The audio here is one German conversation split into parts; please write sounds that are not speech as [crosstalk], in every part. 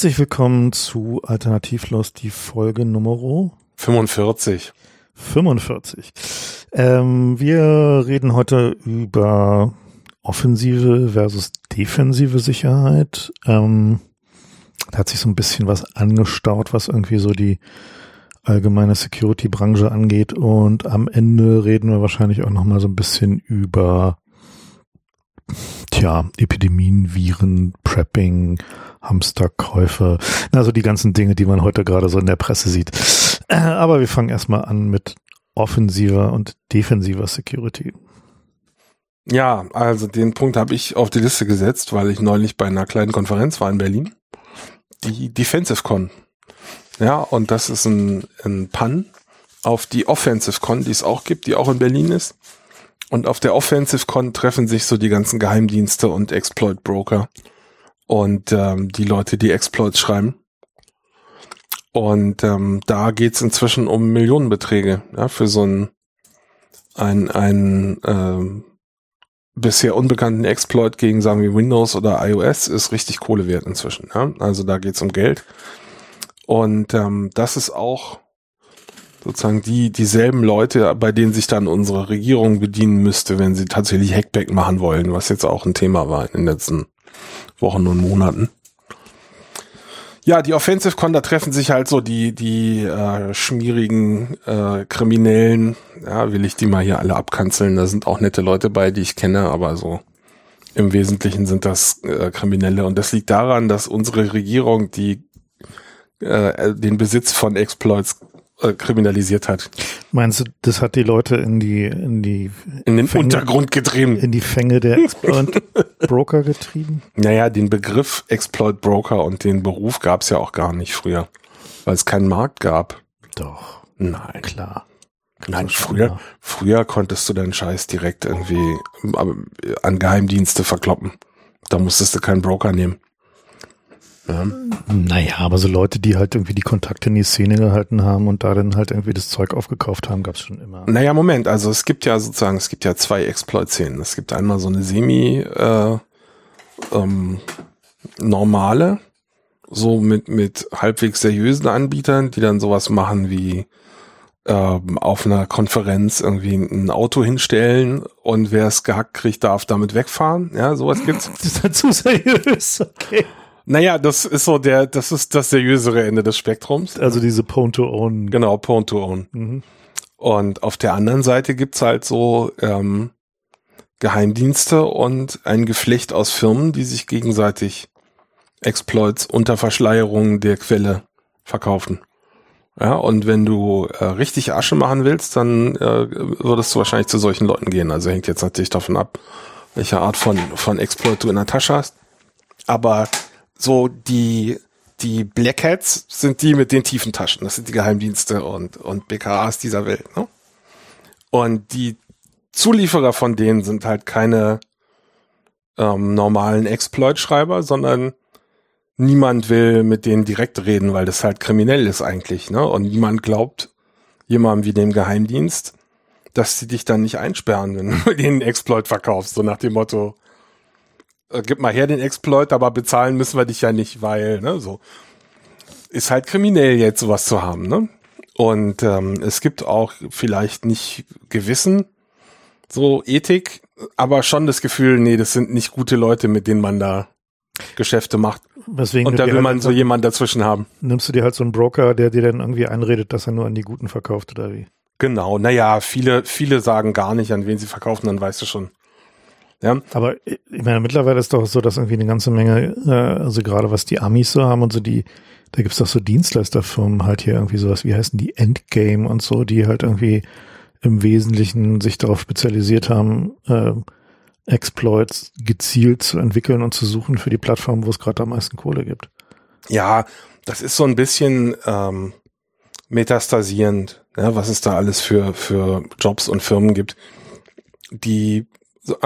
Herzlich willkommen zu Alternativlos, die Folge Nummer 45. 45. Ähm, wir reden heute über offensive versus defensive Sicherheit. Ähm, da hat sich so ein bisschen was angestaut, was irgendwie so die allgemeine Security-Branche angeht. Und am Ende reden wir wahrscheinlich auch noch mal so ein bisschen über tja, Epidemien, Viren, Prepping, Hamsterkäufe, also die ganzen Dinge, die man heute gerade so in der Presse sieht. Äh, aber wir fangen erstmal an mit offensiver und defensiver Security. Ja, also den Punkt habe ich auf die Liste gesetzt, weil ich neulich bei einer kleinen Konferenz war in Berlin. Die Defensive Con. Ja, und das ist ein, ein Pun auf die Offensive Con, die es auch gibt, die auch in Berlin ist. Und auf der Offensive Con treffen sich so die ganzen Geheimdienste und Exploit Broker und ähm, die Leute, die Exploits schreiben. Und ähm, da geht's inzwischen um Millionenbeträge ja, für so ein ein, ein ähm, bisher unbekannten Exploit gegen, sagen wir, Windows oder iOS ist richtig Kohle wert inzwischen. Ja? Also da geht's um Geld. Und ähm, das ist auch sozusagen die dieselben Leute, bei denen sich dann unsere Regierung bedienen müsste, wenn sie tatsächlich Hackback machen wollen, was jetzt auch ein Thema war in den letzten Wochen und Monaten. Ja, die Offensive Con, da treffen sich halt so die, die äh, schmierigen äh, Kriminellen. Ja, will ich die mal hier alle abkanzeln. Da sind auch nette Leute bei, die ich kenne, aber so im Wesentlichen sind das äh, Kriminelle. Und das liegt daran, dass unsere Regierung die äh, den Besitz von Exploits äh, kriminalisiert hat. Meinst du, das hat die Leute in die in die in den Fänge, Untergrund getrieben, in die Fänge der Exploit [laughs] Broker getrieben? Naja, den Begriff Exploit Broker und den Beruf gab es ja auch gar nicht früher, weil es keinen Markt gab. Doch. Nein. Klar. Nein, früher, früher konntest du deinen Scheiß direkt irgendwie äh, an Geheimdienste verkloppen. Da musstest du keinen Broker nehmen. Ja. Naja, aber so Leute, die halt irgendwie die Kontakte in die Szene gehalten haben und da dann halt irgendwie das Zeug aufgekauft haben, gab es schon immer. Naja, Moment, also es gibt ja sozusagen, es gibt ja zwei Exploit-Szenen. Es gibt einmal so eine semi äh, ähm, normale, so mit, mit halbwegs seriösen Anbietern, die dann sowas machen wie ähm, auf einer Konferenz irgendwie ein Auto hinstellen und wer es gehackt kriegt, darf damit wegfahren. Ja, sowas gibt's. [laughs] Das ist halt zu seriös, okay. Naja, das ist so der, das ist das seriösere Ende des Spektrums. Also diese Pwn to Own. Genau, Pwn to Own. Mhm. Und auf der anderen Seite gibt's halt so ähm, Geheimdienste und ein Geflecht aus Firmen, die sich gegenseitig Exploits unter Verschleierung der Quelle verkaufen. Ja, und wenn du äh, richtig Asche machen willst, dann äh, würdest du wahrscheinlich zu solchen Leuten gehen. Also hängt jetzt natürlich davon ab, welche Art von, von Exploit du in der Tasche hast. Aber so die die Black Hats sind die mit den tiefen Taschen. Das sind die Geheimdienste und und BKAs dieser Welt. Ne? Und die Zulieferer von denen sind halt keine ähm, normalen Exploit-Schreiber, sondern niemand will mit denen direkt reden, weil das halt kriminell ist eigentlich. Ne? Und niemand glaubt jemandem wie dem Geheimdienst, dass sie dich dann nicht einsperren, wenn du [laughs] den Exploit verkaufst. So nach dem Motto, äh, gib mal her den Exploit, aber bezahlen müssen wir dich ja nicht, weil, ne, so. Ist halt kriminell jetzt sowas zu haben, ne? Und ähm, es gibt auch vielleicht nicht Gewissen, so Ethik, aber schon das Gefühl, nee, das sind nicht gute Leute, mit denen man da Geschäfte macht. Deswegen und da will halt man so jemanden dazwischen haben. Nimmst du dir halt so einen Broker, der dir dann irgendwie einredet, dass er nur an die Guten verkauft oder wie? Genau, naja, viele, viele sagen gar nicht, an wen sie verkaufen, dann weißt du schon. Ja. Aber ich meine, mittlerweile ist doch so, dass irgendwie eine ganze Menge, äh, also gerade was die Amis so haben und so, die, da gibt's doch so Dienstleisterfirmen halt hier irgendwie sowas, wie heißen die Endgame und so, die halt irgendwie im Wesentlichen sich darauf spezialisiert haben, äh, Exploits gezielt zu entwickeln und zu suchen für die Plattform, wo es gerade am meisten Kohle gibt. Ja, das ist so ein bisschen ähm, metastasierend, ja, was es da alles für, für Jobs und Firmen gibt, die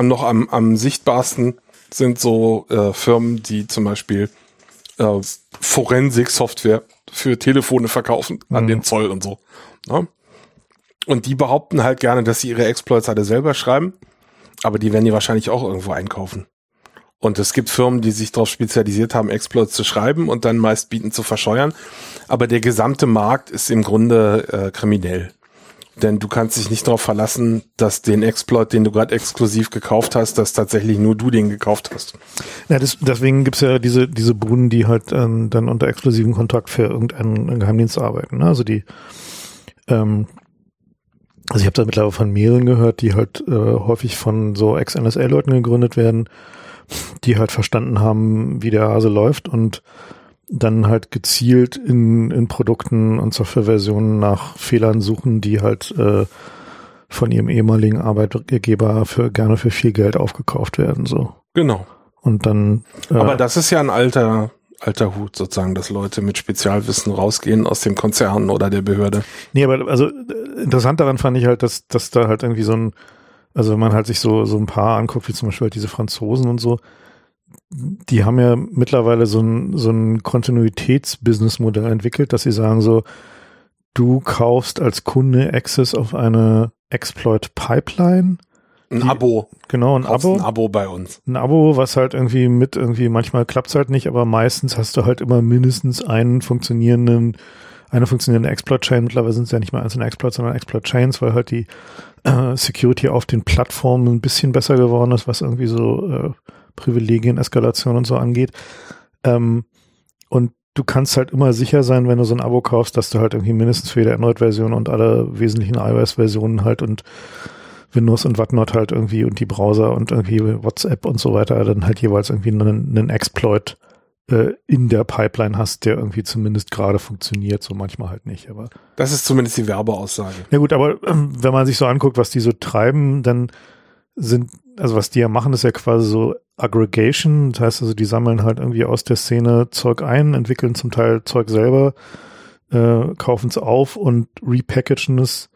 noch am, am sichtbarsten sind so äh, Firmen, die zum Beispiel äh, Forensik-Software für Telefone verkaufen an mhm. den Zoll und so. Ne? Und die behaupten halt gerne, dass sie ihre Exploits alle selber schreiben, aber die werden die wahrscheinlich auch irgendwo einkaufen. Und es gibt Firmen, die sich darauf spezialisiert haben, Exploits zu schreiben und dann meist bieten zu verscheuern. Aber der gesamte Markt ist im Grunde äh, kriminell. Denn du kannst dich nicht darauf verlassen, dass den Exploit, den du gerade exklusiv gekauft hast, dass tatsächlich nur du den gekauft hast. Ja, das, deswegen gibt's ja diese, diese Buden, die halt ähm, dann unter exklusivem Kontakt für irgendeinen Geheimdienst arbeiten. Ne? Also die, ähm, also ich habe da mittlerweile von mehreren gehört, die halt äh, häufig von so Ex-NSA-Leuten gegründet werden, die halt verstanden haben, wie der Hase läuft und dann halt gezielt in, in Produkten und Softwareversionen nach Fehlern suchen, die halt äh, von ihrem ehemaligen Arbeitgeber für gerne für viel Geld aufgekauft werden. So. Genau. Und dann. Äh, Aber das ist ja ein alter alter Hut sozusagen, dass Leute mit Spezialwissen rausgehen aus dem Konzern oder der Behörde. Nee, aber also interessant daran fand ich halt, dass, dass da halt irgendwie so ein, also wenn man halt sich so, so ein paar anguckt, wie zum Beispiel halt diese Franzosen und so, die haben ja mittlerweile so ein, so ein Kontinuitäts-Business-Modell entwickelt, dass sie sagen so, du kaufst als Kunde Access auf eine Exploit-Pipeline. Ein die, Abo. Genau, ein Abo. Ein Abo bei uns. Ein Abo, was halt irgendwie mit irgendwie, manchmal klappt's halt nicht, aber meistens hast du halt immer mindestens einen funktionierenden eine funktionierende Exploit-Chain. Mittlerweile sind es ja nicht mehr einzelne Exploits, sondern Exploit-Chains, weil halt die äh, Security auf den Plattformen ein bisschen besser geworden ist, was irgendwie so äh, Privilegien, Eskalation und so angeht. Ähm, und du kannst halt immer sicher sein, wenn du so ein Abo kaufst, dass du halt irgendwie mindestens für jede Android-Version und alle wesentlichen iOS-Versionen halt und Windows und whatnot halt irgendwie und die Browser und irgendwie WhatsApp und so weiter dann halt jeweils irgendwie einen, einen Exploit äh, in der Pipeline hast, der irgendwie zumindest gerade funktioniert, so manchmal halt nicht. Aber das ist zumindest die Werbeaussage. Ja gut, aber ähm, wenn man sich so anguckt, was die so treiben, dann sind, also was die ja machen, ist ja quasi so Aggregation. Das heißt also, die sammeln halt irgendwie aus der Szene Zeug ein, entwickeln zum Teil Zeug selber, äh, kaufen es auf und repackagen es,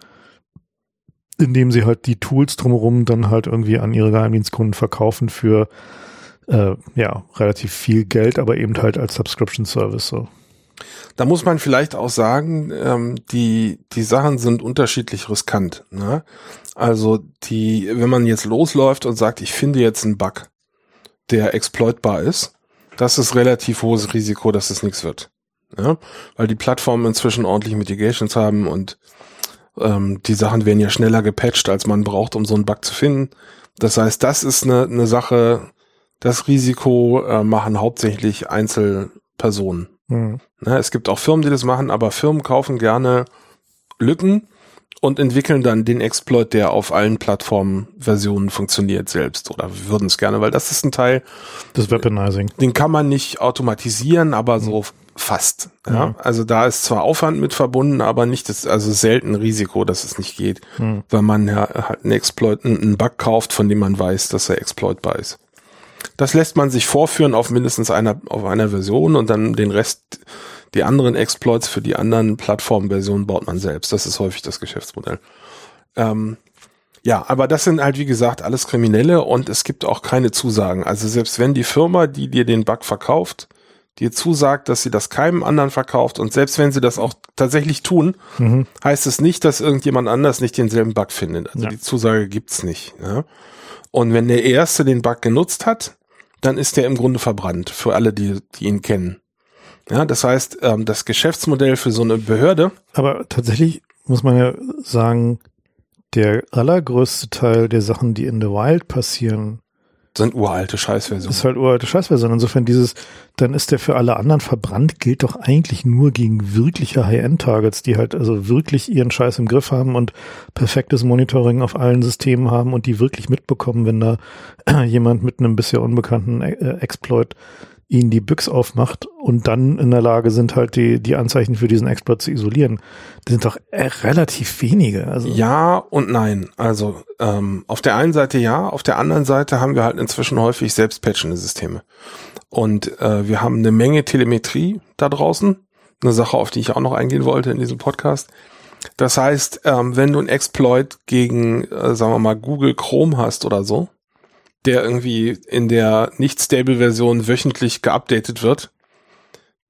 indem sie halt die Tools drumherum dann halt irgendwie an ihre Geheimdienstkunden verkaufen für äh, ja, relativ viel Geld, aber eben halt als Subscription Service so. Da muss man vielleicht auch sagen, ähm, die, die Sachen sind unterschiedlich riskant. Ne? Also die, wenn man jetzt losläuft und sagt, ich finde jetzt einen Bug, der exploitbar ist, das ist relativ hohes Risiko, dass es nichts wird. Ja? Weil die Plattformen inzwischen ordentlich Mitigations haben und ähm, die Sachen werden ja schneller gepatcht, als man braucht, um so einen Bug zu finden. Das heißt, das ist eine, eine Sache, das Risiko äh, machen hauptsächlich Einzelpersonen. Mhm. Ne, es gibt auch Firmen, die das machen, aber Firmen kaufen gerne Lücken und entwickeln dann den Exploit, der auf allen Plattformversionen funktioniert selbst oder würden es gerne, weil das ist ein Teil. Das Weaponizing. Den kann man nicht automatisieren, aber mhm. so fast. Ja? ja? Also da ist zwar Aufwand mit verbunden, aber nicht das, also selten Risiko, dass es nicht geht, mhm. weil man ja halt einen Exploit, einen Bug kauft, von dem man weiß, dass er exploitbar ist. Das lässt man sich vorführen auf mindestens einer, auf einer Version und dann den Rest, die anderen Exploits für die anderen Plattformversionen baut man selbst. Das ist häufig das Geschäftsmodell. Ähm, ja, aber das sind halt, wie gesagt, alles Kriminelle und es gibt auch keine Zusagen. Also selbst wenn die Firma, die dir den Bug verkauft, dir zusagt, dass sie das keinem anderen verkauft und selbst wenn sie das auch tatsächlich tun, mhm. heißt es nicht, dass irgendjemand anders nicht denselben Bug findet. Also ja. die Zusage gibt's nicht. Ja? Und wenn der Erste den Bug genutzt hat, dann ist der im Grunde verbrannt für alle, die, die ihn kennen. Ja, das heißt, ähm, das Geschäftsmodell für so eine Behörde. Aber tatsächlich muss man ja sagen, der allergrößte Teil der Sachen, die in the Wild passieren, sind uralte Scheißversionen. Ist halt uralte Scheißversionen. Insofern dieses, dann ist der für alle anderen verbrannt, gilt doch eigentlich nur gegen wirkliche High-End-Targets, die halt also wirklich ihren Scheiß im Griff haben und perfektes Monitoring auf allen Systemen haben und die wirklich mitbekommen, wenn da [clears throat] jemand mit einem bisher unbekannten äh, Exploit ihnen die Büchs aufmacht und dann in der Lage sind, halt die, die Anzeichen für diesen Exploit zu isolieren. Das sind doch relativ wenige. Also. Ja und nein. Also ähm, auf der einen Seite ja, auf der anderen Seite haben wir halt inzwischen häufig selbst patchende Systeme. Und äh, wir haben eine Menge Telemetrie da draußen. Eine Sache, auf die ich auch noch eingehen wollte in diesem Podcast. Das heißt, ähm, wenn du einen Exploit gegen, äh, sagen wir mal, Google Chrome hast oder so, der irgendwie in der nicht-stable-Version wöchentlich geupdatet wird,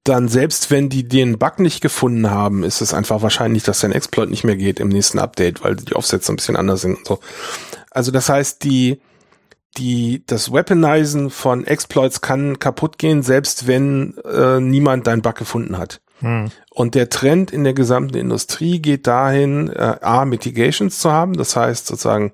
dann selbst wenn die den Bug nicht gefunden haben, ist es einfach wahrscheinlich, dass dein Exploit nicht mehr geht im nächsten Update, weil die Offsets ein bisschen anders sind und so. Also das heißt, die, die, das Weaponizen von Exploits kann kaputt gehen, selbst wenn äh, niemand dein Bug gefunden hat. Hm. Und der Trend in der gesamten Industrie geht dahin, äh, A, Mitigations zu haben, das heißt sozusagen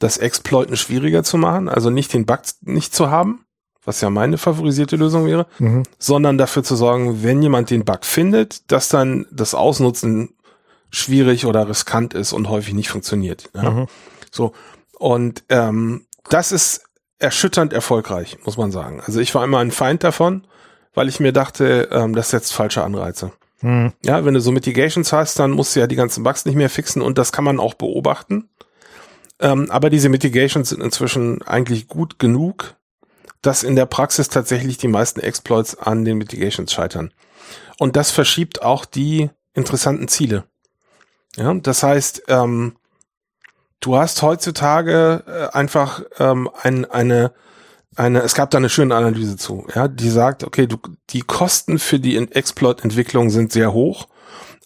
das Exploiten schwieriger zu machen, also nicht den Bug nicht zu haben, was ja meine favorisierte Lösung wäre, mhm. sondern dafür zu sorgen, wenn jemand den Bug findet, dass dann das Ausnutzen schwierig oder riskant ist und häufig nicht funktioniert. Ja? Mhm. So. Und ähm, das ist erschütternd erfolgreich, muss man sagen. Also ich war immer ein Feind davon, weil ich mir dachte, ähm, das setzt falsche Anreize. Mhm. Ja, wenn du so Mitigations hast, dann musst du ja die ganzen Bugs nicht mehr fixen und das kann man auch beobachten. Ähm, aber diese Mitigations sind inzwischen eigentlich gut genug, dass in der Praxis tatsächlich die meisten Exploits an den Mitigations scheitern. Und das verschiebt auch die interessanten Ziele. Ja, das heißt, ähm, du hast heutzutage äh, einfach ähm, ein, eine, eine, es gab da eine schöne Analyse zu, ja, die sagt, okay, du, die Kosten für die Exploit-Entwicklung sind sehr hoch,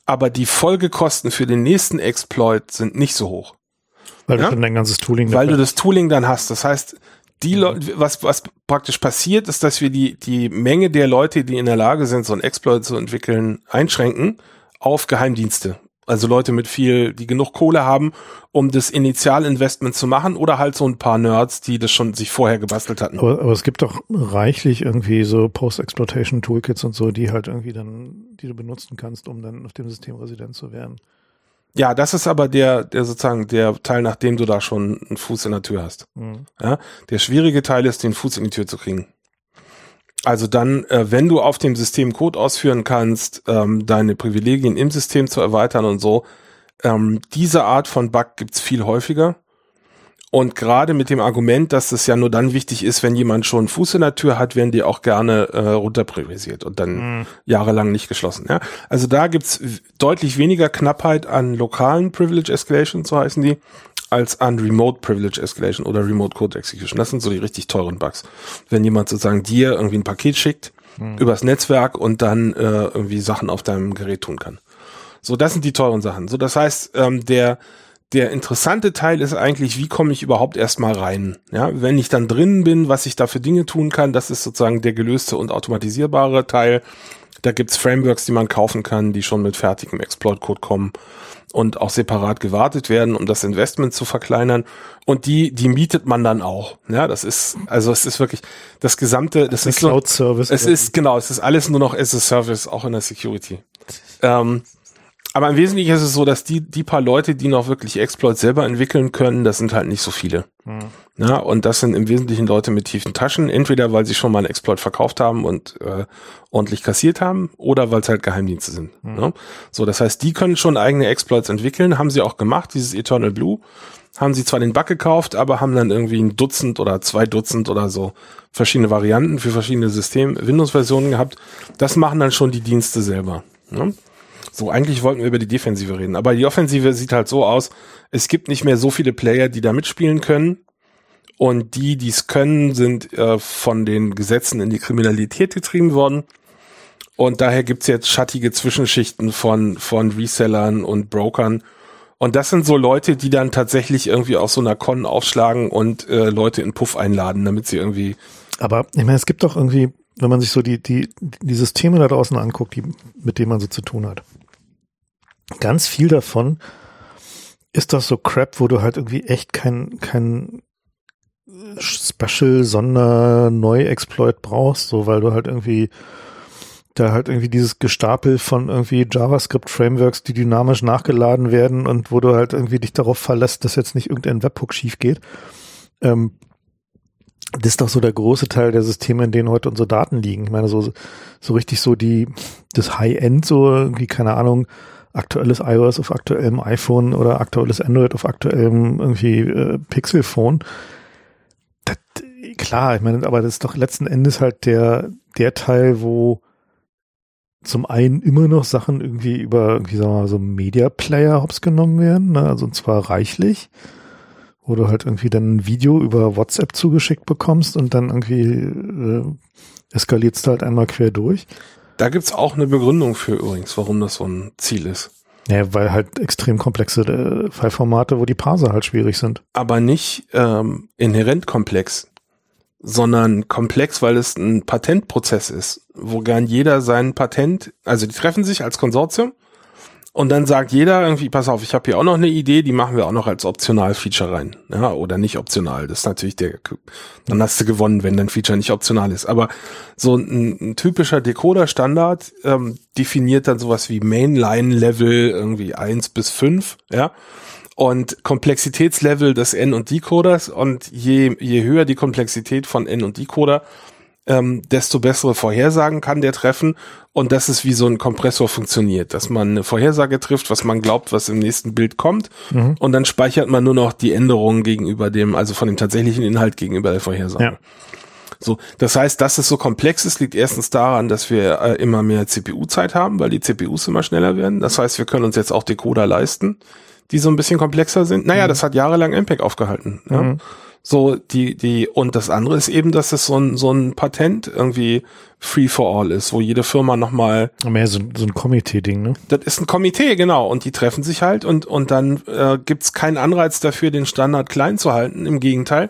aber die Folgekosten für den nächsten Exploit sind nicht so hoch. Weil ja? du dann dein ganzes Tooling Weil du das Tooling dann hast. Das heißt, die Leute, was, was praktisch passiert, ist, dass wir die, die Menge der Leute, die in der Lage sind, so ein Exploit zu entwickeln, einschränken auf Geheimdienste. Also Leute mit viel, die genug Kohle haben, um das Initialinvestment zu machen oder halt so ein paar Nerds, die das schon sich vorher gebastelt hatten. Aber, aber es gibt doch reichlich irgendwie so Post-Exploitation Toolkits und so, die halt irgendwie dann, die du benutzen kannst, um dann auf dem System resident zu werden. Ja, das ist aber der, der sozusagen der Teil, nachdem du da schon einen Fuß in der Tür hast. Mhm. Ja, der schwierige Teil ist, den Fuß in die Tür zu kriegen. Also dann, äh, wenn du auf dem System Code ausführen kannst, ähm, deine Privilegien im System zu erweitern und so, ähm, diese Art von Bug gibt's viel häufiger. Und gerade mit dem Argument, dass es ja nur dann wichtig ist, wenn jemand schon einen Fuß in der Tür hat, werden die auch gerne äh, runterpriorisiert und dann mhm. jahrelang nicht geschlossen. Ja? Also da gibt's deutlich weniger Knappheit an lokalen Privilege Escalation, so heißen die, als an Remote Privilege Escalation oder Remote Code Execution. Das sind so die richtig teuren Bugs. Wenn jemand sozusagen dir irgendwie ein Paket schickt mhm. übers Netzwerk und dann äh, irgendwie Sachen auf deinem Gerät tun kann. So, das sind die teuren Sachen. So, das heißt, ähm, der der interessante Teil ist eigentlich, wie komme ich überhaupt erstmal rein? Ja, wenn ich dann drin bin, was ich da für Dinge tun kann, das ist sozusagen der gelöste und automatisierbare Teil. Da gibt's Frameworks, die man kaufen kann, die schon mit fertigem Exploit-Code kommen und auch separat gewartet werden, um das Investment zu verkleinern. Und die, die mietet man dann auch. Ja, das ist, also es ist wirklich das gesamte, das, das ist Cloud Service. Es ist, genau, es ist alles nur noch as a Service, auch in der Security. Ähm, aber im Wesentlichen ist es so, dass die, die paar Leute, die noch wirklich Exploits selber entwickeln können, das sind halt nicht so viele. Mhm. Ja, und das sind im Wesentlichen Leute mit tiefen Taschen, entweder weil sie schon mal einen Exploit verkauft haben und äh, ordentlich kassiert haben, oder weil es halt Geheimdienste sind. Mhm. Ne? So, das heißt, die können schon eigene Exploits entwickeln, haben sie auch gemacht, dieses Eternal Blue. Haben sie zwar den Bug gekauft, aber haben dann irgendwie ein Dutzend oder zwei Dutzend oder so verschiedene Varianten für verschiedene System, Windows-Versionen gehabt. Das machen dann schon die Dienste selber. Ne? So, eigentlich wollten wir über die Defensive reden, aber die Offensive sieht halt so aus, es gibt nicht mehr so viele Player, die da mitspielen können. Und die, die es können, sind äh, von den Gesetzen in die Kriminalität getrieben worden. Und daher gibt's jetzt schattige Zwischenschichten von, von Resellern und Brokern. Und das sind so Leute, die dann tatsächlich irgendwie aus so einer Con aufschlagen und äh, Leute in Puff einladen, damit sie irgendwie. Aber ich meine, es gibt doch irgendwie, wenn man sich so die, die, die Systeme da draußen anguckt, die, mit denen man so zu tun hat ganz viel davon ist doch so Crap, wo du halt irgendwie echt kein, kein Special Sonder Neu-Exploit brauchst, so weil du halt irgendwie da halt irgendwie dieses Gestapel von irgendwie JavaScript-Frameworks, die dynamisch nachgeladen werden und wo du halt irgendwie dich darauf verlässt, dass jetzt nicht irgendein Webhook schief geht. Ähm, das ist doch so der große Teil der Systeme, in denen heute unsere Daten liegen. Ich meine, so, so richtig so die, das High-End, so irgendwie, keine Ahnung, aktuelles iOS auf aktuellem iPhone oder aktuelles Android auf aktuellem irgendwie äh, Pixelphone. Das, klar, ich meine, aber das ist doch letzten Endes halt der, der Teil, wo zum einen immer noch Sachen irgendwie über, irgendwie sagen wir mal, so Media Player hops genommen werden, ne? also und zwar reichlich, wo du halt irgendwie dann ein Video über WhatsApp zugeschickt bekommst und dann irgendwie äh, eskalierst du halt einmal quer durch. Da gibt's auch eine Begründung für übrigens, warum das so ein Ziel ist. Ja, weil halt extrem komplexe äh, File-Formate, wo die Parser halt schwierig sind. Aber nicht ähm, inhärent komplex, sondern komplex, weil es ein Patentprozess ist, wo gern jeder sein Patent, also die treffen sich als Konsortium und dann sagt jeder irgendwie, pass auf, ich habe hier auch noch eine Idee, die machen wir auch noch als Optional-Feature rein. Ja, oder nicht optional. Das ist natürlich der, dann hast du gewonnen, wenn dein Feature nicht optional ist. Aber so ein, ein typischer Decoder-Standard ähm, definiert dann sowas wie Mainline-Level irgendwie eins bis fünf ja. Und Komplexitätslevel des N- und Decoders und je, je höher die Komplexität von N- und Decoder, ähm, desto bessere Vorhersagen kann der treffen. Und das ist wie so ein Kompressor funktioniert, dass man eine Vorhersage trifft, was man glaubt, was im nächsten Bild kommt. Mhm. Und dann speichert man nur noch die Änderungen gegenüber dem, also von dem tatsächlichen Inhalt gegenüber der Vorhersage. Ja. So, das heißt, dass es so komplex ist, liegt erstens daran, dass wir äh, immer mehr CPU-Zeit haben, weil die CPUs immer schneller werden. Das heißt, wir können uns jetzt auch Decoder leisten, die so ein bisschen komplexer sind. Naja, mhm. das hat jahrelang MPEG aufgehalten. Ja? Mhm. So, die, die, und das andere ist eben, dass es so ein, so ein Patent irgendwie free for all ist, wo jede Firma nochmal. Mehr so, so ein Komitee-Ding, ne? Das ist ein Komitee, genau. Und die treffen sich halt und, und dann äh, gibt's keinen Anreiz dafür, den Standard klein zu halten. Im Gegenteil.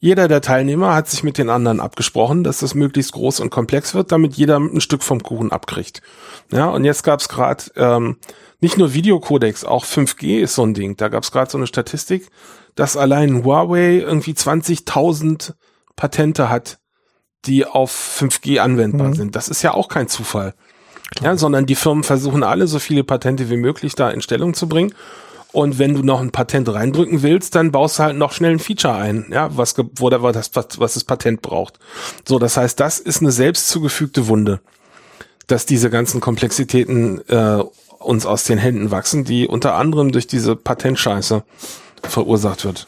Jeder der Teilnehmer hat sich mit den anderen abgesprochen, dass das möglichst groß und komplex wird, damit jeder ein Stück vom Kuchen abkriegt. Ja, und jetzt gab's gerade ähm, nicht nur Videocodex, auch 5G ist so ein Ding. Da gab's gerade so eine Statistik, dass allein Huawei irgendwie 20.000 Patente hat, die auf 5G anwendbar mhm. sind. Das ist ja auch kein Zufall. Ja, sondern die Firmen versuchen alle so viele Patente wie möglich da in Stellung zu bringen. Und wenn du noch ein Patent reindrücken willst, dann baust du halt noch schnell ein Feature ein, ja, was, wo da, was, was, was das Patent braucht. So, das heißt, das ist eine selbst zugefügte Wunde, dass diese ganzen Komplexitäten äh, uns aus den Händen wachsen, die unter anderem durch diese Patentscheiße verursacht wird.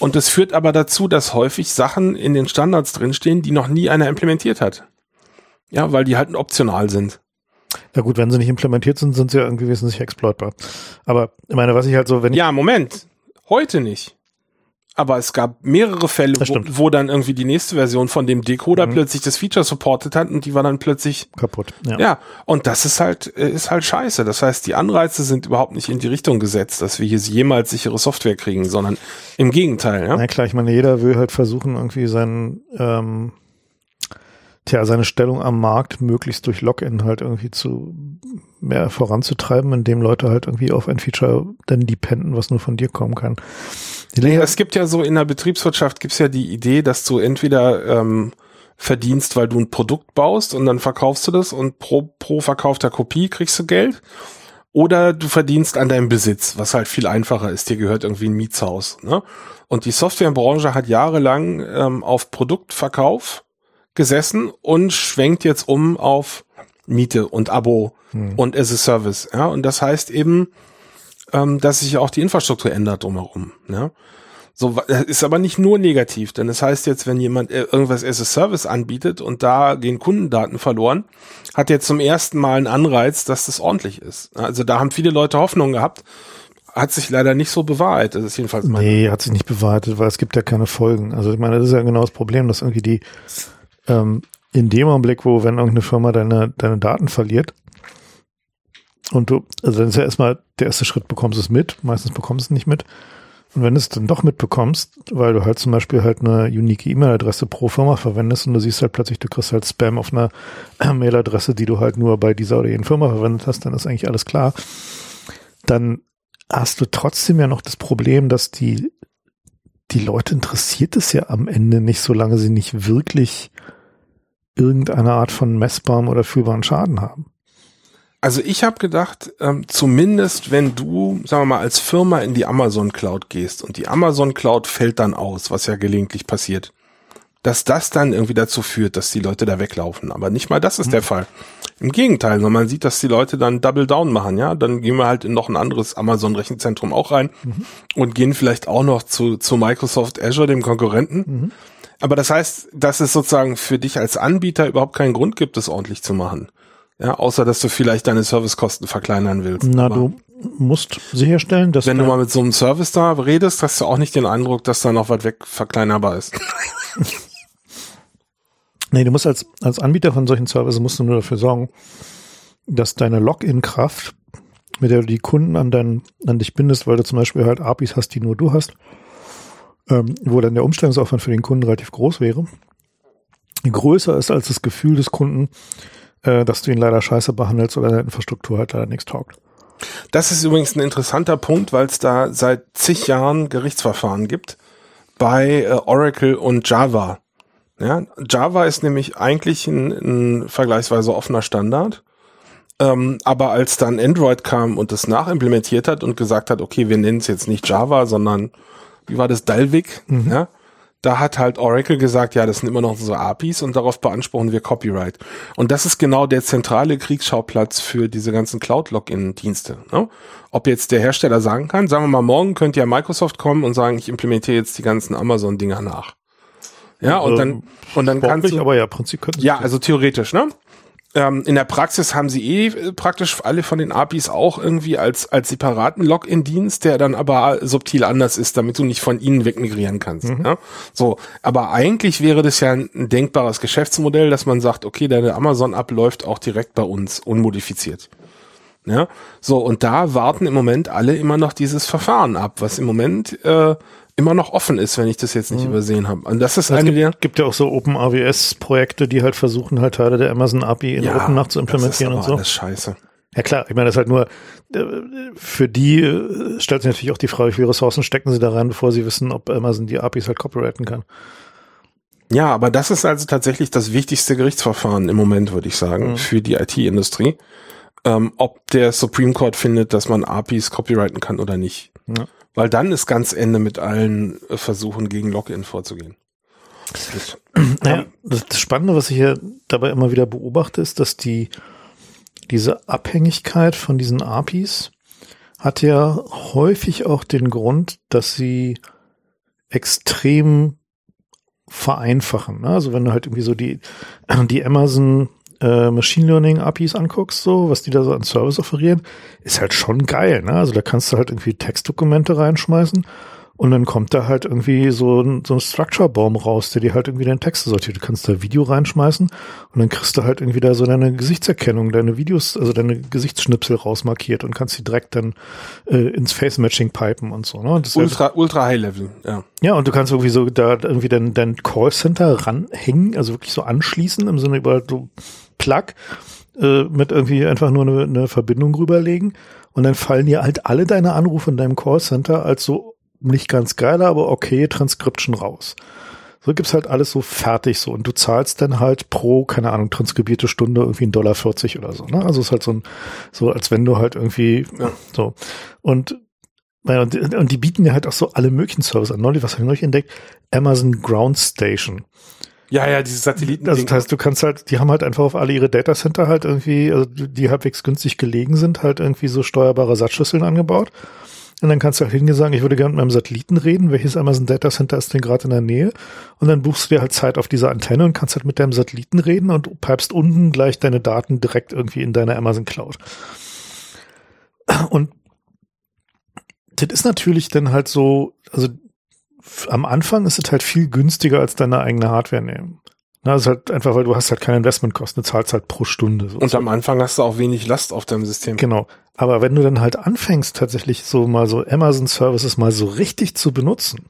Und es führt aber dazu, dass häufig Sachen in den Standards drinstehen, die noch nie einer implementiert hat. Ja, weil die halt optional sind. Na gut, wenn sie nicht implementiert sind, sind sie ja irgendwie wesentlich exploitbar. Aber ich meine, was ich halt so, wenn ich. Ja, Moment. Heute nicht aber es gab mehrere Fälle, wo, wo, dann irgendwie die nächste Version von dem Decoder mhm. plötzlich das Feature supportet hat und die war dann plötzlich kaputt. Ja. ja, und das ist halt äh, ist halt scheiße. Das heißt, die Anreize sind überhaupt nicht in die Richtung gesetzt, dass wir hier jemals sichere Software kriegen, sondern im Gegenteil. Ja, Na klar, ich meine, jeder will halt versuchen, irgendwie seinen ähm, tja, seine Stellung am Markt möglichst durch Login halt irgendwie zu mehr voranzutreiben, indem Leute halt irgendwie auf ein Feature dann dependen, was nur von dir kommen kann. Ja, es gibt ja so in der Betriebswirtschaft gibt's ja die Idee, dass du entweder ähm, verdienst, weil du ein Produkt baust und dann verkaufst du das und pro, pro verkaufter Kopie kriegst du Geld. Oder du verdienst an deinem Besitz, was halt viel einfacher ist. Dir gehört irgendwie ein Mietshaus. Ne? Und die Softwarebranche hat jahrelang ähm, auf Produktverkauf gesessen und schwenkt jetzt um auf Miete und Abo hm. und as a Service. Ja? Und das heißt eben, ähm, dass sich auch die Infrastruktur ändert drumherum. Ja? So ist aber nicht nur negativ, denn das heißt jetzt, wenn jemand äh, irgendwas as a Service anbietet und da gehen Kundendaten verloren, hat er zum ersten Mal einen Anreiz, dass das ordentlich ist. Also da haben viele Leute Hoffnung gehabt, hat sich leider nicht so bewahrheitet. Das ist jedenfalls mein Nee, hat sich nicht bewahrheitet, weil es gibt ja keine Folgen. Also ich meine, das ist ja genau das Problem, dass irgendwie die ähm, in dem Augenblick, wo wenn irgendeine Firma deine, deine Daten verliert, und du, also dann ist ja erstmal der erste Schritt, bekommst es mit. Meistens bekommst du es nicht mit. Und wenn du es dann doch mitbekommst, weil du halt zum Beispiel halt eine unique E-Mail-Adresse pro Firma verwendest und du siehst halt plötzlich, du kriegst halt Spam auf einer [clears throat] Mail-Adresse, die du halt nur bei dieser oder jenen Firma verwendet hast, dann ist eigentlich alles klar. Dann hast du trotzdem ja noch das Problem, dass die, die Leute interessiert es ja am Ende nicht, solange sie nicht wirklich irgendeine Art von messbarem oder fühlbaren Schaden haben. Also ich habe gedacht, ähm, zumindest wenn du, sagen wir mal, als Firma in die Amazon Cloud gehst und die Amazon Cloud fällt dann aus, was ja gelegentlich passiert, dass das dann irgendwie dazu führt, dass die Leute da weglaufen. Aber nicht mal das ist mhm. der Fall. Im Gegenteil, sondern man sieht, dass die Leute dann Double Down machen, ja. Dann gehen wir halt in noch ein anderes Amazon Rechenzentrum auch rein mhm. und gehen vielleicht auch noch zu, zu Microsoft Azure, dem Konkurrenten. Mhm. Aber das heißt, dass es sozusagen für dich als Anbieter überhaupt keinen Grund gibt, es ordentlich zu machen. Ja, außer dass du vielleicht deine Servicekosten verkleinern willst. Na, Aber du musst sicherstellen, dass. Wenn du mal mit so einem Service da redest, hast du auch nicht den Eindruck, dass da noch weit weg verkleinerbar ist. [laughs] nee, du musst als, als Anbieter von solchen Services musst du nur dafür sorgen, dass deine Login-Kraft mit der du die Kunden an, dein, an dich bindest, weil du zum Beispiel halt APIs hast, die nur du hast, ähm, wo dann der Umstellungsaufwand für den Kunden relativ groß wäre, größer ist als das Gefühl des Kunden, äh, dass du ihn leider scheiße behandelst oder deine Infrastruktur halt leider nichts taugt. Das ist übrigens ein interessanter Punkt, weil es da seit zig Jahren Gerichtsverfahren gibt bei äh, Oracle und Java. Ja, Java ist nämlich eigentlich ein, ein vergleichsweise offener Standard. Ähm, aber als dann Android kam und das nachimplementiert hat und gesagt hat, okay, wir nennen es jetzt nicht Java, sondern wie war das, Dalvik, mhm. ja, da hat halt Oracle gesagt, ja, das sind immer noch so APIs und darauf beanspruchen wir Copyright. Und das ist genau der zentrale Kriegsschauplatz für diese ganzen Cloud-Login-Dienste. Ne? Ob jetzt der Hersteller sagen kann, sagen wir mal, morgen könnte ja Microsoft kommen und sagen, ich implementiere jetzt die ganzen Amazon-Dinger nach. Ja, und dann, und dann kannst du, aber ja, Prinzip Ja, also theoretisch, ne? Ähm, in der Praxis haben sie eh äh, praktisch alle von den APIs auch irgendwie als, als separaten Login-Dienst, der dann aber subtil anders ist, damit du nicht von ihnen wegmigrieren kannst. Mhm. Ja? So, aber eigentlich wäre das ja ein, ein denkbares Geschäftsmodell, dass man sagt, okay, deine Amazon-App läuft auch direkt bei uns, unmodifiziert. Ja, so, und da warten im Moment alle immer noch dieses Verfahren ab, was im Moment äh, immer noch offen ist, wenn ich das jetzt nicht mhm. übersehen habe. Und das ist eine gibt, der gibt ja auch so Open AWS Projekte, die halt versuchen halt Teile der Amazon API in ja, OpenNAV zu implementieren das ist und so. Das ist scheiße. Ja klar, ich meine, das ist halt nur äh, für die äh, stellt sich natürlich auch die Frage, wie viele Ressourcen stecken sie da rein, bevor sie wissen, ob Amazon die APIs halt copyrighten kann. Ja, aber das ist also tatsächlich das wichtigste Gerichtsverfahren im Moment, würde ich sagen, mhm. für die IT-Industrie. Ähm, ob der Supreme Court findet, dass man APIs copyrighten kann oder nicht. Ja. Weil dann ist ganz Ende mit allen äh, Versuchen gegen Login vorzugehen. Das, naja, das Spannende, was ich hier dabei immer wieder beobachte, ist, dass die diese Abhängigkeit von diesen APIs hat ja häufig auch den Grund, dass sie extrem vereinfachen. Ne? Also wenn du halt irgendwie so die, die Amazon äh, Machine Learning APIs anguckst, so, was die da so an Service offerieren, ist halt schon geil, ne? Also da kannst du halt irgendwie Textdokumente reinschmeißen und dann kommt da halt irgendwie so ein, so ein Structure-Baum raus, der dir halt irgendwie deine Texte sortiert. Du kannst da Video reinschmeißen und dann kriegst du halt irgendwie da so deine Gesichtserkennung, deine Videos, also deine Gesichtsschnipsel rausmarkiert und kannst die direkt dann äh, ins Face-Matching pipen und so. Ne? Ultra, halt, ultra High-Level, ja. Ja, und du kannst irgendwie so da irgendwie dein, dein Callcenter ranhängen, also wirklich so anschließen im Sinne über so Plug äh, mit irgendwie einfach nur eine, eine Verbindung rüberlegen und dann fallen dir halt alle deine Anrufe in deinem Callcenter als so nicht ganz geil, aber okay Transcription raus. So gibt's halt alles so fertig so und du zahlst dann halt pro, keine Ahnung, transkribierte Stunde irgendwie ein Dollar 40 oder so. Ne? Also ist halt so ein, so als wenn du halt irgendwie ja. so und naja, und, und die bieten ja halt auch so alle möglichen Services an. Neulich, was habe ich neulich entdeckt? Amazon Ground Station. Ja, ja, diese Satelliten. Also das heißt, du kannst halt, die haben halt einfach auf alle ihre Datacenter halt irgendwie, also die halbwegs günstig gelegen sind, halt irgendwie so steuerbare Satzschüsseln angebaut. Und dann kannst du halt hingehen sagen, ich würde gerne mit meinem Satelliten reden, welches Amazon Data Center ist denn gerade in der Nähe? Und dann buchst du dir halt Zeit auf dieser Antenne und kannst halt mit deinem Satelliten reden und pipest unten gleich deine Daten direkt irgendwie in deine Amazon Cloud. Und das ist natürlich dann halt so, also am Anfang ist es halt viel günstiger als deine eigene Hardware nehmen. Na, das ist halt einfach, weil du hast halt keine Investmentkosten, du zahlst halt pro Stunde. So und am Anfang hast du auch wenig Last auf deinem System. Genau. Aber wenn du dann halt anfängst, tatsächlich so mal so Amazon Services mal so richtig zu benutzen,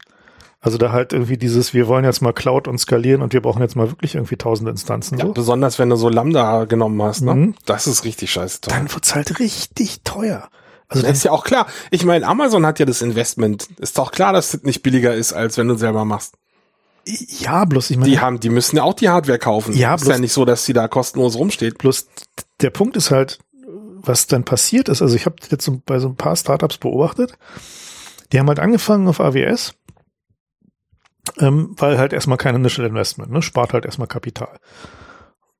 also da halt irgendwie dieses, wir wollen jetzt mal Cloud und skalieren und wir brauchen jetzt mal wirklich irgendwie tausende Instanzen. Ja, so. besonders wenn du so Lambda genommen hast, ne? Mhm. Das ist richtig scheiße teuer. Dann wird's halt richtig teuer. Also das ist ja auch klar. Ich meine, Amazon hat ja das Investment. Ist doch klar, dass das nicht billiger ist, als wenn du selber machst. Ja, bloß ich meine. Die haben, die müssen ja auch die Hardware kaufen. Ja, bloß, ist ja nicht so, dass sie da kostenlos rumsteht. Bloß der Punkt ist halt, was dann passiert ist. Also ich habe jetzt so bei so ein paar Startups beobachtet. Die haben halt angefangen auf AWS, ähm, weil halt erstmal kein Initial Investment, ne, spart halt erstmal Kapital.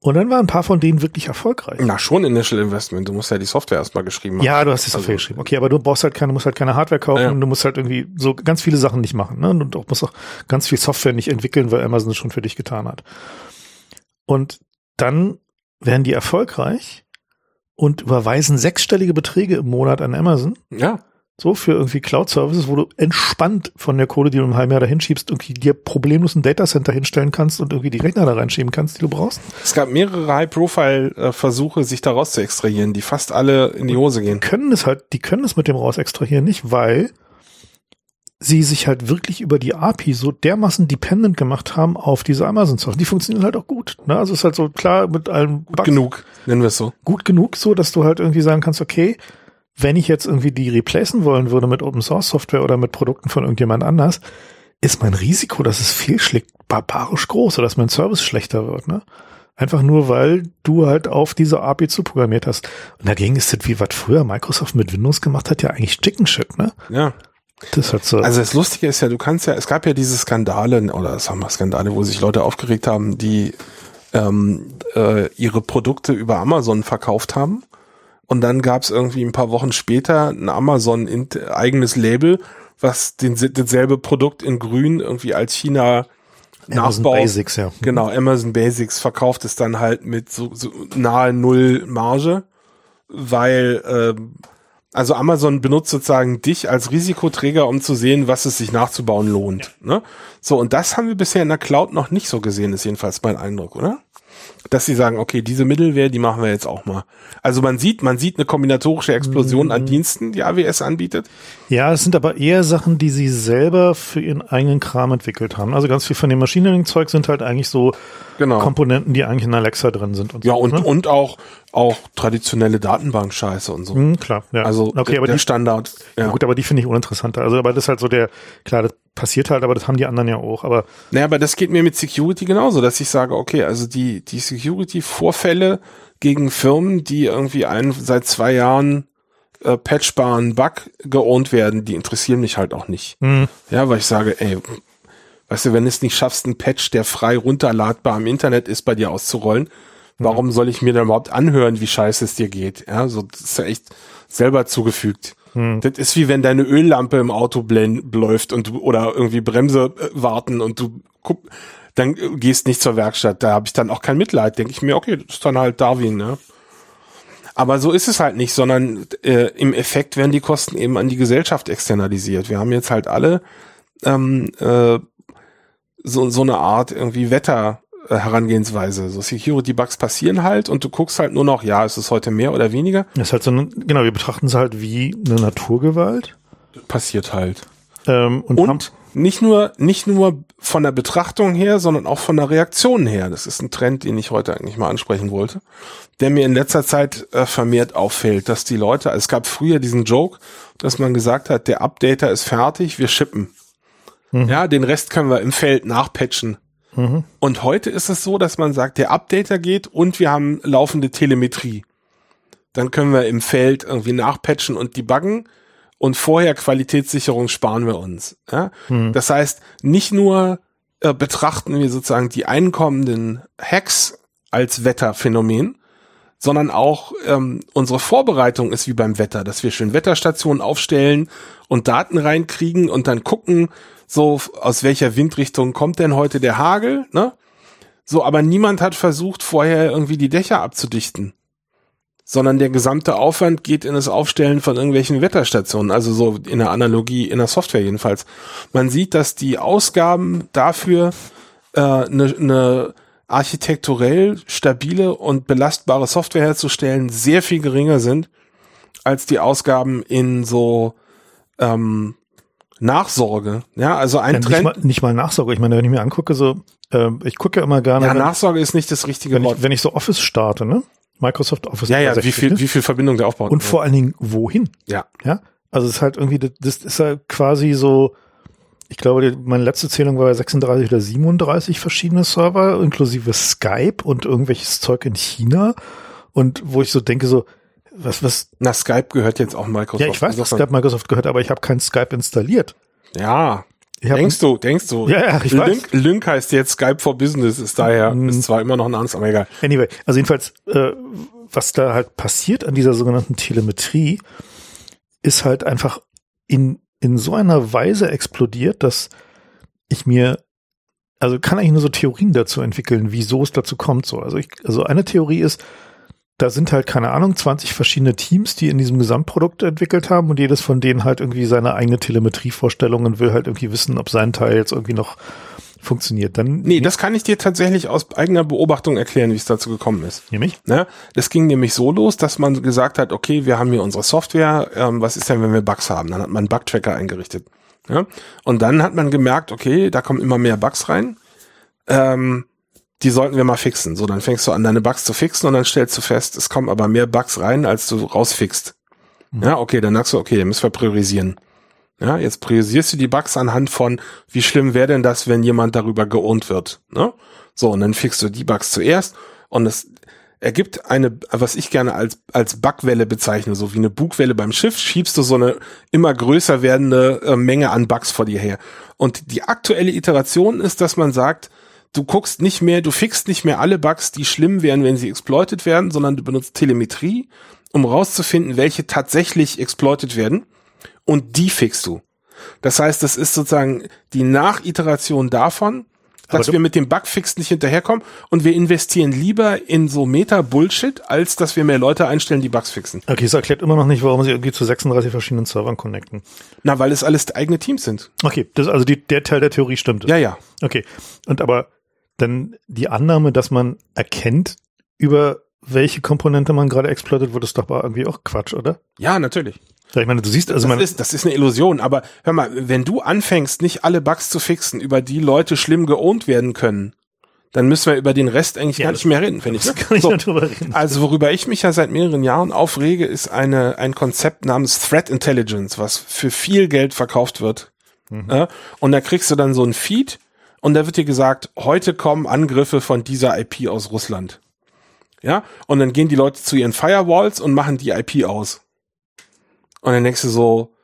Und dann waren ein paar von denen wirklich erfolgreich. Na, schon Initial Investment. Du musst ja die Software erstmal geschrieben haben. Ja, du hast die Software also, geschrieben. Okay, aber du brauchst halt keine, musst halt keine Hardware kaufen. Ja. Du musst halt irgendwie so ganz viele Sachen nicht machen. Ne? Und du musst auch ganz viel Software nicht entwickeln, weil Amazon es schon für dich getan hat. Und dann werden die erfolgreich und überweisen sechsstellige Beträge im Monat an Amazon. Ja. So für irgendwie Cloud-Services, wo du entspannt von der Kohle, die du im halben Jahr dahin schiebst, irgendwie dir problemlos ein Datacenter hinstellen kannst und irgendwie die Rechner da reinschieben kannst, die du brauchst. Es gab mehrere High-Profile-Versuche, sich da raus zu extrahieren, die fast alle in die Hose gehen. Die können es halt, die können es mit dem raus extrahieren nicht, weil sie sich halt wirklich über die API so dermaßen dependent gemacht haben auf diese Amazon-Software. Die funktionieren halt auch gut. Ne? Also ist halt so klar mit allem Gut genug, nennen wir es so. Gut genug, so dass du halt irgendwie sagen kannst, okay, wenn ich jetzt irgendwie die replacen wollen würde mit Open Source Software oder mit Produkten von irgendjemand anders, ist mein Risiko, dass es fehlschlägt, barbarisch groß oder dass mein Service schlechter wird, ne? Einfach nur, weil du halt auf diese API zuprogrammiert hast. Und dagegen ist das wie was früher Microsoft mit Windows gemacht hat, ja eigentlich Chicken Shit, ne? Ja. Das hat so. Also das Lustige ist ja, du kannst ja, es gab ja diese Skandale, oder sagen wir Skandale, wo sich Leute aufgeregt haben, die ähm, äh, ihre Produkte über Amazon verkauft haben und dann gab es irgendwie ein paar Wochen später ein Amazon eigenes Label, was den, dasselbe Produkt in Grün irgendwie als China Amazon Nachbau, Basics, ja. Genau, Amazon Basics verkauft es dann halt mit so, so nahe Null Marge, weil ähm, also Amazon benutzt sozusagen dich als Risikoträger, um zu sehen, was es sich nachzubauen lohnt. Ja. Ne? So, und das haben wir bisher in der Cloud noch nicht so gesehen, ist jedenfalls mein Eindruck, oder? Dass sie sagen, okay, diese Mittelwehr, die machen wir jetzt auch mal. Also man sieht, man sieht eine kombinatorische Explosion mhm. an Diensten, die AWS anbietet. Ja, es sind aber eher Sachen, die sie selber für ihren eigenen Kram entwickelt haben. Also ganz viel von dem Machine Learning Zeug sind halt eigentlich so genau. Komponenten, die eigentlich in Alexa drin sind. Und ja, so, und, ne? und auch, auch traditionelle Datenbank-Scheiße und so. Mhm, klar, ja. Also okay, der, aber der die, Standard. Ja. ja. Gut, aber die finde ich uninteressanter. Also, aber das ist halt so der, klar, das passiert halt, aber das haben die anderen ja auch. Aber naja, aber das geht mir mit Security genauso, dass ich sage, okay, also die die Security-Vorfälle gegen Firmen, die irgendwie einen seit zwei Jahren äh, patchbaren Bug geohnt werden, die interessieren mich halt auch nicht. Mhm. Ja, weil ich sage, ey, weißt du, wenn du es nicht schaffst, einen Patch, der frei runterladbar im Internet ist, bei dir auszurollen, mhm. warum soll ich mir dann überhaupt anhören, wie scheiße es dir geht? Ja, so das ist ja echt selber zugefügt. Hm. Das ist wie wenn deine Öllampe im Auto läuft und du oder irgendwie Bremse äh, warten und du guck, dann äh, gehst nicht zur Werkstatt. Da habe ich dann auch kein Mitleid. Denke ich mir, okay, das ist dann halt Darwin, ne? Aber so ist es halt nicht, sondern äh, im Effekt werden die Kosten eben an die Gesellschaft externalisiert. Wir haben jetzt halt alle ähm, äh, so, so eine Art irgendwie Wetter Herangehensweise. So Security-Bugs passieren halt und du guckst halt nur noch, ja, ist es heute mehr oder weniger? Das ist halt so, eine, genau, wir betrachten es halt wie eine Naturgewalt. Passiert halt. Ähm, und, und nicht nur, nicht nur von der Betrachtung her, sondern auch von der Reaktion her. Das ist ein Trend, den ich heute eigentlich mal ansprechen wollte, der mir in letzter Zeit äh, vermehrt auffällt, dass die Leute, also es gab früher diesen Joke, dass man gesagt hat, der Updater ist fertig, wir shippen. Mhm. Ja, den Rest können wir im Feld nachpatchen. Mhm. Und heute ist es so, dass man sagt, der Updater geht und wir haben laufende Telemetrie. Dann können wir im Feld irgendwie nachpatchen und debuggen und vorher Qualitätssicherung sparen wir uns. Ja? Mhm. Das heißt, nicht nur äh, betrachten wir sozusagen die einkommenden Hacks als Wetterphänomen, sondern auch ähm, unsere Vorbereitung ist wie beim Wetter, dass wir schön Wetterstationen aufstellen und Daten reinkriegen und dann gucken, so aus welcher Windrichtung kommt denn heute der Hagel, ne? So, aber niemand hat versucht, vorher irgendwie die Dächer abzudichten. Sondern der gesamte Aufwand geht in das Aufstellen von irgendwelchen Wetterstationen, also so in der Analogie, in der Software jedenfalls. Man sieht, dass die Ausgaben dafür eine äh, ne, ne architekturell stabile und belastbare Software herzustellen sehr viel geringer sind als die Ausgaben in so ähm, Nachsorge. Ja, also ein ja, Trend. Nicht mal, nicht mal Nachsorge. Ich meine, wenn ich mir angucke, so, äh, ich gucke ja immer gerne. Ja, Nachsorge ist nicht das richtige wenn Wort. Ich, wenn ich so Office starte, ne? Microsoft Office. Ja, ja, 360, wie viel, ne? wie viel Verbindung der aufbaut. Und ja. vor allen Dingen, wohin? Ja. Ja. Also es ist halt irgendwie, das ist halt quasi so, ich glaube, meine letzte Zählung war 36 oder 37 verschiedene Server, inklusive Skype und irgendwelches Zeug in China. Und wo ich so denke, so, was, was? Na, Skype gehört jetzt auch Microsoft. Ja, ich weiß, dass Skype Microsoft gehört, aber ich habe kein Skype installiert. Ja. denkst du, denkst du. Ja, ja, ich Link, weiß. Link heißt jetzt Skype for Business, ist daher, mm. ist zwar immer noch ein anderes, aber egal. Anyway, also jedenfalls, äh, was da halt passiert an dieser sogenannten Telemetrie, ist halt einfach in, in so einer Weise explodiert, dass ich mir also kann eigentlich nur so Theorien dazu entwickeln, wieso es dazu kommt. So, also ich, also eine Theorie ist, da sind halt, keine Ahnung, 20 verschiedene Teams, die in diesem Gesamtprodukt entwickelt haben und jedes von denen halt irgendwie seine eigene Telemetrievorstellung und will halt irgendwie wissen, ob sein Teil jetzt irgendwie noch funktioniert. Dann nee, das kann ich dir tatsächlich aus eigener Beobachtung erklären, wie es dazu gekommen ist. Nämlich? Ne? Das ging nämlich so los, dass man gesagt hat, okay, wir haben hier unsere Software, ähm, was ist denn, wenn wir Bugs haben? Dann hat man einen Bug-Tracker eingerichtet. Ja? Und dann hat man gemerkt, okay, da kommen immer mehr Bugs rein. Ähm, die sollten wir mal fixen. So, dann fängst du an, deine Bugs zu fixen und dann stellst du fest, es kommen aber mehr Bugs rein, als du rausfixst. Mhm. Ja, okay, dann sagst du, okay, dann müssen wir priorisieren. Ja, jetzt priorisierst du die Bugs anhand von, wie schlimm wäre denn das, wenn jemand darüber geohnt wird. Ne? So, und dann fixst du die Bugs zuerst und es ergibt eine, was ich gerne als, als Bugwelle bezeichne, so wie eine Bugwelle beim Schiff, schiebst du so eine immer größer werdende äh, Menge an Bugs vor dir her. Und die aktuelle Iteration ist, dass man sagt, du guckst nicht mehr, du fixst nicht mehr alle Bugs, die schlimm wären, wenn sie exploited werden, sondern du benutzt Telemetrie, um rauszufinden, welche tatsächlich exploited werden und die fixst du. Das heißt, das ist sozusagen die Nachiteration davon, dass wir mit dem Bugfix nicht hinterherkommen und wir investieren lieber in so Meta-Bullshit, als dass wir mehr Leute einstellen, die Bugs fixen. Okay, es erklärt immer noch nicht, warum sie irgendwie zu 36 verschiedenen Servern connecten. Na, weil es alles eigene Teams sind. Okay, das also die, der Teil der Theorie stimmt. Ja, ja. Okay. Und aber dann die Annahme, dass man erkennt, über welche Komponente man gerade exploitet, wird es doch irgendwie auch Quatsch, oder? Ja, natürlich. Ja, ich meine, du siehst, also das, ist, das ist eine Illusion, aber hör mal, wenn du anfängst, nicht alle Bugs zu fixen, über die Leute schlimm geohnt werden können, dann müssen wir über den Rest eigentlich ja, gar nicht mehr reden, finde ich. Das kann ich so, [laughs] darüber reden. Also worüber ich mich ja seit mehreren Jahren aufrege, ist eine, ein Konzept namens Threat Intelligence, was für viel Geld verkauft wird. Mhm. Ja, und da kriegst du dann so ein Feed und da wird dir gesagt, heute kommen Angriffe von dieser IP aus Russland. Ja, und dann gehen die Leute zu ihren Firewalls und machen die IP aus. Und dann denkst du so,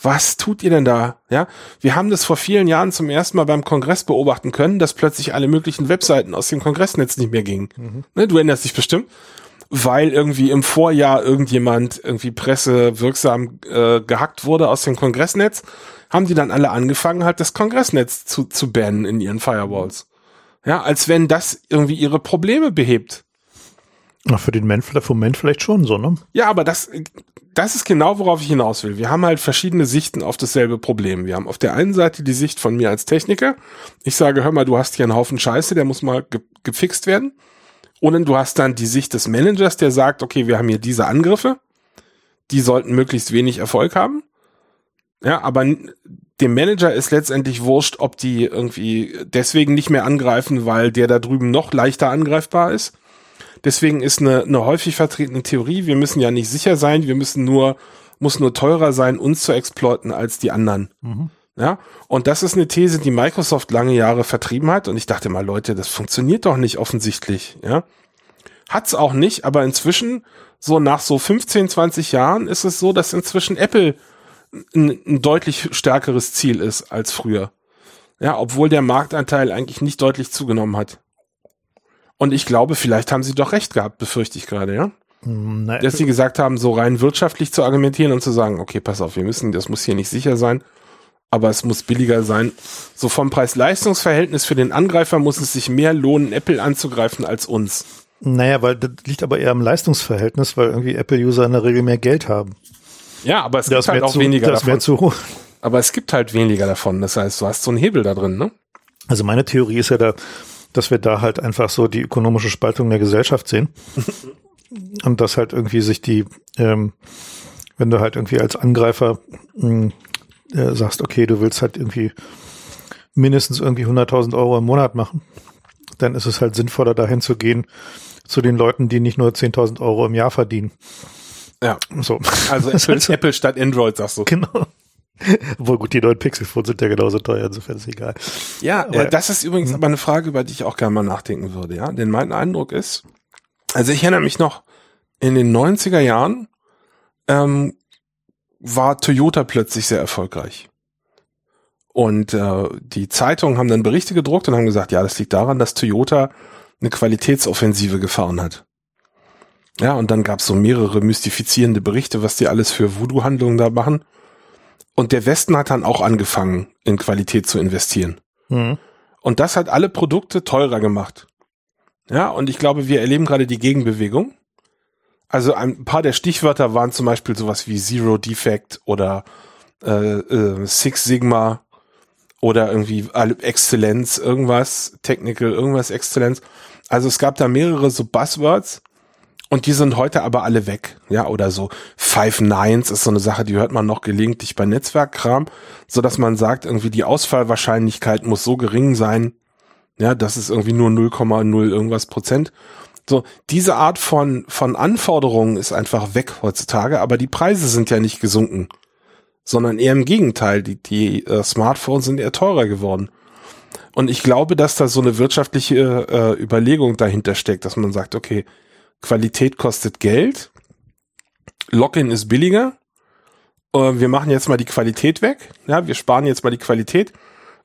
was tut ihr denn da? Ja, wir haben das vor vielen Jahren zum ersten Mal beim Kongress beobachten können, dass plötzlich alle möglichen Webseiten aus dem Kongressnetz nicht mehr gingen. Mhm. Ne, du erinnerst dich bestimmt, weil irgendwie im Vorjahr irgendjemand irgendwie pressewirksam äh, gehackt wurde aus dem Kongressnetz, haben die dann alle angefangen, halt das Kongressnetz zu, zu bannen in ihren Firewalls. Ja, als wenn das irgendwie ihre Probleme behebt. Na, für den Moment vielleicht schon so, ne? Ja, aber das, das ist genau, worauf ich hinaus will. Wir haben halt verschiedene Sichten auf dasselbe Problem. Wir haben auf der einen Seite die Sicht von mir als Techniker. Ich sage, hör mal, du hast hier einen Haufen Scheiße, der muss mal ge gefixt werden. Und du hast dann die Sicht des Managers, der sagt, okay, wir haben hier diese Angriffe. Die sollten möglichst wenig Erfolg haben. Ja, aber dem Manager ist letztendlich wurscht, ob die irgendwie deswegen nicht mehr angreifen, weil der da drüben noch leichter angreifbar ist Deswegen ist eine, eine häufig vertretene Theorie, wir müssen ja nicht sicher sein, wir müssen nur, muss nur teurer sein, uns zu exploiten als die anderen. Mhm. Ja, und das ist eine These, die Microsoft lange Jahre vertrieben hat. Und ich dachte mal, Leute, das funktioniert doch nicht offensichtlich. Ja, hat's auch nicht. Aber inzwischen, so nach so 15, 20 Jahren, ist es so, dass inzwischen Apple ein, ein deutlich stärkeres Ziel ist als früher. Ja, obwohl der Marktanteil eigentlich nicht deutlich zugenommen hat. Und ich glaube, vielleicht haben sie doch recht gehabt, befürchte ich gerade, ja? Hm, Nein. Dass sie gesagt haben, so rein wirtschaftlich zu argumentieren und zu sagen, okay, pass auf, wir müssen, das muss hier nicht sicher sein, aber es muss billiger sein. So vom Preis-Leistungs-Verhältnis für den Angreifer muss es sich mehr lohnen, Apple anzugreifen als uns. Naja, weil das liegt aber eher am Leistungsverhältnis, weil irgendwie Apple-User in der Regel mehr Geld haben. Ja, aber es das gibt halt auch zu, weniger das davon. Zu hoch. Aber es gibt halt weniger davon. Das heißt, du hast so einen Hebel da drin, ne? Also meine Theorie ist ja da, dass wir da halt einfach so die ökonomische Spaltung der Gesellschaft sehen. [laughs] Und dass halt irgendwie sich die, ähm, wenn du halt irgendwie als Angreifer mh, hm, äh, sagst, okay, du willst halt irgendwie mindestens irgendwie 100.000 Euro im Monat machen, dann ist es halt sinnvoller dahin zu gehen zu den Leuten, die nicht nur 10.000 Euro im Jahr verdienen. Ja. So. Also [laughs] Apple, Apple statt Android, sagst du. Genau. [laughs] Obwohl gut, die neuen Pixelphones sind ja genauso teuer, insofern ist es egal. Ja, aber, äh, das ist übrigens hm. aber eine Frage, über die ich auch gerne mal nachdenken würde, ja. Denn mein Eindruck ist, also ich erinnere mich noch, in den 90er Jahren ähm, war Toyota plötzlich sehr erfolgreich. Und äh, die Zeitungen haben dann Berichte gedruckt und haben gesagt, ja, das liegt daran, dass Toyota eine Qualitätsoffensive gefahren hat. Ja, und dann gab es so mehrere mystifizierende Berichte, was die alles für Voodoo-Handlungen da machen. Und der Westen hat dann auch angefangen, in Qualität zu investieren. Mhm. Und das hat alle Produkte teurer gemacht. Ja, und ich glaube, wir erleben gerade die Gegenbewegung. Also ein paar der Stichwörter waren zum Beispiel sowas wie Zero Defect oder äh, äh, Six Sigma oder irgendwie Exzellenz, irgendwas, Technical, irgendwas Exzellenz. Also es gab da mehrere so Buzzwords und die sind heute aber alle weg. Ja, oder so Five Nines ist so eine Sache, die hört man noch gelegentlich bei Netzwerkkram, so dass man sagt, irgendwie die Ausfallwahrscheinlichkeit muss so gering sein, ja, das ist irgendwie nur 0,0 irgendwas Prozent. So, diese Art von, von Anforderungen ist einfach weg heutzutage, aber die Preise sind ja nicht gesunken, sondern eher im Gegenteil. Die, die äh, Smartphones sind eher teurer geworden. Und ich glaube, dass da so eine wirtschaftliche äh, Überlegung dahinter steckt, dass man sagt, okay, Qualität kostet Geld, Login ist billiger, äh, wir machen jetzt mal die Qualität weg, ja, wir sparen jetzt mal die Qualität.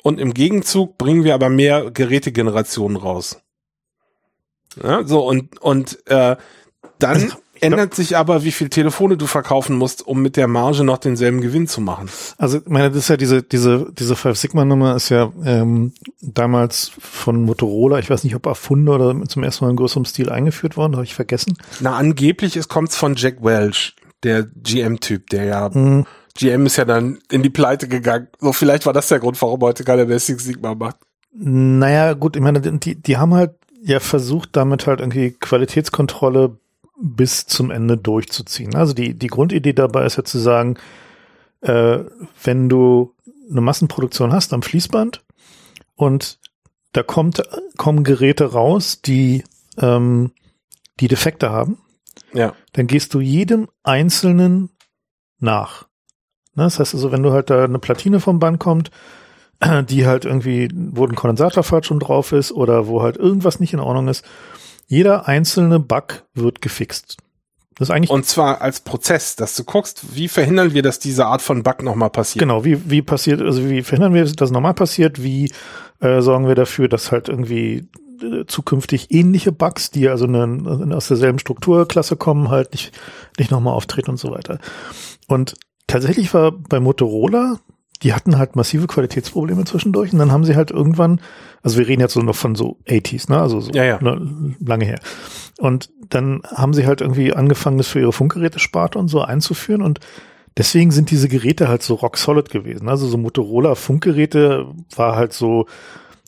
Und im Gegenzug bringen wir aber mehr Gerätegenerationen raus. Ja, so und und äh, dann also, ändert sich aber, wie viel Telefone du verkaufen musst, um mit der Marge noch denselben Gewinn zu machen. Also, ich meine, das ist ja diese diese diese Five Sigma Nummer ist ja ähm, damals von Motorola, ich weiß nicht, ob erfunden oder zum ersten Mal in größerem Stil eingeführt worden, habe ich vergessen. Na, angeblich es kommt's von Jack Welch, der GM-Typ, der ja mhm. GM ist ja dann in die Pleite gegangen. So, vielleicht war das der Grund, warum heute keiner mehr Six Sigma macht. Naja, gut, ich meine, die, die haben halt ja versucht, damit halt irgendwie Qualitätskontrolle bis zum Ende durchzuziehen. Also die, die Grundidee dabei ist ja zu sagen, äh, wenn du eine Massenproduktion hast am Fließband und da kommt, kommen Geräte raus, die, ähm, die Defekte haben, ja. dann gehst du jedem Einzelnen nach. Ne, das heißt also, wenn du halt da eine Platine vom Band kommt, [clears throat] die halt irgendwie, wo ein Kondensatorfahrt schon drauf ist oder wo halt irgendwas nicht in Ordnung ist, jeder einzelne Bug wird gefixt. Das ist eigentlich und zwar als Prozess, dass du guckst, wie verhindern wir, dass diese Art von Bug nochmal passiert. Genau, wie, wie passiert, also wie verhindern wir, dass das nochmal passiert, wie äh, sorgen wir dafür, dass halt irgendwie äh, zukünftig ähnliche Bugs, die also eine, aus derselben Strukturklasse kommen, halt nicht, nicht nochmal auftreten und so weiter. Und tatsächlich war bei Motorola die hatten halt massive Qualitätsprobleme zwischendurch und dann haben sie halt irgendwann, also wir reden jetzt so noch von so 80s, ne, also so ja, ja. Ne, lange her. Und dann haben sie halt irgendwie angefangen, das für ihre Funkgerätesparte und so einzuführen und deswegen sind diese Geräte halt so rock solid gewesen. Also so Motorola Funkgeräte war halt so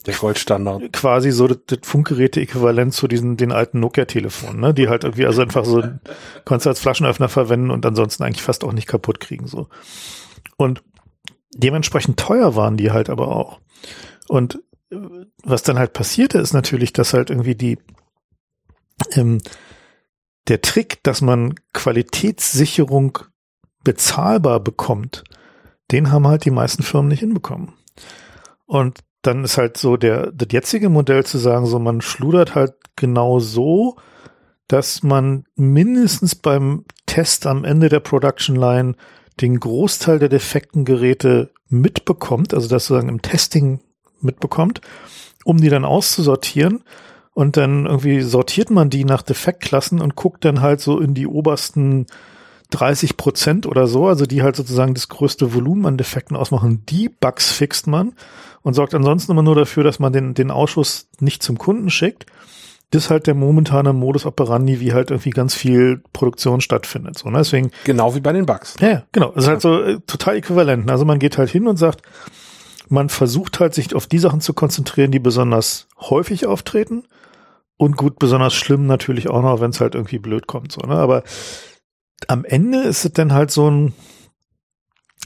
der Goldstandard. Quasi so das, das Funkgeräte-Äquivalent zu diesen, den alten Nokia-Telefonen, ne? Die halt irgendwie, also einfach so, [laughs] konntest als Flaschenöffner verwenden und ansonsten eigentlich fast auch nicht kaputt kriegen, so. Und dementsprechend teuer waren die halt aber auch. Und äh, was dann halt passierte, ist natürlich, dass halt irgendwie die, ähm, der Trick, dass man Qualitätssicherung bezahlbar bekommt, den haben halt die meisten Firmen nicht hinbekommen. Und dann ist halt so der, das jetzige Modell zu sagen, so man schludert halt genau so, dass man mindestens beim Test am Ende der Production Line den Großteil der defekten Geräte mitbekommt, also das sozusagen im Testing mitbekommt, um die dann auszusortieren. Und dann irgendwie sortiert man die nach Defektklassen und guckt dann halt so in die obersten 30 Prozent oder so, also die halt sozusagen das größte Volumen an Defekten ausmachen. Die Bugs fixt man und sorgt ansonsten immer nur dafür, dass man den, den Ausschuss nicht zum Kunden schickt ist halt der momentane Modus operandi, wie halt irgendwie ganz viel Produktion stattfindet. So, ne? Deswegen. Genau wie bei den Bugs. Ja, genau. Das ist halt so äh, total äquivalent. Also man geht halt hin und sagt, man versucht halt sich auf die Sachen zu konzentrieren, die besonders häufig auftreten. Und gut, besonders schlimm natürlich auch noch, wenn es halt irgendwie blöd kommt. So, ne? Aber am Ende ist es dann halt so ein,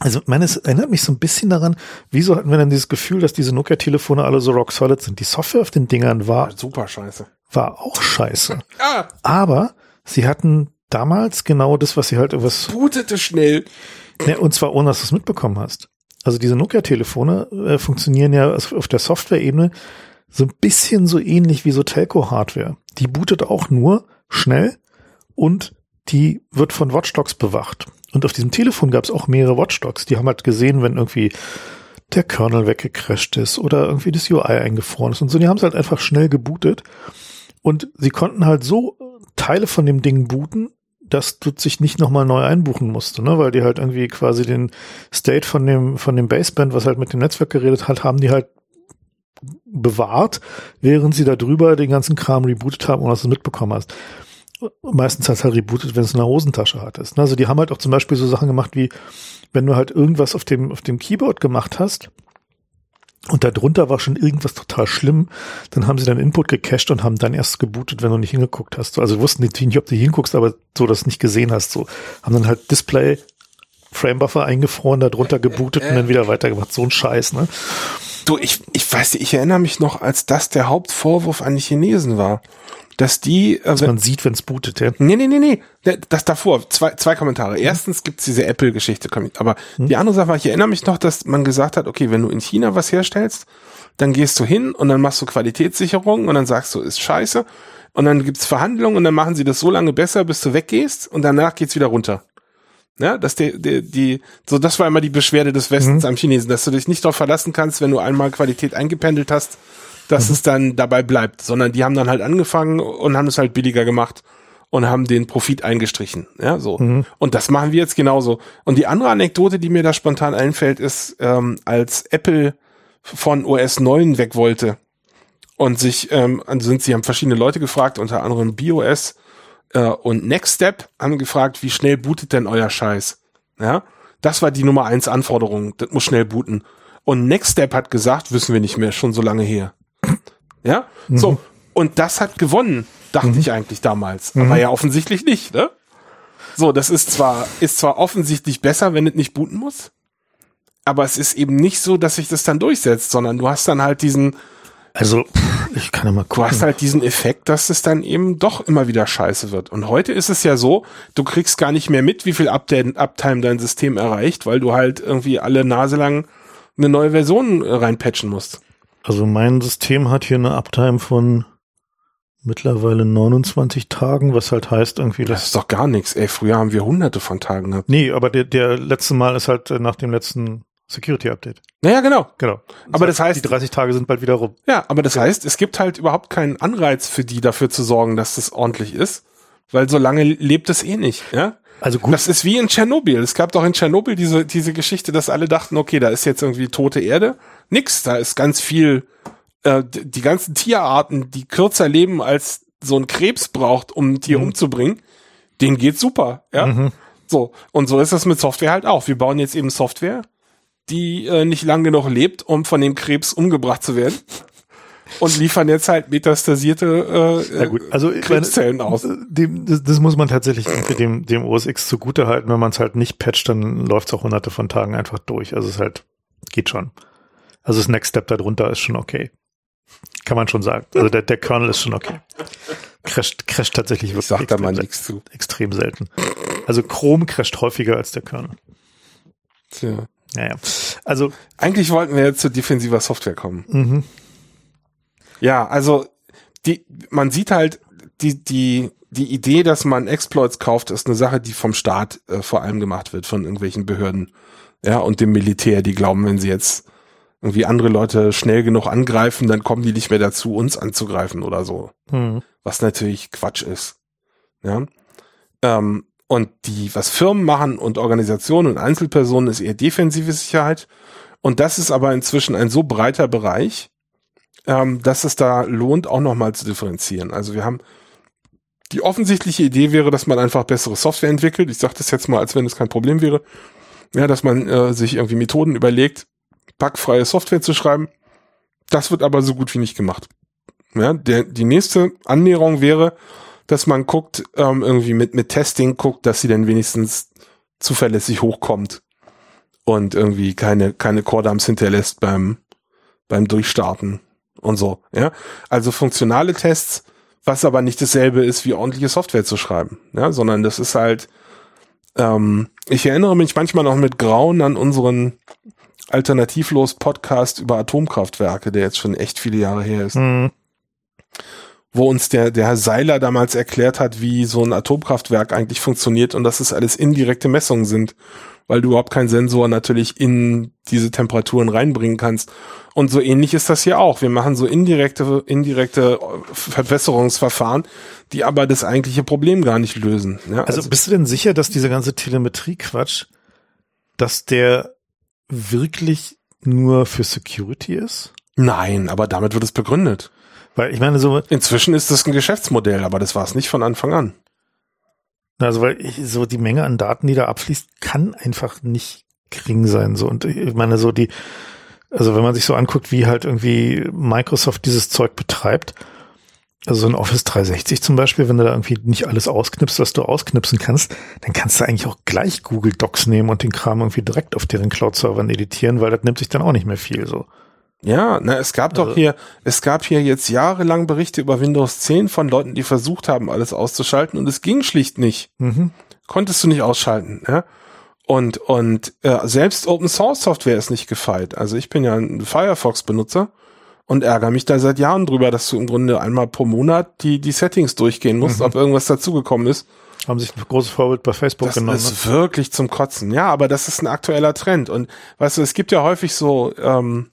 also, meine, es erinnert mich so ein bisschen daran, wieso hatten wir denn dieses Gefühl, dass diese Nokia-Telefone alle so rock solid sind? Die Software auf den Dingern war super scheiße war auch scheiße. [laughs] Ah. Aber sie hatten damals genau das, was sie halt was. Bootete schnell. Ne, und zwar ohne, dass du es mitbekommen hast. Also diese Nokia-Telefone äh, funktionieren ja auf der Software-Ebene so ein bisschen so ähnlich wie so Telco-Hardware. Die bootet auch nur schnell und die wird von Watchdogs bewacht. Und auf diesem Telefon gab es auch mehrere Watchdogs. Die haben halt gesehen, wenn irgendwie der Kernel weggecrashed ist oder irgendwie das UI eingefroren ist und so. Die haben es halt einfach schnell gebootet und sie konnten halt so Teile von dem Ding booten, dass du sich nicht nochmal neu einbuchen musste, ne? weil die halt irgendwie quasi den State von dem, von dem Baseband, was halt mit dem Netzwerk geredet hat, haben die halt bewahrt, während sie da drüber den ganzen Kram rebootet haben, ohne dass du es mitbekommen hast. meistens hat es halt rebootet, wenn es eine Hosentasche hattest. Also die haben halt auch zum Beispiel so Sachen gemacht wie, wenn du halt irgendwas auf dem, auf dem Keyboard gemacht hast, und darunter war schon irgendwas total schlimm. Dann haben sie deinen Input gecached und haben dann erst gebootet, wenn du nicht hingeguckt hast. Also wussten die nicht, ob du hinguckst, aber so das nicht gesehen hast. So haben dann halt Display Framebuffer eingefroren, darunter gebootet und dann wieder weitergemacht. So ein Scheiß, ne? Du, ich, ich weiß nicht, ich erinnere mich noch, als das der Hauptvorwurf an die Chinesen war. Dass die. Äh, dass man sieht, wenn es bootet, ja. Nee, nee, nee, nee. Das davor. Zwei, zwei Kommentare. Erstens gibt's diese Apple-Geschichte, aber hm. die andere Sache war, ich erinnere mich noch, dass man gesagt hat, okay, wenn du in China was herstellst, dann gehst du hin und dann machst du Qualitätssicherung und dann sagst du, ist scheiße. Und dann gibt's Verhandlungen und dann machen sie das so lange besser, bis du weggehst und danach geht's wieder runter. Ja, dass der, der, die, so das war immer die Beschwerde des Westens mhm. am Chinesen, dass du dich nicht darauf verlassen kannst, wenn du einmal Qualität eingependelt hast, dass mhm. es dann dabei bleibt, sondern die haben dann halt angefangen und haben es halt billiger gemacht und haben den Profit eingestrichen. Ja, so. Mhm. Und das machen wir jetzt genauso. Und die andere Anekdote, die mir da spontan einfällt, ist, ähm, als Apple von OS 9 weg wollte und sich, ähm, sind sie haben verschiedene Leute gefragt, unter anderem BOS, äh, und Next Step haben gefragt, wie schnell bootet denn euer Scheiß? Ja, das war die Nummer eins Anforderung. Das muss schnell booten. Und Next Step hat gesagt, wissen wir nicht mehr, schon so lange her. Ja, mhm. so. Und das hat gewonnen, dachte mhm. ich eigentlich damals. Mhm. Aber ja offensichtlich nicht, ne? So, das ist zwar, ist zwar offensichtlich besser, wenn es nicht booten muss. Aber es ist eben nicht so, dass sich das dann durchsetzt, sondern du hast dann halt diesen, also, ich kann ja mal gucken. Du hast halt diesen Effekt, dass es dann eben doch immer wieder scheiße wird. Und heute ist es ja so, du kriegst gar nicht mehr mit, wie viel Uptime, Uptime dein System erreicht, weil du halt irgendwie alle Nase lang eine neue Version reinpatchen musst. Also mein System hat hier eine Uptime von mittlerweile 29 Tagen, was halt heißt irgendwie, das, das ist doch gar nichts. Ey, früher haben wir hunderte von Tagen gehabt. Nee, aber der, der letzte Mal ist halt nach dem letzten Security Update. Naja, genau. Genau. aber das heißt, die 30 Tage sind bald wieder rum. Ja, aber das heißt, es gibt halt überhaupt keinen Anreiz für die dafür zu sorgen, dass das ordentlich ist, weil so lange lebt es eh nicht, ja? Also gut. Das ist wie in Tschernobyl. Es gab doch in Tschernobyl diese, diese Geschichte, dass alle dachten, okay, da ist jetzt irgendwie tote Erde. Nix, da ist ganz viel, äh, die ganzen Tierarten, die kürzer leben als so ein Krebs braucht, um ein Tier mhm. umzubringen, denen geht's super, ja? Mhm. So. Und so ist das mit Software halt auch. Wir bauen jetzt eben Software, die äh, nicht lang genug lebt, um von dem Krebs umgebracht zu werden. Und liefern jetzt halt metastasierte äh, gut, also, Krebszellen meine, aus. Dem, das, das, muss man tatsächlich dem, dem OS X zugute halten. Wenn man es halt nicht patcht, dann läuft es auch hunderte von Tagen einfach durch. Also es halt, geht schon. Also das Next Step darunter ist schon okay. Kann man schon sagen. Also der, der Kernel ist schon okay. Crasht, crasht tatsächlich wirklich. Ich sag da mal nichts zu. Extrem selten. Also Chrome crasht häufiger als der Kernel. Tja. Ja, ja. Also eigentlich wollten wir jetzt zu defensiver Software kommen. Mhm. Ja, also die, man sieht halt die die die Idee, dass man Exploits kauft, ist eine Sache, die vom Staat äh, vor allem gemacht wird von irgendwelchen Behörden, ja und dem Militär. Die glauben, wenn sie jetzt irgendwie andere Leute schnell genug angreifen, dann kommen die nicht mehr dazu, uns anzugreifen oder so. Mhm. Was natürlich Quatsch ist. Ja. Ähm, und die, was Firmen machen und Organisationen und Einzelpersonen, ist eher defensive Sicherheit. Und das ist aber inzwischen ein so breiter Bereich, ähm, dass es da lohnt, auch nochmal zu differenzieren. Also wir haben die offensichtliche Idee wäre, dass man einfach bessere Software entwickelt. Ich sage das jetzt mal, als wenn es kein Problem wäre. Ja, dass man äh, sich irgendwie Methoden überlegt, bugfreie Software zu schreiben. Das wird aber so gut wie nicht gemacht. Ja, der, die nächste Annäherung wäre, dass man guckt, ähm, irgendwie mit, mit Testing guckt, dass sie dann wenigstens zuverlässig hochkommt und irgendwie keine, keine Core-Dumps hinterlässt beim, beim Durchstarten und so, ja. Also funktionale Tests, was aber nicht dasselbe ist, wie ordentliche Software zu schreiben, ja, sondern das ist halt, ähm, ich erinnere mich manchmal noch mit Grauen an unseren alternativlos Podcast über Atomkraftwerke, der jetzt schon echt viele Jahre her ist. Mhm wo uns der, der Herr Seiler damals erklärt hat, wie so ein Atomkraftwerk eigentlich funktioniert und dass es alles indirekte Messungen sind, weil du überhaupt keinen Sensor natürlich in diese Temperaturen reinbringen kannst. Und so ähnlich ist das hier auch. Wir machen so indirekte, indirekte Verbesserungsverfahren, die aber das eigentliche Problem gar nicht lösen. Ja, also, also bist du denn sicher, dass diese ganze Telemetrie-Quatsch, dass der wirklich nur für Security ist? Nein, aber damit wird es begründet. Weil ich meine so. Inzwischen ist das ein Geschäftsmodell, aber das war es nicht von Anfang an. Also weil ich, so die Menge an Daten, die da abfließt, kann einfach nicht gering sein. So und ich meine so die, also wenn man sich so anguckt, wie halt irgendwie Microsoft dieses Zeug betreibt, also so ein Office 360 zum Beispiel, wenn du da irgendwie nicht alles ausknipst, was du ausknipsen kannst, dann kannst du eigentlich auch gleich Google Docs nehmen und den Kram irgendwie direkt auf deren Cloud-Servern editieren, weil das nimmt sich dann auch nicht mehr viel so. Ja, na, es gab also, doch hier, es gab hier jetzt jahrelang Berichte über Windows 10 von Leuten, die versucht haben, alles auszuschalten und es ging schlicht nicht. Mhm. Konntest du nicht ausschalten, ja? Und, und äh, selbst Open Source Software ist nicht gefeit. Also ich bin ja ein Firefox-Benutzer und ärgere mich da seit Jahren drüber, dass du im Grunde einmal pro Monat die, die Settings durchgehen musst, mhm. ob irgendwas dazugekommen ist. Haben sich ein großes Vorbild bei Facebook das genommen. Das ist ne? wirklich zum Kotzen. Ja, aber das ist ein aktueller Trend. Und weißt du, es gibt ja häufig so, ähm,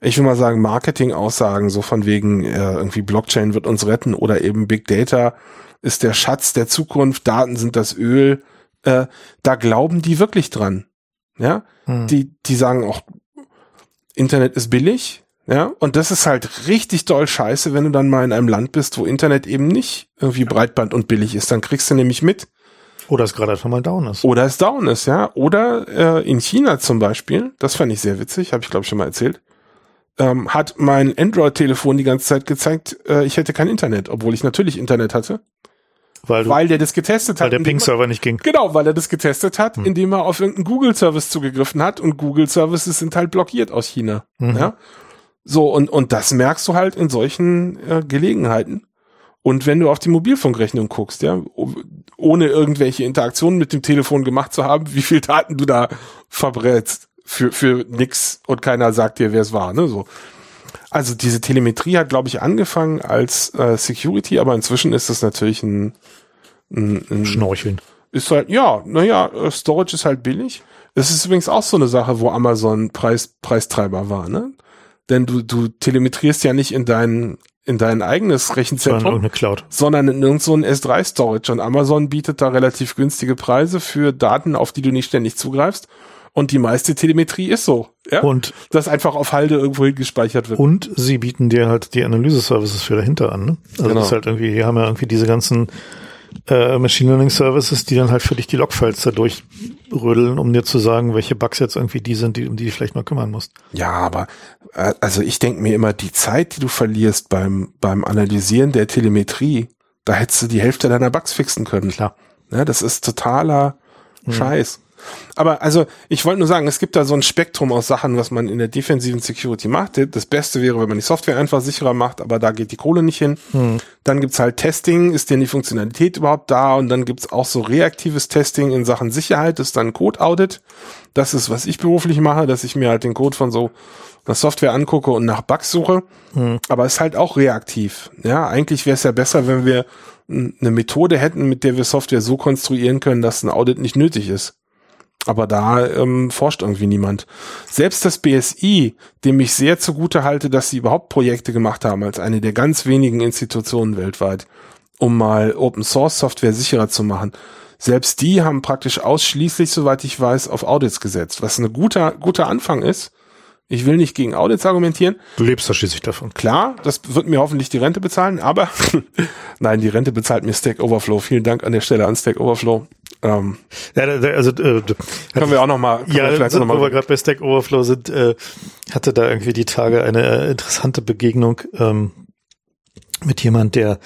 ich will mal sagen, Marketing-Aussagen, so von wegen, äh, irgendwie Blockchain wird uns retten oder eben Big Data ist der Schatz der Zukunft, Daten sind das Öl. Äh, da glauben die wirklich dran. Ja, hm. die, die sagen auch, Internet ist billig. Ja, und das ist halt richtig doll scheiße, wenn du dann mal in einem Land bist, wo Internet eben nicht irgendwie Breitband und billig ist. Dann kriegst du nämlich mit. Oder es gerade einfach mal down ist. Oder es down ist, ja. Oder äh, in China zum Beispiel, das fand ich sehr witzig, habe ich glaube ich schon mal erzählt ähm, hat mein Android-Telefon die ganze Zeit gezeigt, äh, ich hätte kein Internet, obwohl ich natürlich Internet hatte. Weil, du, weil der das getestet hat. Weil der Ping-Server nicht ging. Genau, weil er das getestet hat, hm. indem er auf irgendeinen Google-Service zugegriffen hat und Google-Services sind halt blockiert aus China. Mhm. Ja. So, und, und das merkst du halt in solchen äh, Gelegenheiten. Und wenn du auf die Mobilfunkrechnung guckst, ja, ohne irgendwelche Interaktionen mit dem Telefon gemacht zu haben, [laughs] wie viel Daten du da verbrätst für, für nix und keiner sagt dir, wer es war, ne, so. Also diese Telemetrie hat, glaube ich, angefangen als äh, Security, aber inzwischen ist es natürlich ein, ein, ein Schnorcheln. Ist halt, ja, naja, äh, Storage ist halt billig. Es ist übrigens auch so eine Sache, wo Amazon Preis, Preistreiber war, ne? Denn du, du telemetrierst ja nicht in dein, in dein eigenes Rechenzentrum, sondern, Cloud. sondern in irgendein so S3 Storage. Und Amazon bietet da relativ günstige Preise für Daten, auf die du nicht ständig zugreifst. Und die meiste Telemetrie ist so, ja. Und das einfach auf Halde irgendwo gespeichert wird. Und sie bieten dir halt die Analyse-Services für dahinter an. Ne? Also genau. das ist halt irgendwie, die haben ja irgendwie diese ganzen äh, Machine Learning Services, die dann halt für dich die Logfiles da durchrödeln, um dir zu sagen, welche Bugs jetzt irgendwie die sind, die, um die du dich vielleicht mal kümmern musst. Ja, aber äh, also ich denke mir immer, die Zeit, die du verlierst beim, beim Analysieren der Telemetrie, da hättest du die Hälfte deiner Bugs fixen können. Klar. Ja, das ist totaler hm. Scheiß. Aber also, ich wollte nur sagen, es gibt da so ein Spektrum aus Sachen, was man in der defensiven Security macht. Das Beste wäre, wenn man die Software einfach sicherer macht, aber da geht die Kohle nicht hin. Hm. Dann gibt's halt Testing, ist denn die Funktionalität überhaupt da? Und dann gibt's auch so reaktives Testing in Sachen Sicherheit, das ist dann Code-Audit. Das ist, was ich beruflich mache, dass ich mir halt den Code von so einer Software angucke und nach Bugs suche. Hm. Aber ist halt auch reaktiv. Ja, eigentlich wäre es ja besser, wenn wir eine Methode hätten, mit der wir Software so konstruieren können, dass ein Audit nicht nötig ist. Aber da ähm, forscht irgendwie niemand. Selbst das BSI, dem ich sehr zugute halte, dass sie überhaupt Projekte gemacht haben, als eine der ganz wenigen Institutionen weltweit, um mal Open Source Software sicherer zu machen. Selbst die haben praktisch ausschließlich, soweit ich weiß, auf Audits gesetzt, was ein guter, guter Anfang ist. Ich will nicht gegen Audits argumentieren. Du lebst da schließlich davon. Klar, das wird mir hoffentlich die Rente bezahlen, aber [laughs] nein, die Rente bezahlt mir Stack Overflow. Vielen Dank an der Stelle an Stack Overflow. Ähm, ja, also äh, können wir auch noch mal. Ja, wir so, noch mal wo wir gerade bei Stack Overflow sind, äh, hatte da irgendwie die Tage eine äh, interessante Begegnung ähm, mit jemand, der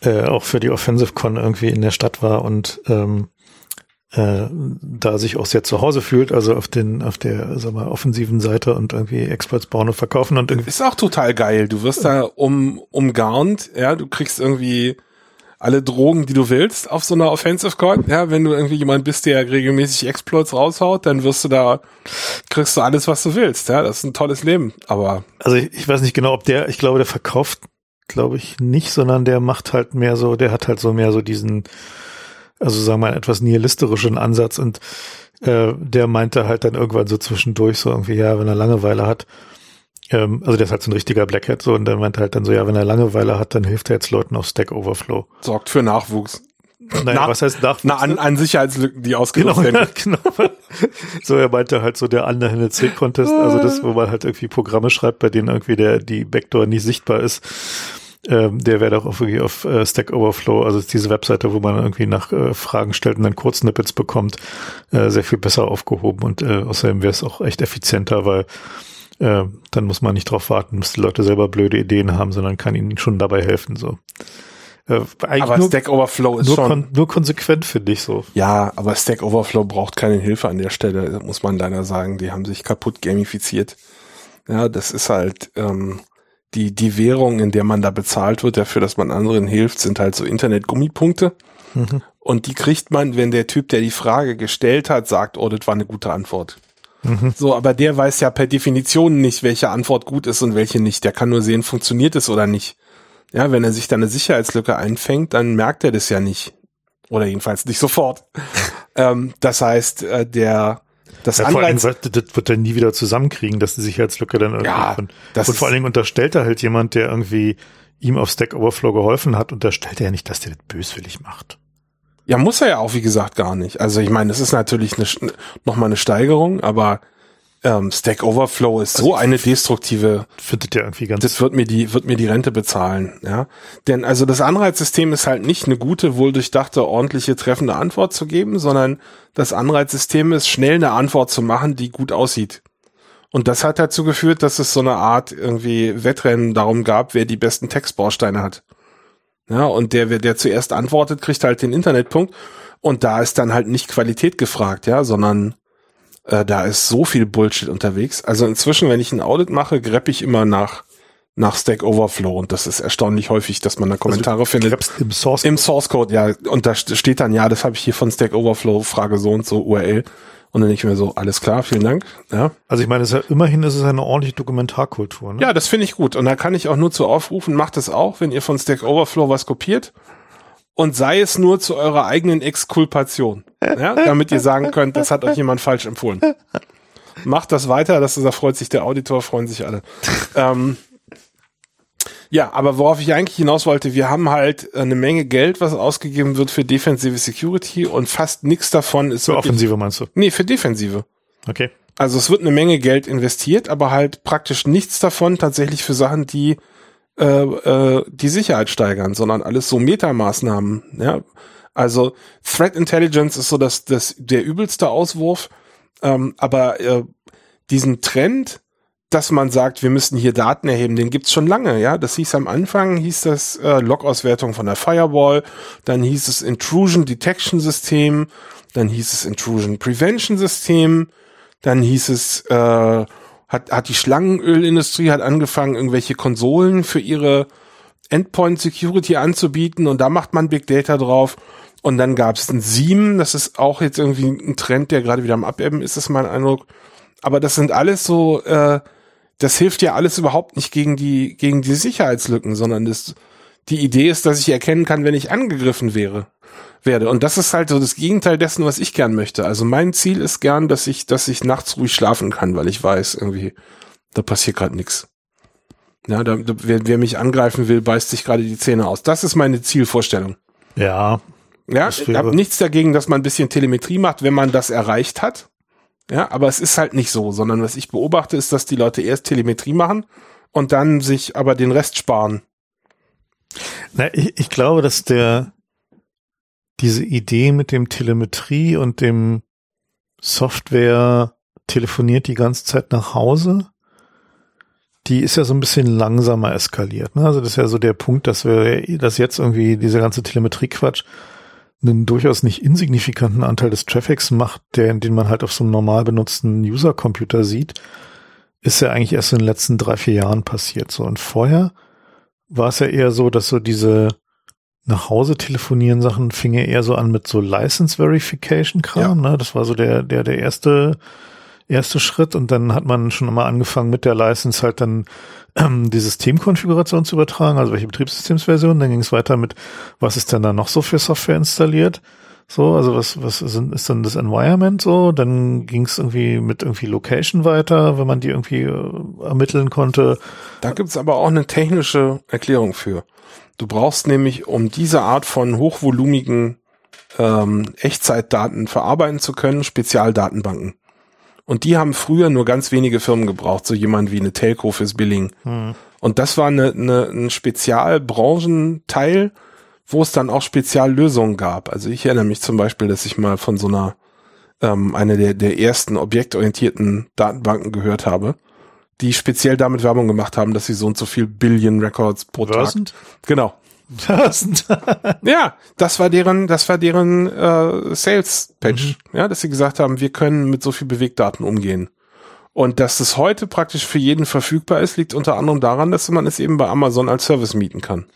äh, auch für die Offensive Con irgendwie in der Stadt war und ähm, äh, da sich auch sehr zu Hause fühlt, also auf den, auf der, sag mal, offensiven Seite und irgendwie Experts bauen und verkaufen und irgendwie. Ist auch total geil. Du wirst da um, umgarnt, ja, du kriegst irgendwie alle Drogen, die du willst auf so einer Offensive Con. Ja, wenn du irgendwie jemand bist, der regelmäßig Exploits raushaut, dann wirst du da, kriegst du alles, was du willst. Ja, das ist ein tolles Leben. Aber. Also ich, ich weiß nicht genau, ob der, ich glaube, der verkauft, glaube ich, nicht, sondern der macht halt mehr so, der hat halt so mehr so diesen, also sagen wir mal, etwas nihilisterischen Ansatz und äh, der meinte halt dann irgendwann so zwischendurch so irgendwie, ja, wenn er Langeweile hat, ähm, also der ist halt so ein richtiger Blackhead so und der meinte halt dann so, ja, wenn er Langeweile hat, dann hilft er jetzt Leuten auf Stack Overflow. Sorgt für Nachwuchs. Naja, Na, was heißt Nachwuchs? Na, an, an Sicherheitslücken, die ausgenutzt genau, [laughs] werden. genau. So, er meinte halt so der Underhanded C Contest, also das, wo man halt irgendwie Programme schreibt, bei denen irgendwie der, die Backdoor nicht sichtbar ist ähm, der wäre doch auch wirklich auf äh, Stack Overflow, also diese Webseite, wo man irgendwie nach äh, Fragen stellt und dann Kurzsnippets bekommt, äh, sehr viel besser aufgehoben und äh, außerdem wäre es auch echt effizienter, weil äh, dann muss man nicht drauf warten, bis die Leute selber blöde Ideen haben, sondern kann ihnen schon dabei helfen. So. Äh, aber nur, Stack Overflow ist nur schon kon nur konsequent finde ich so. Ja, aber Stack Overflow braucht keine Hilfe an der Stelle, muss man leider sagen. Die haben sich kaputt gamifiziert. Ja, das ist halt ähm, die die Währung, in der man da bezahlt wird, dafür, dass man anderen hilft, sind halt so Internet-Gummipunkte. Mhm. Und die kriegt man, wenn der Typ, der die Frage gestellt hat, sagt, oh, das war eine gute Antwort. Mhm. So, aber der weiß ja per Definition nicht, welche Antwort gut ist und welche nicht. Der kann nur sehen, funktioniert es oder nicht. Ja, wenn er sich da eine Sicherheitslücke einfängt, dann merkt er das ja nicht. Oder jedenfalls nicht sofort. [laughs] ähm, das heißt, äh, der das ja, Anreiz, allem, das wird er nie wieder zusammenkriegen, dass die Sicherheitslücke dann irgendwie ja, von, und vor allen Dingen unterstellt er halt jemand, der irgendwie ihm auf Stack Overflow geholfen hat, unterstellt er ja nicht, dass der das böswillig macht. Ja, muss er ja auch, wie gesagt, gar nicht. Also ich meine, das ist natürlich eine, nochmal eine Steigerung, aber ähm, Stack Overflow ist also so eine destruktive. Findet ja irgendwie ganz. Das wird mir die, wird mir die Rente bezahlen, ja. Denn also das Anreizsystem ist halt nicht eine gute, wohl durchdachte, ordentliche, treffende Antwort zu geben, sondern das Anreizsystem ist schnell eine Antwort zu machen, die gut aussieht. Und das hat dazu geführt, dass es so eine Art irgendwie Wettrennen darum gab, wer die besten Textbausteine hat. Ja, und der, der zuerst antwortet, kriegt halt den Internetpunkt. Und da ist dann halt nicht Qualität gefragt, ja, sondern äh, da ist so viel Bullshit unterwegs. Also inzwischen, wenn ich ein Audit mache, greppe ich immer nach nach Stack Overflow und das ist erstaunlich häufig, dass man da Kommentare also findet. Im Source Code. Im Source Code, ja. Und da steht dann, ja, das habe ich hier von Stack Overflow, Frage so und so, URL. Und dann nicht mehr so, alles klar, vielen Dank. Ja. Also ich meine, ist ja, immerhin ist es eine ordentliche Dokumentarkultur. Ne? Ja, das finde ich gut. Und da kann ich auch nur zu aufrufen, macht es auch, wenn ihr von Stack Overflow was kopiert. Und sei es nur zu eurer eigenen Exkulpation. Ja, damit ihr sagen könnt, das hat euch jemand falsch empfohlen. Macht das weiter, das, da freut sich der Auditor, freuen sich alle. ähm, ja, aber worauf ich eigentlich hinaus wollte, wir haben halt eine Menge Geld, was ausgegeben wird für defensive Security und fast nichts davon ist. Für wirklich, Offensive meinst du? Nee, für Defensive. Okay. Also es wird eine Menge Geld investiert, aber halt praktisch nichts davon tatsächlich für Sachen, die äh, äh, die Sicherheit steigern, sondern alles so Metamaßnahmen. Ja, also Threat Intelligence ist so das, das der übelste Auswurf, ähm, aber äh, diesen Trend dass man sagt, wir müssen hier Daten erheben, den gibt's schon lange, ja. Das hieß am Anfang, hieß das äh, Log-Auswertung von der Firewall, dann hieß es Intrusion Detection System, dann hieß es Intrusion Prevention System, dann hieß es, äh, hat, hat die Schlangenölindustrie hat angefangen, irgendwelche Konsolen für ihre Endpoint Security anzubieten und da macht man Big Data drauf. Und dann gab es ein SIEM, das ist auch jetzt irgendwie ein Trend, der gerade wieder am Abebben ist, ist mein Eindruck. Aber das sind alles so äh, das hilft ja alles überhaupt nicht gegen die, gegen die Sicherheitslücken, sondern das, die Idee ist, dass ich erkennen kann, wenn ich angegriffen wäre, werde. Und das ist halt so das Gegenteil dessen, was ich gern möchte. Also mein Ziel ist gern, dass ich, dass ich nachts ruhig schlafen kann, weil ich weiß, irgendwie, da passiert gerade nichts. Ja, da, da, wer, wer mich angreifen will, beißt sich gerade die Zähne aus. Das ist meine Zielvorstellung. Ja. Ja, ich habe nichts dagegen, dass man ein bisschen Telemetrie macht, wenn man das erreicht hat. Ja, aber es ist halt nicht so, sondern was ich beobachte, ist, dass die Leute erst Telemetrie machen und dann sich aber den Rest sparen. Na, ich, ich glaube, dass der diese Idee mit dem Telemetrie und dem Software telefoniert die ganze Zeit nach Hause, die ist ja so ein bisschen langsamer eskaliert. Ne? Also das ist ja so der Punkt, dass wir, dass jetzt irgendwie dieser ganze Telemetrie-Quatsch einen durchaus nicht insignifikanten Anteil des Traffics macht, der, den man halt auf so einem normal benutzten User-Computer sieht, ist ja eigentlich erst in den letzten drei, vier Jahren passiert. So, und vorher war es ja eher so, dass so diese nach Hause telefonieren Sachen fing ja eher so an mit so License Verification Kram, ja. ne? Das war so der, der, der erste, erste Schritt und dann hat man schon mal angefangen mit der License halt dann ähm, die Systemkonfiguration zu übertragen, also welche Betriebssystemsversion. Dann ging es weiter mit, was ist denn da noch so für Software installiert? So, also was, was ist, ist dann das Environment so? Dann ging es irgendwie mit irgendwie Location weiter, wenn man die irgendwie äh, ermitteln konnte. Da gibt's aber auch eine technische Erklärung für. Du brauchst nämlich, um diese Art von hochvolumigen ähm, Echtzeitdaten verarbeiten zu können, Spezialdatenbanken. Und die haben früher nur ganz wenige Firmen gebraucht, so jemand wie eine Telco fürs Billing. Hm. Und das war eine, eine, ein Spezialbranchenteil, wo es dann auch Speziallösungen gab. Also ich erinnere mich zum Beispiel, dass ich mal von so einer, ähm, eine der, der ersten objektorientierten Datenbanken gehört habe, die speziell damit Werbung gemacht haben, dass sie so und so viel Billion Records pro Versand? Tag. Genau. [laughs] ja, das war deren, das war deren äh, Sales Patch, mhm. ja, dass sie gesagt haben, wir können mit so viel Bewegdaten umgehen. Und dass es heute praktisch für jeden verfügbar ist, liegt unter anderem daran, dass man es eben bei Amazon als Service mieten kann.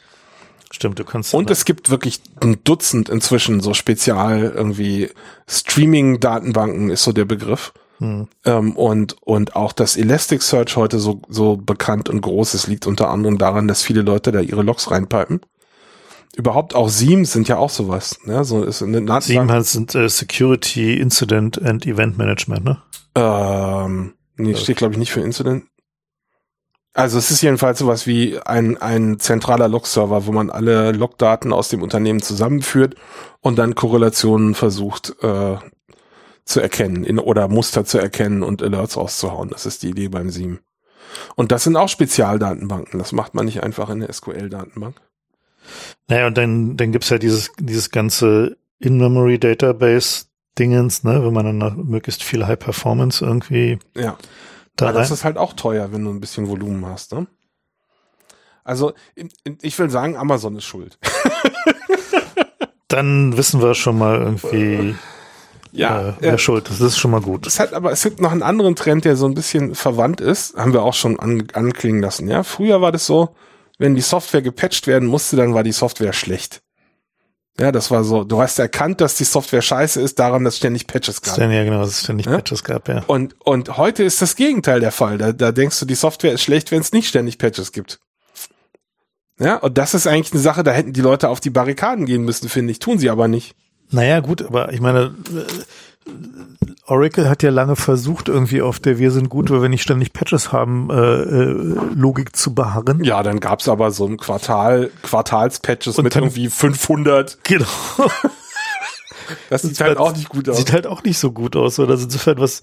Stimmt, du kannst. Und es gibt wirklich ein Dutzend inzwischen so spezial irgendwie Streaming-Datenbanken ist so der Begriff. Hm. Ähm, und, und auch das Elasticsearch heute so, so bekannt und groß ist, liegt unter anderem daran, dass viele Leute da ihre Logs reinpipen überhaupt auch Seams sind ja auch sowas. Ne? So ist eine Datenbank. Seam heißt sind äh, Security, Incident and Event Management, ne? Ähm, nee, okay. steht glaube ich nicht für Incident. Also es ist jedenfalls sowas wie ein, ein zentraler Log-Server, wo man alle Logdaten aus dem Unternehmen zusammenführt und dann Korrelationen versucht äh, zu erkennen in, oder Muster zu erkennen und Alerts rauszuhauen. Das ist die Idee beim Seam. Und das sind auch Spezialdatenbanken. Das macht man nicht einfach in der SQL-Datenbank. Naja, und dann, dann gibt's ja dieses, dieses ganze In-Memory-Database-Dingens, ne, wenn man dann möglichst viel High-Performance irgendwie. Ja. Da Aber das ist halt auch teuer, wenn du ein bisschen Volumen hast, ne? Also, ich will sagen, Amazon ist schuld. [laughs] [laughs] dann wissen wir schon mal irgendwie, ja, äh, wer ja. schuld ist. Das ist schon mal gut. Es hat aber, es gibt noch einen anderen Trend, der so ein bisschen verwandt ist. Haben wir auch schon an, anklingen lassen, ja. Früher war das so, wenn die Software gepatcht werden musste, dann war die Software schlecht. Ja, das war so. Du hast erkannt, dass die Software scheiße ist, daran, dass ständig Patches gab. Ja, genau, dass es ständig ja? Patches gab, ja. Und, und heute ist das Gegenteil der Fall. Da, da denkst du, die Software ist schlecht, wenn es nicht ständig Patches gibt. Ja, und das ist eigentlich eine Sache, da hätten die Leute auf die Barrikaden gehen müssen, finde ich. Tun sie aber nicht. Naja, gut, aber ich meine, Oracle hat ja lange versucht, irgendwie auf der Wir sind gut, weil wir nicht ständig Patches haben, äh, äh, Logik zu beharren. Ja, dann gab's aber so ein Quartal, Quartalspatches mit dann, irgendwie 500. Genau. [laughs] das sieht halt auch nicht gut aus. Sieht halt auch nicht so gut aus. Oder also insofern was,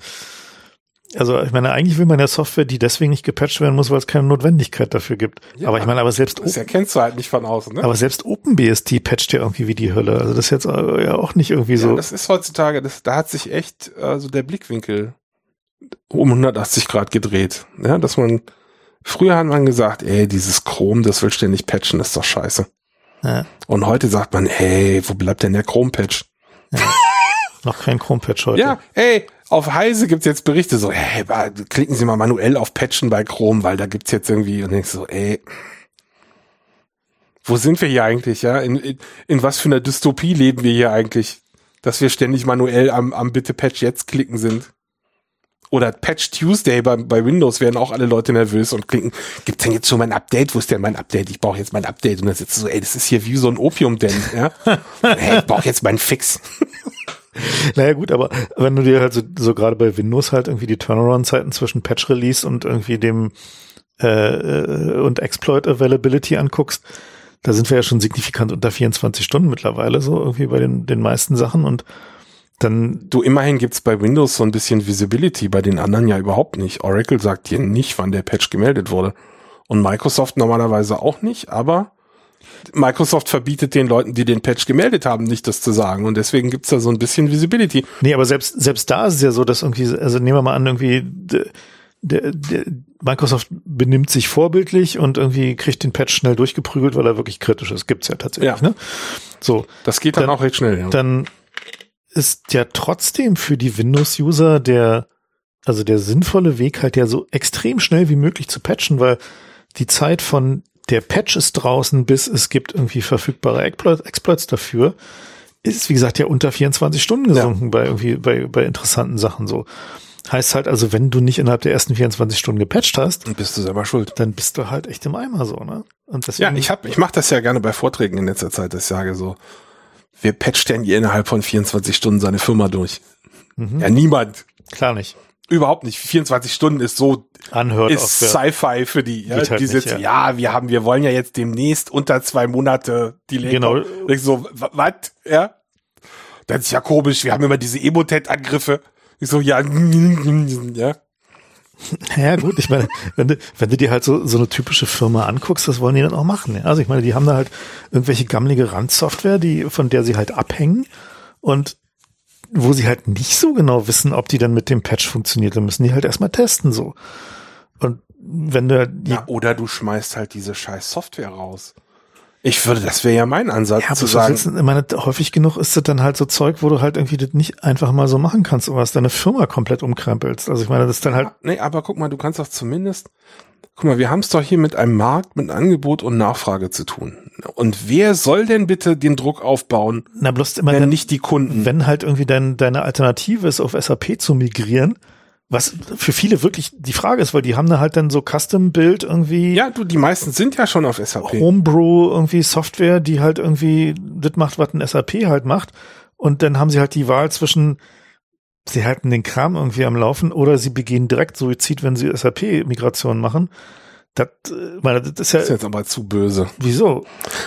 also ich meine, eigentlich will man ja Software, die deswegen nicht gepatcht werden muss, weil es keine Notwendigkeit dafür gibt. Ja, aber ich meine, aber selbst das erkennst du halt nicht von außen, ne? Aber selbst OpenBSD patcht ja irgendwie wie die Hölle. Also das ist jetzt äh, ja auch nicht irgendwie so. Ja, das ist heutzutage, das, da hat sich echt also der Blickwinkel um 180 Grad gedreht. Ja, dass man früher hat man gesagt, ey, dieses Chrome, das will ständig patchen, ist doch scheiße. Ja. Und heute sagt man, ey, wo bleibt denn der Chrome-Patch? Ja. Noch kein Chrome-Patch [laughs] heute. Ja, ey, auf Heise gibt's jetzt Berichte so, hey, klicken Sie mal manuell auf Patchen bei Chrome, weil da gibt's jetzt irgendwie und denkst so, ey, wo sind wir hier eigentlich, ja? In, in, in was für einer Dystopie leben wir hier eigentlich, dass wir ständig manuell am, am bitte Patch jetzt klicken sind? Oder Patch Tuesday bei, bei Windows werden auch alle Leute nervös und klicken, gibt's denn jetzt schon mein Update? Wo ist denn mein Update? Ich brauche jetzt mein Update. Und dann sitzt du so, ey, das ist hier wie so ein Opium-Den, ja? [laughs] hey, ich brauche jetzt meinen Fix. [laughs] Naja gut, aber wenn du dir halt so, so gerade bei Windows halt irgendwie die Turnaround-Zeiten zwischen Patch-Release und irgendwie dem äh, äh, und Exploit-Availability anguckst, da sind wir ja schon signifikant unter 24 Stunden mittlerweile so irgendwie bei den, den meisten Sachen und dann. Du, immerhin gibt's bei Windows so ein bisschen Visibility, bei den anderen ja überhaupt nicht. Oracle sagt dir nicht, wann der Patch gemeldet wurde. Und Microsoft normalerweise auch nicht, aber Microsoft verbietet den Leuten, die den Patch gemeldet haben, nicht das zu sagen. Und deswegen gibt's da so ein bisschen Visibility. Nee, aber selbst, selbst da ist es ja so, dass irgendwie, also nehmen wir mal an, irgendwie, der, der, Microsoft benimmt sich vorbildlich und irgendwie kriegt den Patch schnell durchgeprügelt, weil er wirklich kritisch ist. Gibt's ja tatsächlich, ja. ne? So. Das geht dann, dann auch recht schnell, ja. Dann ist ja trotzdem für die Windows-User der, also der sinnvolle Weg halt ja so extrem schnell wie möglich zu patchen, weil die Zeit von der Patch ist draußen, bis es gibt irgendwie verfügbare Exploits dafür, ist, wie gesagt, ja unter 24 Stunden gesunken ja. bei irgendwie, bei, bei interessanten Sachen so. Heißt halt also, wenn du nicht innerhalb der ersten 24 Stunden gepatcht hast, dann bist du selber schuld. Dann bist du halt echt im Eimer so, ne? Und deswegen, ja, ich hab, ich mache das ja gerne bei Vorträgen in letzter Zeit, dass ich sage so, wer patcht denn hier innerhalb von 24 Stunden seine Firma durch? Mhm. Ja, niemand. Klar nicht. Überhaupt nicht. 24 Stunden ist so Anhört ist Sci-Fi für die. Ja, halt die nicht, sitzen, ja. ja. wir haben, wir wollen ja jetzt demnächst unter zwei Monate die Genau. Ich so, was? Ja? Das ist ja komisch. Wir haben immer diese Emotet-Angriffe. Ich so, ja, [laughs] ja. Ja gut, ich meine, wenn du, wenn du dir halt so, so eine typische Firma anguckst, was wollen die dann auch machen? Ja? Also ich meine, die haben da halt irgendwelche gammelige Randsoftware, die, von der sie halt abhängen und wo sie halt nicht so genau wissen, ob die dann mit dem Patch funktioniert, dann müssen die halt erstmal testen so. Und wenn du ja, oder du schmeißt halt diese scheiß Software raus. Ich würde, das wäre ja mein Ansatz ja, zu sagen. Willst, ich meine, häufig genug ist das dann halt so Zeug, wo du halt irgendwie das nicht einfach mal so machen kannst, was deine Firma komplett umkrempelst. Also ich meine, das ist dann halt. Nee, aber guck mal, du kannst doch zumindest, guck mal, wir haben es doch hier mit einem Markt, mit Angebot und Nachfrage zu tun. Und wer soll denn bitte den Druck aufbauen? Na, bloß immer, wenn nicht die Kunden. Wenn halt irgendwie dein, deine Alternative ist, auf SAP zu migrieren, was für viele wirklich die Frage ist, weil die haben da halt dann so Custom-Build irgendwie. Ja, du, die meisten sind ja schon auf SAP. Homebrew irgendwie Software, die halt irgendwie das macht, was ein SAP halt macht. Und dann haben sie halt die Wahl zwischen, sie halten den Kram irgendwie am Laufen oder sie begehen direkt Suizid, wenn sie SAP-Migration machen. Das, äh, meine, das ist ja. Das ist jetzt aber zu böse. Wieso?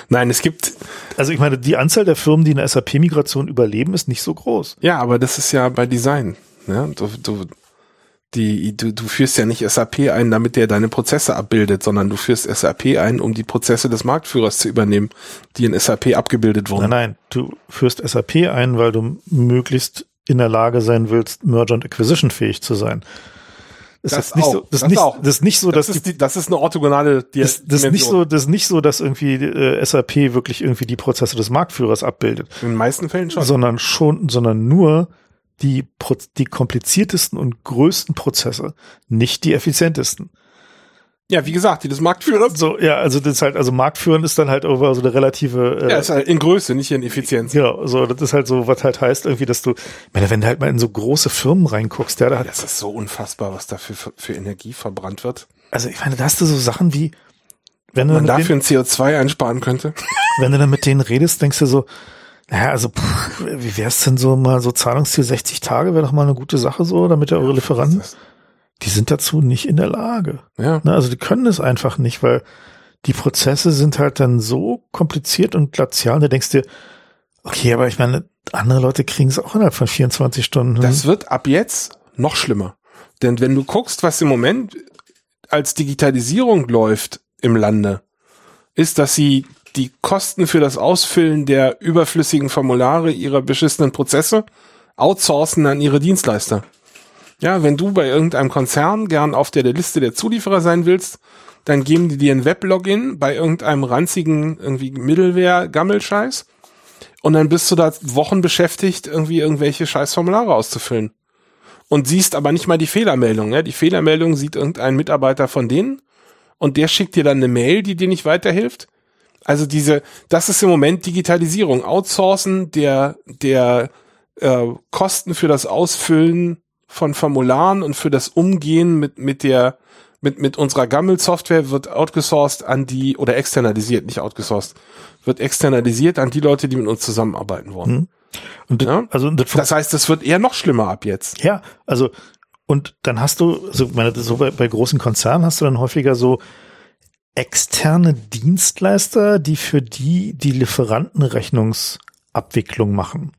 Nein, es gibt. Also ich meine, die Anzahl der Firmen, die eine SAP-Migration überleben, ist nicht so groß. Ja, aber das ist ja bei Design. Ja, du, du, die, du, du führst ja nicht SAP ein, damit der deine Prozesse abbildet, sondern du führst SAP ein, um die Prozesse des Marktführers zu übernehmen, die in SAP abgebildet wurden. Nein, nein, du führst SAP ein, weil du möglichst in der Lage sein willst, Merger und Acquisition fähig zu sein. Das, das ist nicht auch, so, das, das, nicht, das ist nicht so, dass das ist, die, das ist eine orthogonale Di das, das ist nicht so, das ist nicht so, dass irgendwie äh, SAP wirklich irgendwie die Prozesse des Marktführers abbildet. In den meisten Fällen schon. Sondern schon, sondern nur die, die kompliziertesten und größten Prozesse, nicht die effizientesten. Ja, wie gesagt, die des Marktführers. So, ja, also das ist halt, also Marktführen ist dann halt over so eine relative. Äh, ja, ist halt in Größe, nicht in Effizienz. Genau, so, das ist halt so, was halt heißt irgendwie, dass du, ich meine, wenn du halt mal in so große Firmen reinguckst, ja, da hat. Das ist so unfassbar, was da für, für Energie verbrannt wird. Also ich meine, da hast du so Sachen wie, wenn du man dafür ein CO2 einsparen könnte. [laughs] Wenn du dann mit denen redest, denkst du so, naja, also pff, wie wär's denn so mal so Zahlungsziel 60 Tage wäre doch mal eine gute Sache so, damit ihr eure Lieferanten, die sind dazu nicht in der Lage. Ja. Ne, also die können es einfach nicht, weil die Prozesse sind halt dann so kompliziert und glazial, da denkst du dir, okay, aber ich meine, andere Leute kriegen es auch innerhalb von 24 Stunden. Das wird ab jetzt noch schlimmer. Denn wenn du guckst, was im Moment als Digitalisierung läuft im Lande, ist, dass sie die Kosten für das Ausfüllen der überflüssigen Formulare ihrer beschissenen Prozesse outsourcen an ihre Dienstleister. Ja, wenn du bei irgendeinem Konzern gern auf der Liste der Zulieferer sein willst, dann geben die dir ein Weblogin bei irgendeinem ranzigen irgendwie Middleware-Gammelscheiß und dann bist du da Wochen beschäftigt, irgendwie irgendwelche Scheißformulare auszufüllen. Und siehst aber nicht mal die Fehlermeldung. Ja? Die Fehlermeldung sieht irgendein Mitarbeiter von denen und der schickt dir dann eine Mail, die dir nicht weiterhilft also diese, das ist im Moment Digitalisierung, Outsourcen der der äh, Kosten für das Ausfüllen von Formularen und für das Umgehen mit mit der mit mit unserer Gammel-Software wird outgesourced an die oder externalisiert, nicht outgesourced, wird externalisiert an die Leute, die mit uns zusammenarbeiten wollen. Mhm. Und das, ja? also das, das heißt, es wird eher noch schlimmer ab jetzt. Ja, also und dann hast du, also meine, so bei, bei großen Konzernen hast du dann häufiger so externe Dienstleister, die für die die Lieferantenrechnungsabwicklung machen.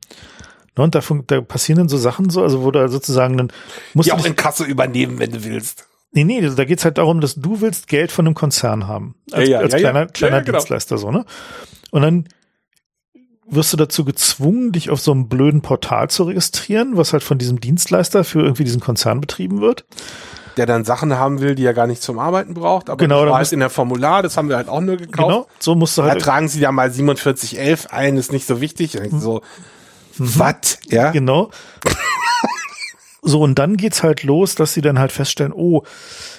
Ne, und da, da passieren dann so Sachen so, also wo du sozusagen dann musst die auch in Kasse übernehmen, wenn du willst. Nee, nee, da geht's halt darum, dass du willst Geld von einem Konzern haben. Als, ja, ja, als ja, kleiner, kleiner genau. Dienstleister so, ne? Und dann wirst du dazu gezwungen, dich auf so einem blöden Portal zu registrieren, was halt von diesem Dienstleister für irgendwie diesen Konzern betrieben wird der dann Sachen haben will, die er gar nicht zum Arbeiten braucht. Aber genau, das war halt in der Formular, das haben wir halt auch nur gekauft. Genau, so musst du halt. Da tragen sie ja mal 4711 ein, ist nicht so wichtig. Mhm. So, mhm. was? Ja. Genau. so, und dann geht's halt los, dass sie dann halt feststellen, oh,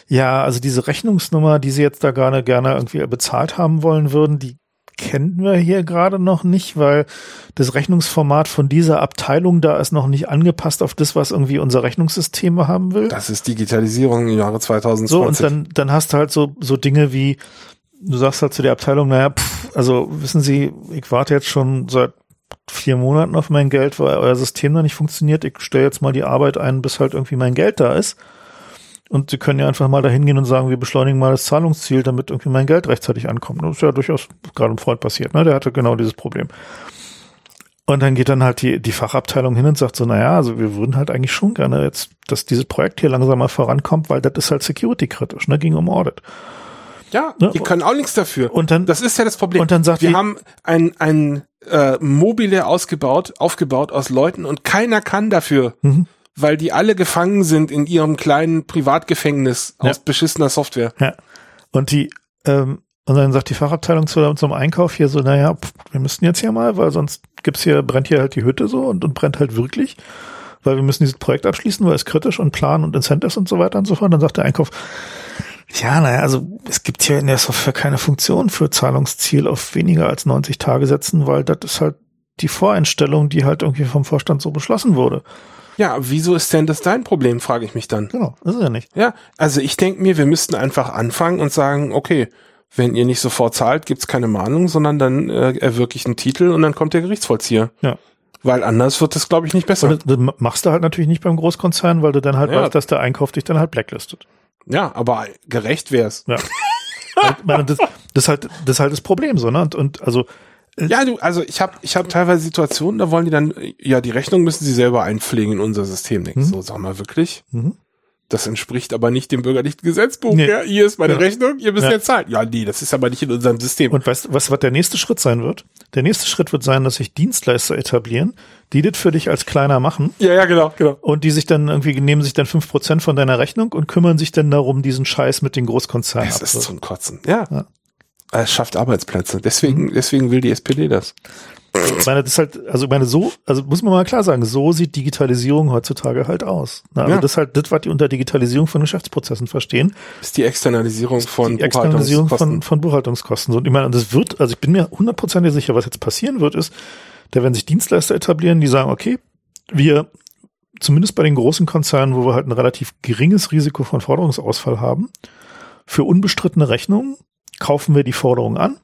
ja, also diese Rechnungsnummer, die sie jetzt da gerne, gerne irgendwie bezahlt haben wollen würden, die kennen wir hier gerade noch nicht, weil das Rechnungsformat von dieser Abteilung da ist noch nicht angepasst auf das, was irgendwie unser Rechnungssystem haben will. Das ist Digitalisierung im Jahre 2020. So, und dann, dann hast du halt so, so Dinge wie, du sagst halt zu der Abteilung, naja, pff, also wissen Sie, ich warte jetzt schon seit vier Monaten auf mein Geld, weil euer System noch nicht funktioniert. Ich stelle jetzt mal die Arbeit ein, bis halt irgendwie mein Geld da ist. Und sie können ja einfach mal dahin gehen und sagen, wir beschleunigen mal das Zahlungsziel, damit irgendwie mein Geld rechtzeitig ankommt. Das ist ja durchaus gerade einem Freund passiert, ne? Der hatte genau dieses Problem. Und dann geht dann halt die, die Fachabteilung hin und sagt so, naja, also wir würden halt eigentlich schon gerne jetzt, dass dieses Projekt hier langsam mal vorankommt, weil das ist halt security-kritisch, ne, ging um Audit. Ja, ne? die können auch nichts dafür. Und dann, das ist ja das Problem. Und dann sagt wir die, haben ein, ein äh, Mobile ausgebaut, aufgebaut aus Leuten und keiner kann dafür, mhm. weil die alle gefangen sind in ihrem kleinen Privatgefängnis aus ja. beschissener Software. Ja. Und die, ähm, und dann sagt die Fachabteilung zu zum Einkauf hier so, naja, pff, wir müssen jetzt hier mal, weil sonst gibt's hier, brennt hier halt die Hütte so und, und brennt halt wirklich, weil wir müssen dieses Projekt abschließen, weil es kritisch und Plan und Incentives und so weiter und so fort. Und dann sagt der Einkauf, ja, naja, also es gibt hier in der Software keine Funktion für Zahlungsziel auf weniger als 90 Tage setzen, weil das ist halt die Voreinstellung, die halt irgendwie vom Vorstand so beschlossen wurde. Ja, wieso ist denn das dein Problem, frage ich mich dann. Genau, das ist ja nicht. Ja, also ich denke mir, wir müssten einfach anfangen und sagen, okay, wenn ihr nicht sofort zahlt, gibt's keine Mahnung, sondern dann äh, erwirke einen Titel und dann kommt der Gerichtsvollzieher. Ja. Weil anders wird es, glaube ich, nicht besser. Und das machst du halt natürlich nicht beim Großkonzern, weil du dann halt ja. weißt, dass der Einkauf dich dann halt blacklistet. Ja, aber gerecht wär's. Ja. meine, das, das, ist halt, das ist halt das Problem so, ne? Und, und also äh, ja, du, also ich habe ich hab teilweise Situationen, da wollen die dann, ja, die Rechnung müssen sie selber einpflegen in unser System. Denkst mhm. so, sag mal wirklich? Mhm. Das entspricht aber nicht dem bürgerlichen Gesetzbuch. Nee. Ja, hier ist meine ja. Rechnung, ihr müsst ja. jetzt zahlen. Ja, nee, das ist aber nicht in unserem System. Und weißt du, was, was der nächste Schritt sein wird? Der nächste Schritt wird sein, dass sich Dienstleister etablieren, die das für dich als kleiner machen. Ja, ja, genau, genau. Und die sich dann irgendwie, nehmen sich dann fünf Prozent von deiner Rechnung und kümmern sich dann darum, diesen Scheiß mit den Großkonzernen Das ist zum Kotzen. Ja. ja. Es schafft Arbeitsplätze. Deswegen, mhm. deswegen will die SPD das. Ich meine, das ist halt, also ich meine, so, also muss man mal klar sagen, so sieht Digitalisierung heutzutage halt aus. Na, also ja. das ist halt das, was die unter Digitalisierung von Geschäftsprozessen verstehen. Das ist die Externalisierung von die Externalisierung von, von Buchhaltungskosten. Und ich meine, das wird, also ich bin mir hundertprozentig sicher, was jetzt passieren wird, ist, da werden sich Dienstleister etablieren, die sagen, okay, wir, zumindest bei den großen Konzernen, wo wir halt ein relativ geringes Risiko von Forderungsausfall haben, für unbestrittene Rechnungen kaufen wir die Forderung an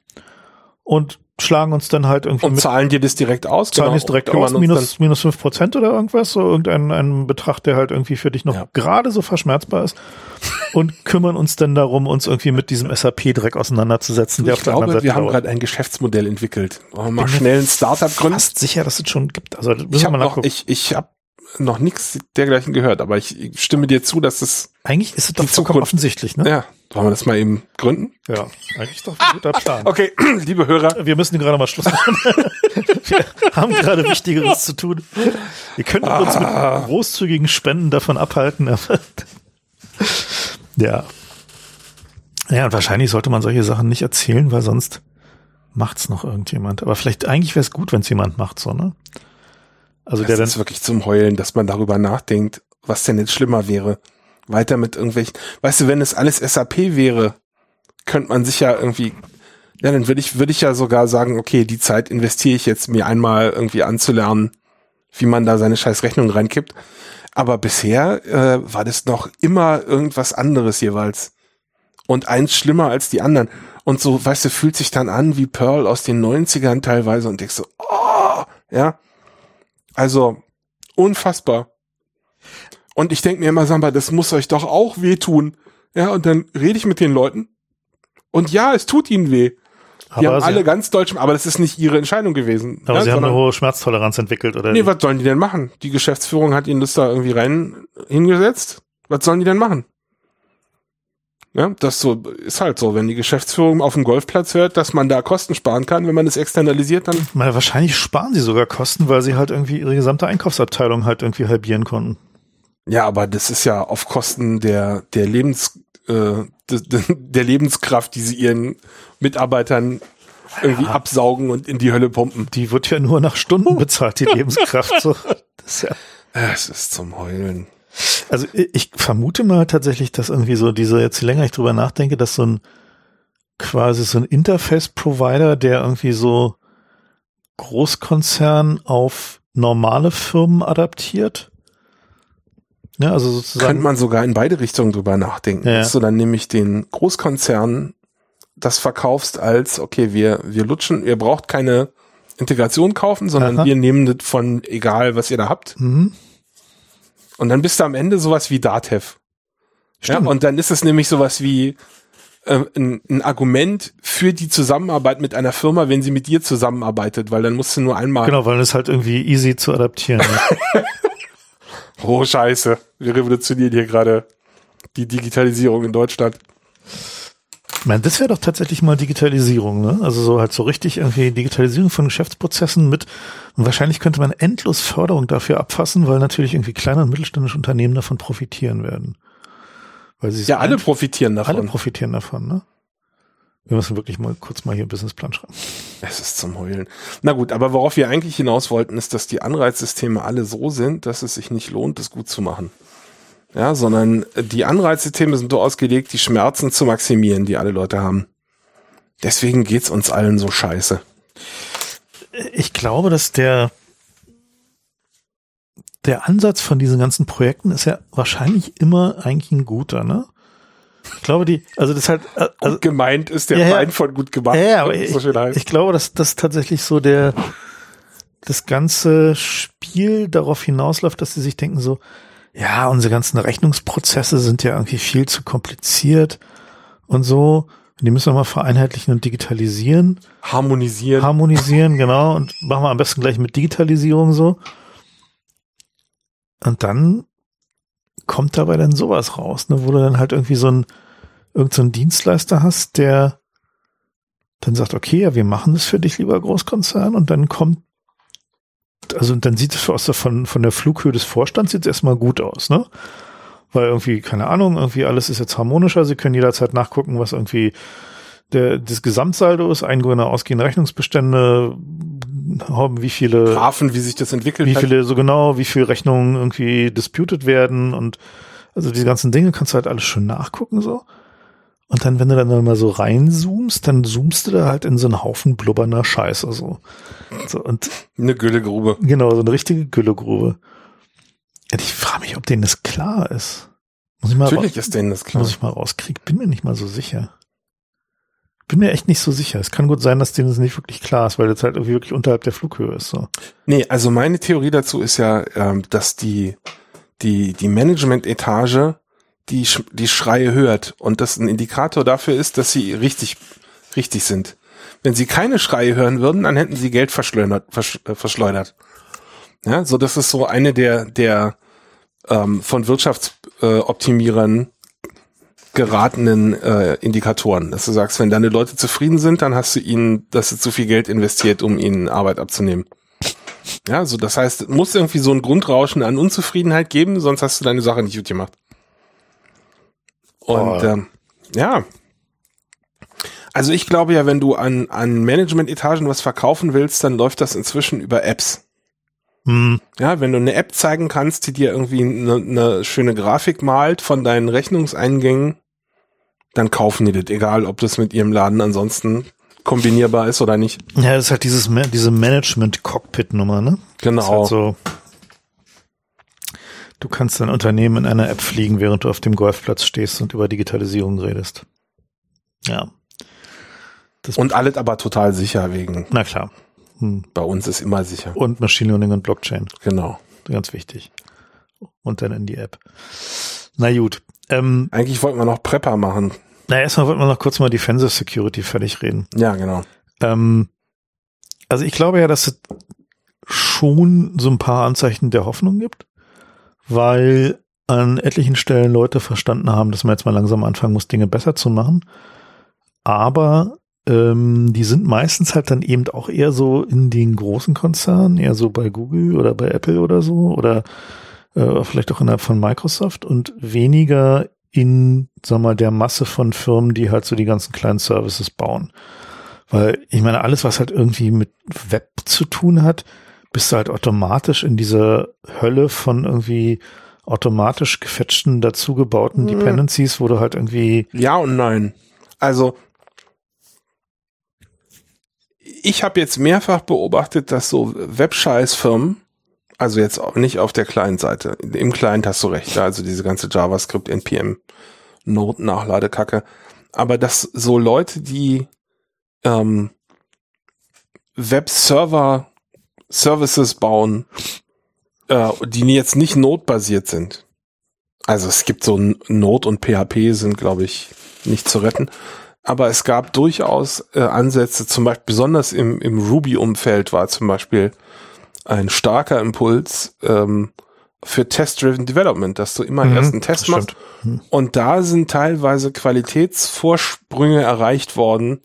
und schlagen uns dann halt irgendwie und mit, zahlen dir das direkt aus, zahlen genau, es direkt aus, minus, minus fünf Prozent oder irgendwas, so irgendein ein Betrag, der halt irgendwie für dich noch ja. gerade so verschmerzbar ist [laughs] und kümmern uns dann darum, uns irgendwie mit diesem SAP-Dreck auseinanderzusetzen. Du, ich glaube, wir haben gerade ein Geschäftsmodell entwickelt. Wir mal schnell ein Startup gründen? Fast sicher, dass es schon gibt. Also, ich habe noch, ich, ich habe noch nichts dergleichen gehört, aber ich, stimme dir zu, dass es eigentlich ist es doch vollkommen offensichtlich, ne? Ja, wollen wir das mal eben gründen? Ja, eigentlich doch ein guter Plan. Okay, [clears throat] liebe Hörer. Wir müssen gerade mal Schluss machen. [laughs] wir haben gerade Wichtigeres zu tun. Wir könnten ah. uns mit großzügigen Spenden davon abhalten. [laughs] ja. Ja, und wahrscheinlich sollte man solche Sachen nicht erzählen, weil sonst macht's noch irgendjemand. Aber vielleicht, eigentlich wäre es gut, wenn es jemand macht, so, ne? Also das der ist wirklich zum Heulen, dass man darüber nachdenkt, was denn jetzt schlimmer wäre weiter mit irgendwelchen, weißt du, wenn es alles SAP wäre, könnte man sich ja irgendwie, ja, dann würde ich, würde ich ja sogar sagen, okay, die Zeit investiere ich jetzt mir einmal irgendwie anzulernen, wie man da seine scheiß Rechnung reinkippt. Aber bisher äh, war das noch immer irgendwas anderes jeweils. Und eins schlimmer als die anderen. Und so, weißt du, fühlt sich dann an wie Pearl aus den 90ern teilweise und denkst so, oh, ja. Also, unfassbar. Und ich denke mir immer, Samba, das muss euch doch auch wehtun. Ja, und dann rede ich mit den Leuten. Und ja, es tut ihnen weh. Die aber haben alle ganz deutsch, aber das ist nicht ihre Entscheidung gewesen. Aber ja, sie haben eine hohe Schmerztoleranz entwickelt, oder? Nee, was sollen die denn machen? Die Geschäftsführung hat ihnen das da irgendwie rein hingesetzt. Was sollen die denn machen? Ja, das so ist halt so, wenn die Geschäftsführung auf dem Golfplatz hört, dass man da Kosten sparen kann, wenn man das externalisiert, dann. Mal, wahrscheinlich sparen sie sogar Kosten, weil sie halt irgendwie ihre gesamte Einkaufsabteilung halt irgendwie halbieren konnten. Ja, aber das ist ja auf Kosten der, der Lebens, äh, de, der Lebenskraft, die sie ihren Mitarbeitern irgendwie ja. absaugen und in die Hölle pumpen. Die wird ja nur nach Stunden bezahlt, die [laughs] Lebenskraft. So. Das ist ja. Es ist zum Heulen. Also ich vermute mal tatsächlich, dass irgendwie so diese, jetzt je länger ich drüber nachdenke, dass so ein quasi so ein Interface-Provider, der irgendwie so Großkonzern auf normale Firmen adaptiert, ja, also sozusagen. Könnte man sogar in beide Richtungen drüber nachdenken. Ja. Dass du dann nämlich den Großkonzern das verkaufst als, okay, wir, wir lutschen, ihr braucht keine Integration kaufen, sondern Aha. wir nehmen das von egal, was ihr da habt. Mhm. Und dann bist du am Ende sowas wie Datev. Ja, und dann ist es nämlich sowas wie, äh, ein, ein Argument für die Zusammenarbeit mit einer Firma, wenn sie mit dir zusammenarbeitet, weil dann musst du nur einmal. Genau, weil es halt irgendwie easy zu adaptieren ist. [laughs] oh, scheiße. Wir revolutionieren hier gerade die Digitalisierung in Deutschland. Ich meine, das wäre doch tatsächlich mal Digitalisierung, ne? Also so halt so richtig irgendwie Digitalisierung von Geschäftsprozessen mit und wahrscheinlich könnte man endlos Förderung dafür abfassen, weil natürlich irgendwie kleine und mittelständische Unternehmen davon profitieren werden. Weil sie ja alle profitieren davon. Alle profitieren davon, ne? Wir müssen wirklich mal kurz mal hier einen Businessplan schreiben. Es ist zum Heulen. Na gut, aber worauf wir eigentlich hinaus wollten, ist, dass die Anreizsysteme alle so sind, dass es sich nicht lohnt, das gut zu machen ja, sondern die Anreizsysteme sind so ausgelegt, die Schmerzen zu maximieren, die alle Leute haben. Deswegen geht's uns allen so scheiße. Ich glaube, dass der der Ansatz von diesen ganzen Projekten ist ja wahrscheinlich immer eigentlich ein guter, ne? Ich glaube, die, also das halt. Also, gut gemeint ist der ja, Feind von gut gemacht. Ja, aber ich, so ich glaube, dass das tatsächlich so der, das ganze Spiel darauf hinausläuft, dass sie sich denken so, ja, unsere ganzen Rechnungsprozesse sind ja irgendwie viel zu kompliziert und so. Die müssen wir mal vereinheitlichen und digitalisieren. Harmonisieren. Harmonisieren, [laughs] genau. Und machen wir am besten gleich mit Digitalisierung so. Und dann kommt dabei dann sowas raus, ne, wo du dann halt irgendwie so ein, irgend so einen Dienstleister hast, der dann sagt, okay, ja, wir machen das für dich, lieber Großkonzern, und dann kommt also dann sieht es aus von, von der Flughöhe des Vorstands jetzt erstmal gut aus, ne? Weil irgendwie, keine Ahnung, irgendwie alles ist jetzt harmonischer. Sie können jederzeit nachgucken, was irgendwie der, das Gesamtsaldo ist, eingehende, ausgehende Rechnungsbestände, haben wie viele Graphen, wie sich das entwickelt wie viele, so genau, wie viele Rechnungen irgendwie disputed werden und also diese ganzen Dinge kannst du halt alles schön nachgucken, so. Und dann, wenn du dann mal so reinzoomst, dann zoomst du da halt in so einen Haufen blubbernder Scheiße so. so und eine Güllegrube. Genau, so eine richtige Güllegrube. Ich frage mich, ob denen das klar ist. Muss ich mal Natürlich ist denen das klar. Muss ich mal rauskriegen. Bin mir nicht mal so sicher. Bin mir echt nicht so sicher. Es kann gut sein, dass denen das nicht wirklich klar ist, weil das halt irgendwie wirklich unterhalb der Flughöhe ist. So. Nee, also meine Theorie dazu ist ja, ähm, dass die, die, die Management-Etage die, die Schreie hört und das ein Indikator dafür ist, dass sie richtig, richtig sind. Wenn sie keine Schreie hören würden, dann hätten sie Geld verschleudert. Äh, verschleudert. Ja, so das ist so eine der, der ähm, von Wirtschaftsoptimierern äh, geratenen äh, Indikatoren, dass du sagst, wenn deine Leute zufrieden sind, dann hast du ihnen, dass du zu viel Geld investiert, um ihnen Arbeit abzunehmen. Ja, so das heißt, muss irgendwie so ein Grundrauschen an Unzufriedenheit geben, sonst hast du deine Sache nicht gut gemacht. Und ähm, ja. Also ich glaube ja, wenn du an, an Management-Etagen was verkaufen willst, dann läuft das inzwischen über Apps. Hm. Ja, wenn du eine App zeigen kannst, die dir irgendwie eine, eine schöne Grafik malt von deinen Rechnungseingängen, dann kaufen die das, egal ob das mit ihrem Laden ansonsten kombinierbar ist oder nicht. Ja, das ist halt dieses, diese Management-Cockpit-Nummer, ne? Genau. Halt so Du kannst dein Unternehmen in einer App fliegen, während du auf dem Golfplatz stehst und über Digitalisierung redest. Ja. Das und alles aber total sicher wegen. Na klar. Hm. Bei uns ist immer sicher. Und Machine Learning und Blockchain. Genau. Ganz wichtig. Und dann in die App. Na gut. Ähm, Eigentlich wollten wir noch Prepper machen. Na, erstmal wollten wir noch kurz mal Defensive Security fertig reden. Ja, genau. Ähm, also ich glaube ja, dass es schon so ein paar Anzeichen der Hoffnung gibt weil an etlichen Stellen Leute verstanden haben, dass man jetzt mal langsam anfangen muss, Dinge besser zu machen. Aber ähm, die sind meistens halt dann eben auch eher so in den großen Konzernen, eher so bei Google oder bei Apple oder so oder äh, vielleicht auch innerhalb von Microsoft und weniger in, sag mal, der Masse von Firmen, die halt so die ganzen kleinen Services bauen. Weil ich meine, alles, was halt irgendwie mit Web zu tun hat, bist du halt automatisch in dieser Hölle von irgendwie automatisch gefetchten, dazugebauten mhm. Dependencies, wo du halt irgendwie. Ja und nein. Also ich habe jetzt mehrfach beobachtet, dass so Webscheiß-Firmen, also jetzt nicht auf der Client-Seite, im Client hast du recht, also diese ganze JavaScript, NPM, Node-Nachladekacke, aber dass so Leute, die ähm, Webserver Services bauen, äh, die jetzt nicht notbasiert sind. Also es gibt so Node und PHP sind, glaube ich, nicht zu retten. Aber es gab durchaus äh, Ansätze, zum Beispiel besonders im, im Ruby-Umfeld war zum Beispiel ein starker Impuls ähm, für Test-Driven Development, dass du immer mhm, erst einen Test machst. Mhm. Und da sind teilweise Qualitätsvorsprünge erreicht worden.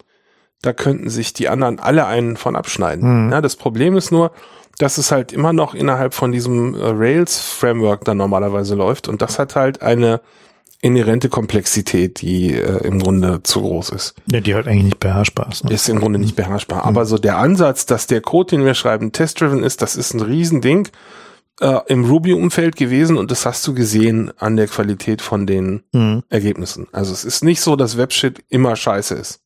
Da könnten sich die anderen alle einen von abschneiden. Mhm. Ja, das Problem ist nur, dass es halt immer noch innerhalb von diesem äh, Rails-Framework dann normalerweise läuft. Und das hat halt eine inhärente Komplexität, die äh, im Grunde zu groß ist. Ja, die halt eigentlich nicht beherrschbar ist. Ne? Ist im Grunde nicht beherrschbar. Mhm. Aber so der Ansatz, dass der Code, den wir schreiben, test-driven ist, das ist ein Riesending äh, im Ruby-Umfeld gewesen und das hast du gesehen an der Qualität von den mhm. Ergebnissen. Also es ist nicht so, dass Webshit immer scheiße ist.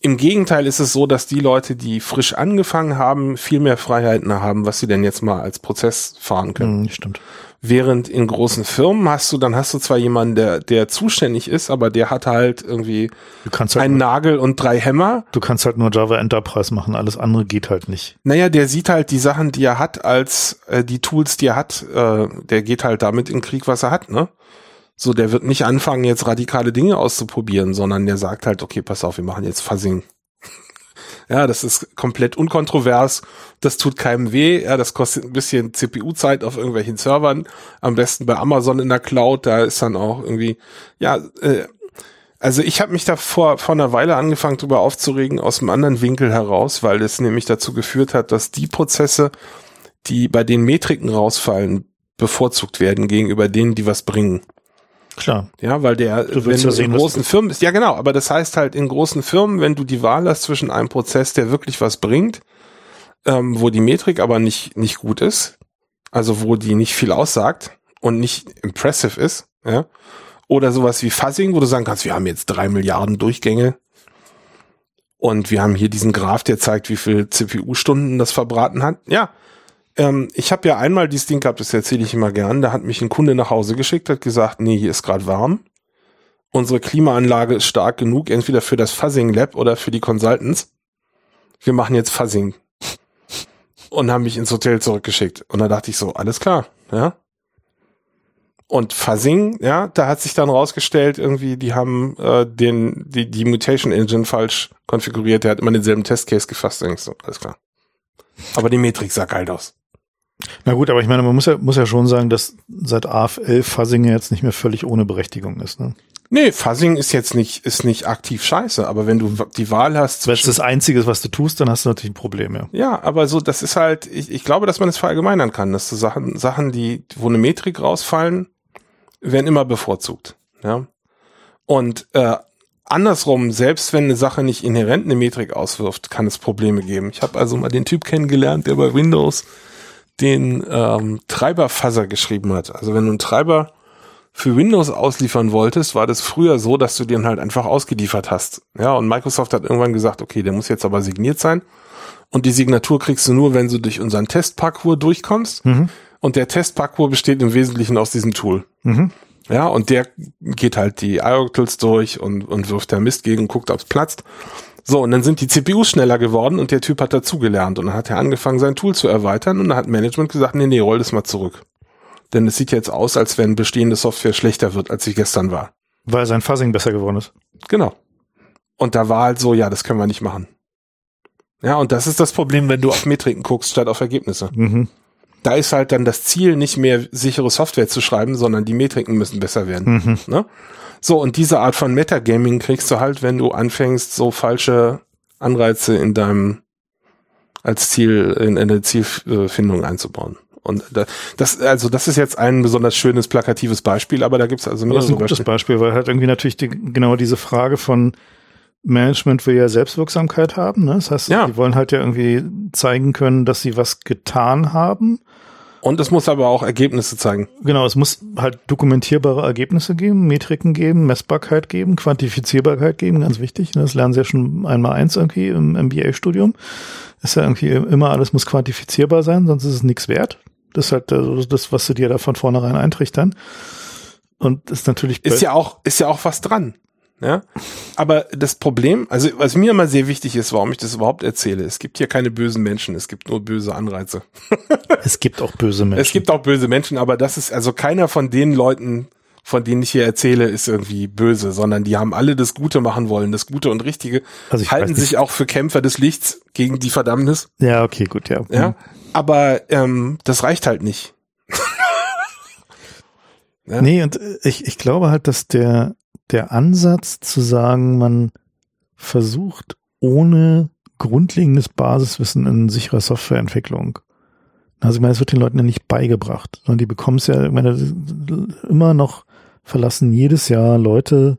Im Gegenteil ist es so, dass die Leute, die frisch angefangen haben, viel mehr Freiheiten haben, was sie denn jetzt mal als Prozess fahren können. Mhm, stimmt. Während in großen Firmen hast du, dann hast du zwar jemanden, der, der zuständig ist, aber der hat halt irgendwie halt einen Nagel und drei Hämmer. Du kannst halt nur Java Enterprise machen, alles andere geht halt nicht. Naja, der sieht halt die Sachen, die er hat, als äh, die Tools, die er hat, äh, der geht halt damit in Krieg, was er hat, ne? So, der wird nicht anfangen, jetzt radikale Dinge auszuprobieren, sondern der sagt halt, okay, pass auf, wir machen jetzt Fuzzing. [laughs] ja, das ist komplett unkontrovers. Das tut keinem weh. Ja, das kostet ein bisschen CPU-Zeit auf irgendwelchen Servern. Am besten bei Amazon in der Cloud. Da ist dann auch irgendwie, ja, äh, also ich habe mich da vor, vor einer Weile angefangen, darüber aufzuregen, aus einem anderen Winkel heraus, weil es nämlich dazu geführt hat, dass die Prozesse, die bei den Metriken rausfallen, bevorzugt werden gegenüber denen, die was bringen. Klar. Ja, weil der, du wenn du sehen, in großen Firmen bist, ja genau, aber das heißt halt in großen Firmen, wenn du die Wahl hast zwischen einem Prozess, der wirklich was bringt, ähm, wo die Metrik aber nicht, nicht gut ist, also wo die nicht viel aussagt und nicht impressive ist, ja, oder sowas wie Fuzzing, wo du sagen kannst, wir haben jetzt drei Milliarden Durchgänge und wir haben hier diesen Graph, der zeigt, wie viel CPU-Stunden das verbraten hat. Ja, ähm, ich habe ja einmal dieses Ding gehabt, das erzähle ich immer gern. Da hat mich ein Kunde nach Hause geschickt, hat gesagt, nee, hier ist gerade warm. Unsere Klimaanlage ist stark genug, entweder für das Fuzzing Lab oder für die Consultants. Wir machen jetzt Fuzzing. Und haben mich ins Hotel zurückgeschickt. Und da dachte ich so, alles klar, ja. Und Fuzzing, ja, da hat sich dann rausgestellt, irgendwie, die haben äh, den, die, die Mutation Engine falsch konfiguriert, der hat immer denselben Testcase gefasst, denkst so, alles klar. Aber die Metrik sah geil aus. Na gut, aber ich meine, man muss ja, muss ja schon sagen, dass seit AF11 Fuzzing jetzt nicht mehr völlig ohne Berechtigung ist. Ne? Nee, Fuzzing ist jetzt nicht, ist nicht aktiv scheiße, aber wenn du die Wahl hast. Wenn es das Einzige was du tust, dann hast du natürlich ein Problem, ja. Ja, aber so, das ist halt, ich, ich glaube, dass man es das verallgemeinern kann, dass du Sachen, Sachen, die, wo eine Metrik rausfallen, werden immer bevorzugt. Ja. Und äh, andersrum, selbst wenn eine Sache nicht inhärent eine Metrik auswirft, kann es Probleme geben. Ich habe also mal den Typ kennengelernt, der bei Windows den ähm, Treiberfuzzer geschrieben hat. Also wenn du einen Treiber für Windows ausliefern wolltest, war das früher so, dass du den halt einfach ausgeliefert hast. Ja, und Microsoft hat irgendwann gesagt, okay, der muss jetzt aber signiert sein. Und die Signatur kriegst du nur, wenn du durch unseren Testparcours durchkommst. Mhm. Und der Testparcours besteht im Wesentlichen aus diesem Tool. Mhm. Ja, und der geht halt die IOTLs durch und, und wirft der Mist gegen, guckt, ob's platzt. So, und dann sind die CPUs schneller geworden und der Typ hat dazugelernt und dann hat er angefangen, sein Tool zu erweitern und dann hat Management gesagt, nee, nee, roll das mal zurück. Denn es sieht jetzt aus, als wenn bestehende Software schlechter wird, als sie gestern war. Weil sein Fuzzing besser geworden ist. Genau. Und da war halt so, ja, das können wir nicht machen. Ja, und das ist das Problem, wenn du auf Metriken guckst, statt auf Ergebnisse. Mhm. Da ist halt dann das Ziel, nicht mehr sichere Software zu schreiben, sondern die Metriken müssen besser werden. Mhm. Ne? So, und diese Art von Metagaming kriegst du halt, wenn du anfängst, so falsche Anreize in deinem als Ziel, in, in der Zielfindung einzubauen. Und das, also das ist jetzt ein besonders schönes, plakatives Beispiel, aber da gibt's also mehrere. Das ist ein gutes Beispiel, weil halt irgendwie natürlich die, genau diese Frage von Management will ja Selbstwirksamkeit haben. Ne? Das heißt, ja. die wollen halt ja irgendwie zeigen können, dass sie was getan haben. Und es muss aber auch Ergebnisse zeigen. Genau, es muss halt dokumentierbare Ergebnisse geben, Metriken geben, Messbarkeit geben, Quantifizierbarkeit geben, ganz wichtig. Das lernen sie ja schon einmal eins irgendwie im MBA-Studium. Ist ja irgendwie immer alles muss quantifizierbar sein, sonst ist es nichts wert. Das ist halt das, was sie dir da von vornherein eintrichtern. Und ist natürlich. Ist ja auch, ist ja auch was dran. Ja, aber das Problem, also was mir immer sehr wichtig ist, warum ich das überhaupt erzähle, es gibt hier keine bösen Menschen, es gibt nur böse Anreize. [laughs] es gibt auch böse Menschen. Es gibt auch böse Menschen, aber das ist also keiner von den Leuten, von denen ich hier erzähle, ist irgendwie böse, sondern die haben alle das Gute machen wollen, das Gute und Richtige, also halten sich auch für Kämpfer des Lichts gegen die Verdammnis. Ja, okay, gut, ja. Ja, aber ähm, das reicht halt nicht. Ja? Nee, und ich, ich glaube halt, dass der der Ansatz zu sagen, man versucht ohne grundlegendes Basiswissen in sicherer Softwareentwicklung. Also ich meine, es wird den Leuten ja nicht beigebracht, sondern die bekommen es ja, ich meine, immer noch verlassen jedes Jahr Leute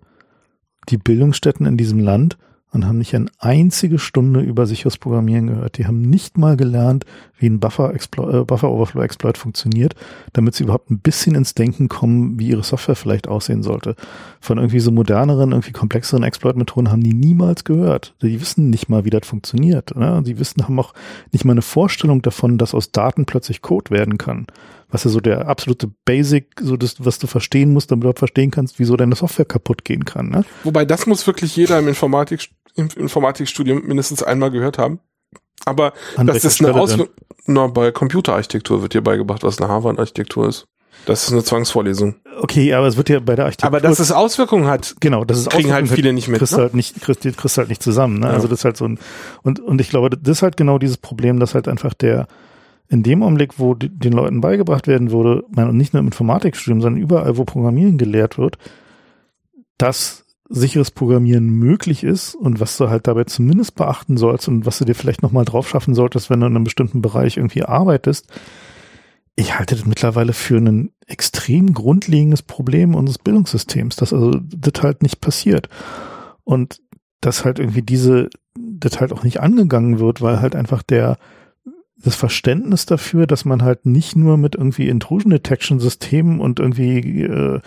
die Bildungsstätten in diesem Land und haben nicht eine einzige Stunde über sicheres Programmieren gehört. Die haben nicht mal gelernt, wie ein Buffer, Explo äh, Buffer Overflow Exploit funktioniert, damit sie überhaupt ein bisschen ins Denken kommen, wie ihre Software vielleicht aussehen sollte. Von irgendwie so moderneren, irgendwie komplexeren Exploit-Methoden haben die niemals gehört. Die wissen nicht mal, wie das funktioniert. Ne? Die wissen, haben auch nicht mal eine Vorstellung davon, dass aus Daten plötzlich Code werden kann was ja so der absolute Basic, so das, was du verstehen musst, damit du verstehen kannst, wieso deine Software kaputt gehen kann. Ne? Wobei das muss wirklich jeder im Informatik, im Informatikstudium mindestens einmal gehört haben. Aber An das ist eine Auswirkung. Na, bei Computerarchitektur wird dir beigebracht, was eine Harvard-Architektur ist. Das ist eine Zwangsvorlesung. Okay, aber es wird ja bei der Architektur. Aber dass es Auswirkungen hat, genau, das ist kriegen halt viele nicht mit. Kriegst ne? halt nicht, kriegst, kriegst halt nicht zusammen. Ne? Ja. Also das ist halt so ein und und ich glaube, das ist halt genau dieses Problem, dass halt einfach der in dem Augenblick, wo den Leuten beigebracht werden würde, nicht nur im Informatikstudium, sondern überall, wo Programmieren gelehrt wird, dass sicheres Programmieren möglich ist und was du halt dabei zumindest beachten sollst und was du dir vielleicht nochmal drauf schaffen solltest, wenn du in einem bestimmten Bereich irgendwie arbeitest. Ich halte das mittlerweile für ein extrem grundlegendes Problem unseres Bildungssystems, dass also das halt nicht passiert. Und dass halt irgendwie diese, das halt auch nicht angegangen wird, weil halt einfach der, das Verständnis dafür, dass man halt nicht nur mit irgendwie Intrusion Detection Systemen und irgendwie äh,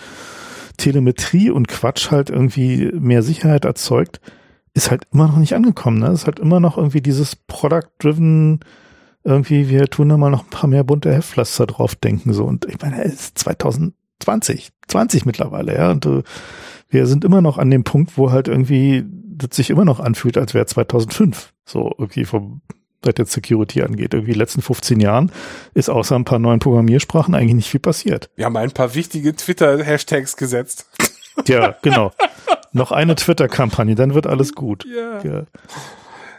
Telemetrie und Quatsch halt irgendwie mehr Sicherheit erzeugt, ist halt immer noch nicht angekommen. Ne? Es ist halt immer noch irgendwie dieses Product-driven, irgendwie, wir tun da mal noch ein paar mehr bunte Heftpflaster drauf denken, so. Und ich meine, es ist 2020, 20 mittlerweile, ja. Und uh, wir sind immer noch an dem Punkt, wo halt irgendwie das sich immer noch anfühlt, als wäre 2005. So, irgendwie vom was jetzt Security angeht. Irgendwie in den letzten 15 Jahren ist außer ein paar neuen Programmiersprachen eigentlich nicht viel passiert. Wir haben ein paar wichtige Twitter-Hashtags gesetzt. Ja, genau. Noch eine Twitter-Kampagne, dann wird alles gut. Ja. ja.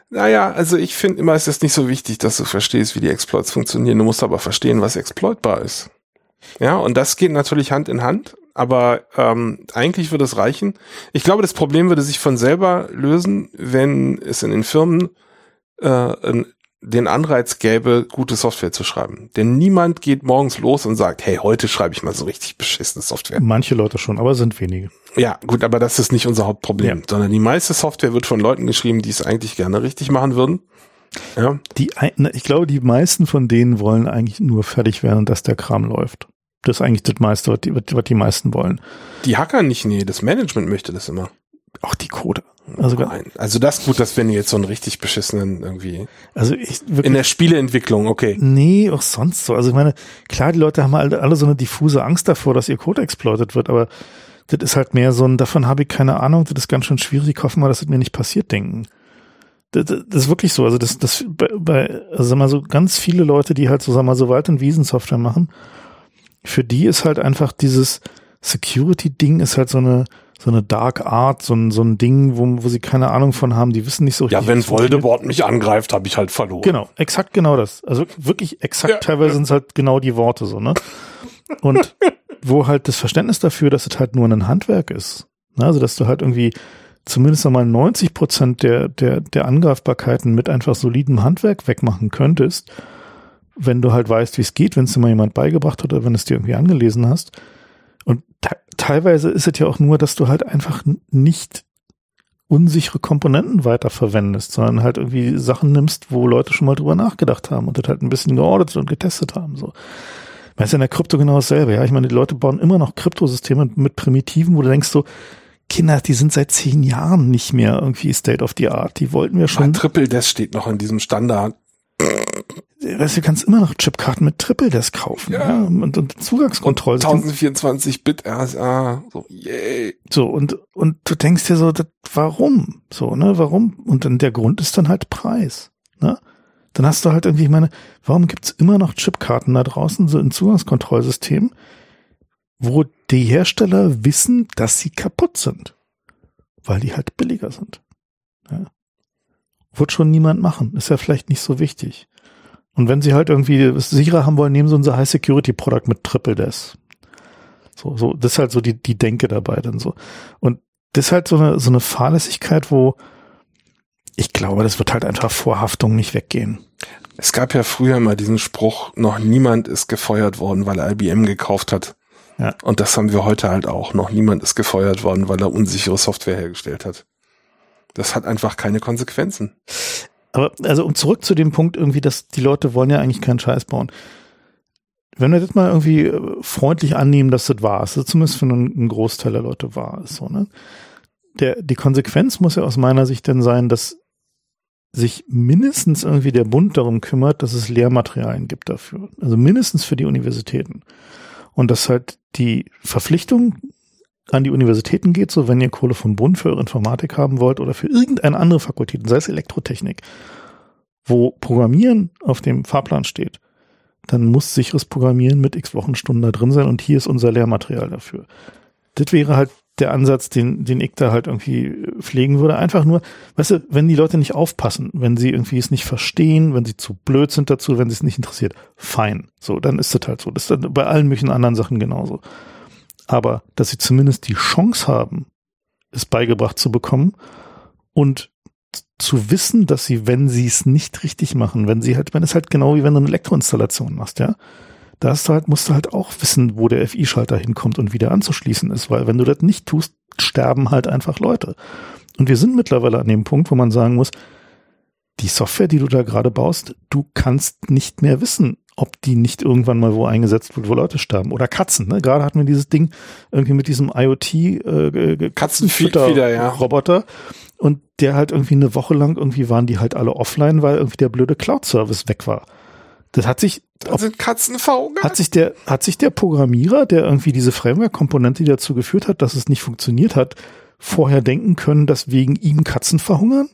Naja, also ich finde immer, es ist nicht so wichtig, dass du verstehst, wie die Exploits funktionieren. Du musst aber verstehen, was exploitbar ist. Ja, und das geht natürlich Hand in Hand, aber ähm, eigentlich würde es reichen. Ich glaube, das Problem würde sich von selber lösen, wenn es in den Firmen äh, den Anreiz gäbe, gute Software zu schreiben. Denn niemand geht morgens los und sagt, hey, heute schreibe ich mal so richtig beschissene Software. Manche Leute schon, aber sind wenige. Ja, gut, aber das ist nicht unser Hauptproblem, ja. sondern die meiste Software wird von Leuten geschrieben, die es eigentlich gerne richtig machen würden. Ja. Die, ich glaube, die meisten von denen wollen eigentlich nur fertig werden dass der Kram läuft. Das ist eigentlich das meiste, was die, was die meisten wollen. Die Hacker nicht, nee, das Management möchte das immer. Auch die Code. Also, Nein. also das gut, dass wenn jetzt so einen richtig beschissenen irgendwie. Also ich wirklich, in der Spieleentwicklung, okay. Nee, auch sonst so. Also ich meine, klar, die Leute haben alle, alle so eine diffuse Angst davor, dass ihr Code exploitet wird, aber das ist halt mehr so ein, davon habe ich keine Ahnung, das ist ganz schön schwierig, ich hoffe mal, dass das mir nicht passiert, denken. Das, das, das ist wirklich so. Also das, das bei, bei, also sag mal so ganz viele Leute, die halt so, sag mal, so Wald- und Wiesensoftware machen, für die ist halt einfach dieses Security-Ding ist halt so eine, so eine Dark Art, so ein, so ein Ding, wo, wo sie keine Ahnung von haben, die wissen nicht so Ja, wenn Voldemort mich angreift, habe ich halt verloren. Genau, exakt genau das. Also wirklich exakt, ja. teilweise sind es halt genau die Worte so, ne? Und [laughs] wo halt das Verständnis dafür, dass es halt nur ein Handwerk ist. Ne? Also, dass du halt irgendwie zumindest einmal 90 Prozent der, der, der Angreifbarkeiten mit einfach solidem Handwerk wegmachen könntest, wenn du halt weißt, wie es geht, wenn es dir mal jemand beigebracht hat oder wenn es dir irgendwie angelesen hast. Teilweise ist es ja auch nur, dass du halt einfach nicht unsichere Komponenten weiterverwendest, sondern halt irgendwie Sachen nimmst, wo Leute schon mal drüber nachgedacht haben und das halt ein bisschen geordnet und getestet haben. So. Man ist ja in der Krypto genau dasselbe, ja. Ich meine, die Leute bauen immer noch Kryptosysteme mit Primitiven, wo du denkst so, Kinder, die sind seit zehn Jahren nicht mehr irgendwie State of the Art. Die wollten wir schon. Triple Des steht noch in diesem Standard. Weißt du, kannst immer noch Chipkarten mit Triple Desk kaufen, ja, ja und, und Zugangskontrolle. 1024 Bit RSA, so, yay. So, und, und du denkst dir so, das, warum? So, ne, warum? Und dann der Grund ist dann halt Preis, ne? Dann hast du halt irgendwie, ich meine, warum gibt's immer noch Chipkarten da draußen, so in Zugangskontrollsystemen, wo die Hersteller wissen, dass sie kaputt sind? Weil die halt billiger sind. Ja. Wird schon niemand machen. Ist ja vielleicht nicht so wichtig. Und wenn sie halt irgendwie es sicherer haben wollen, nehmen sie unser High-Security-Product mit Triple Des. So, so, das ist halt so die, die Denke dabei dann so. Und das ist halt so eine, so eine Fahrlässigkeit, wo ich glaube, das wird halt einfach vor Haftung nicht weggehen. Es gab ja früher mal diesen Spruch, noch niemand ist gefeuert worden, weil er IBM gekauft hat. Ja. Und das haben wir heute halt auch. Noch niemand ist gefeuert worden, weil er unsichere Software hergestellt hat. Das hat einfach keine Konsequenzen. Aber also um zurück zu dem Punkt irgendwie, dass die Leute wollen ja eigentlich keinen Scheiß bauen. Wenn wir das mal irgendwie äh, freundlich annehmen, dass das wahr ist, zumindest für einen Großteil der Leute wahr ist, so, ne? Der, die Konsequenz muss ja aus meiner Sicht dann sein, dass sich mindestens irgendwie der Bund darum kümmert, dass es Lehrmaterialien gibt dafür. Also mindestens für die Universitäten. Und dass halt die Verpflichtung an die Universitäten geht, so wenn ihr Kohle vom Bund für eure Informatik haben wollt oder für irgendeine andere Fakultät, sei es Elektrotechnik, wo Programmieren auf dem Fahrplan steht, dann muss sicheres Programmieren mit x Wochenstunden da drin sein und hier ist unser Lehrmaterial dafür. Das wäre halt der Ansatz, den, den ich da halt irgendwie pflegen würde. Einfach nur, weißt du, wenn die Leute nicht aufpassen, wenn sie irgendwie es nicht verstehen, wenn sie zu blöd sind dazu, wenn sie es nicht interessiert, fein. So, dann ist das halt so. Das ist dann bei allen möglichen anderen Sachen genauso aber dass sie zumindest die Chance haben, es beigebracht zu bekommen und zu wissen, dass sie, wenn sie es nicht richtig machen, wenn sie halt, wenn es halt genau wie wenn du eine Elektroinstallation machst, ja, da hast du halt, musst du halt auch wissen, wo der FI-Schalter hinkommt und wieder anzuschließen ist, weil wenn du das nicht tust, sterben halt einfach Leute. Und wir sind mittlerweile an dem Punkt, wo man sagen muss, die Software, die du da gerade baust, du kannst nicht mehr wissen, ob die nicht irgendwann mal wo eingesetzt wird, wo Leute sterben. Oder Katzen. Ne? Gerade hatten wir dieses Ding irgendwie mit diesem IoT äh, Katzenfütter-Roboter. Ja. Und der halt irgendwie eine Woche lang irgendwie waren die halt alle offline, weil irgendwie der blöde Cloud-Service weg war. Das hat sich da sind Katzen verhungert. Hat sich der hat sich der Programmierer, der irgendwie diese Framework-Komponente, die dazu geführt hat, dass es nicht funktioniert hat, vorher denken können, dass wegen ihm Katzen verhungern?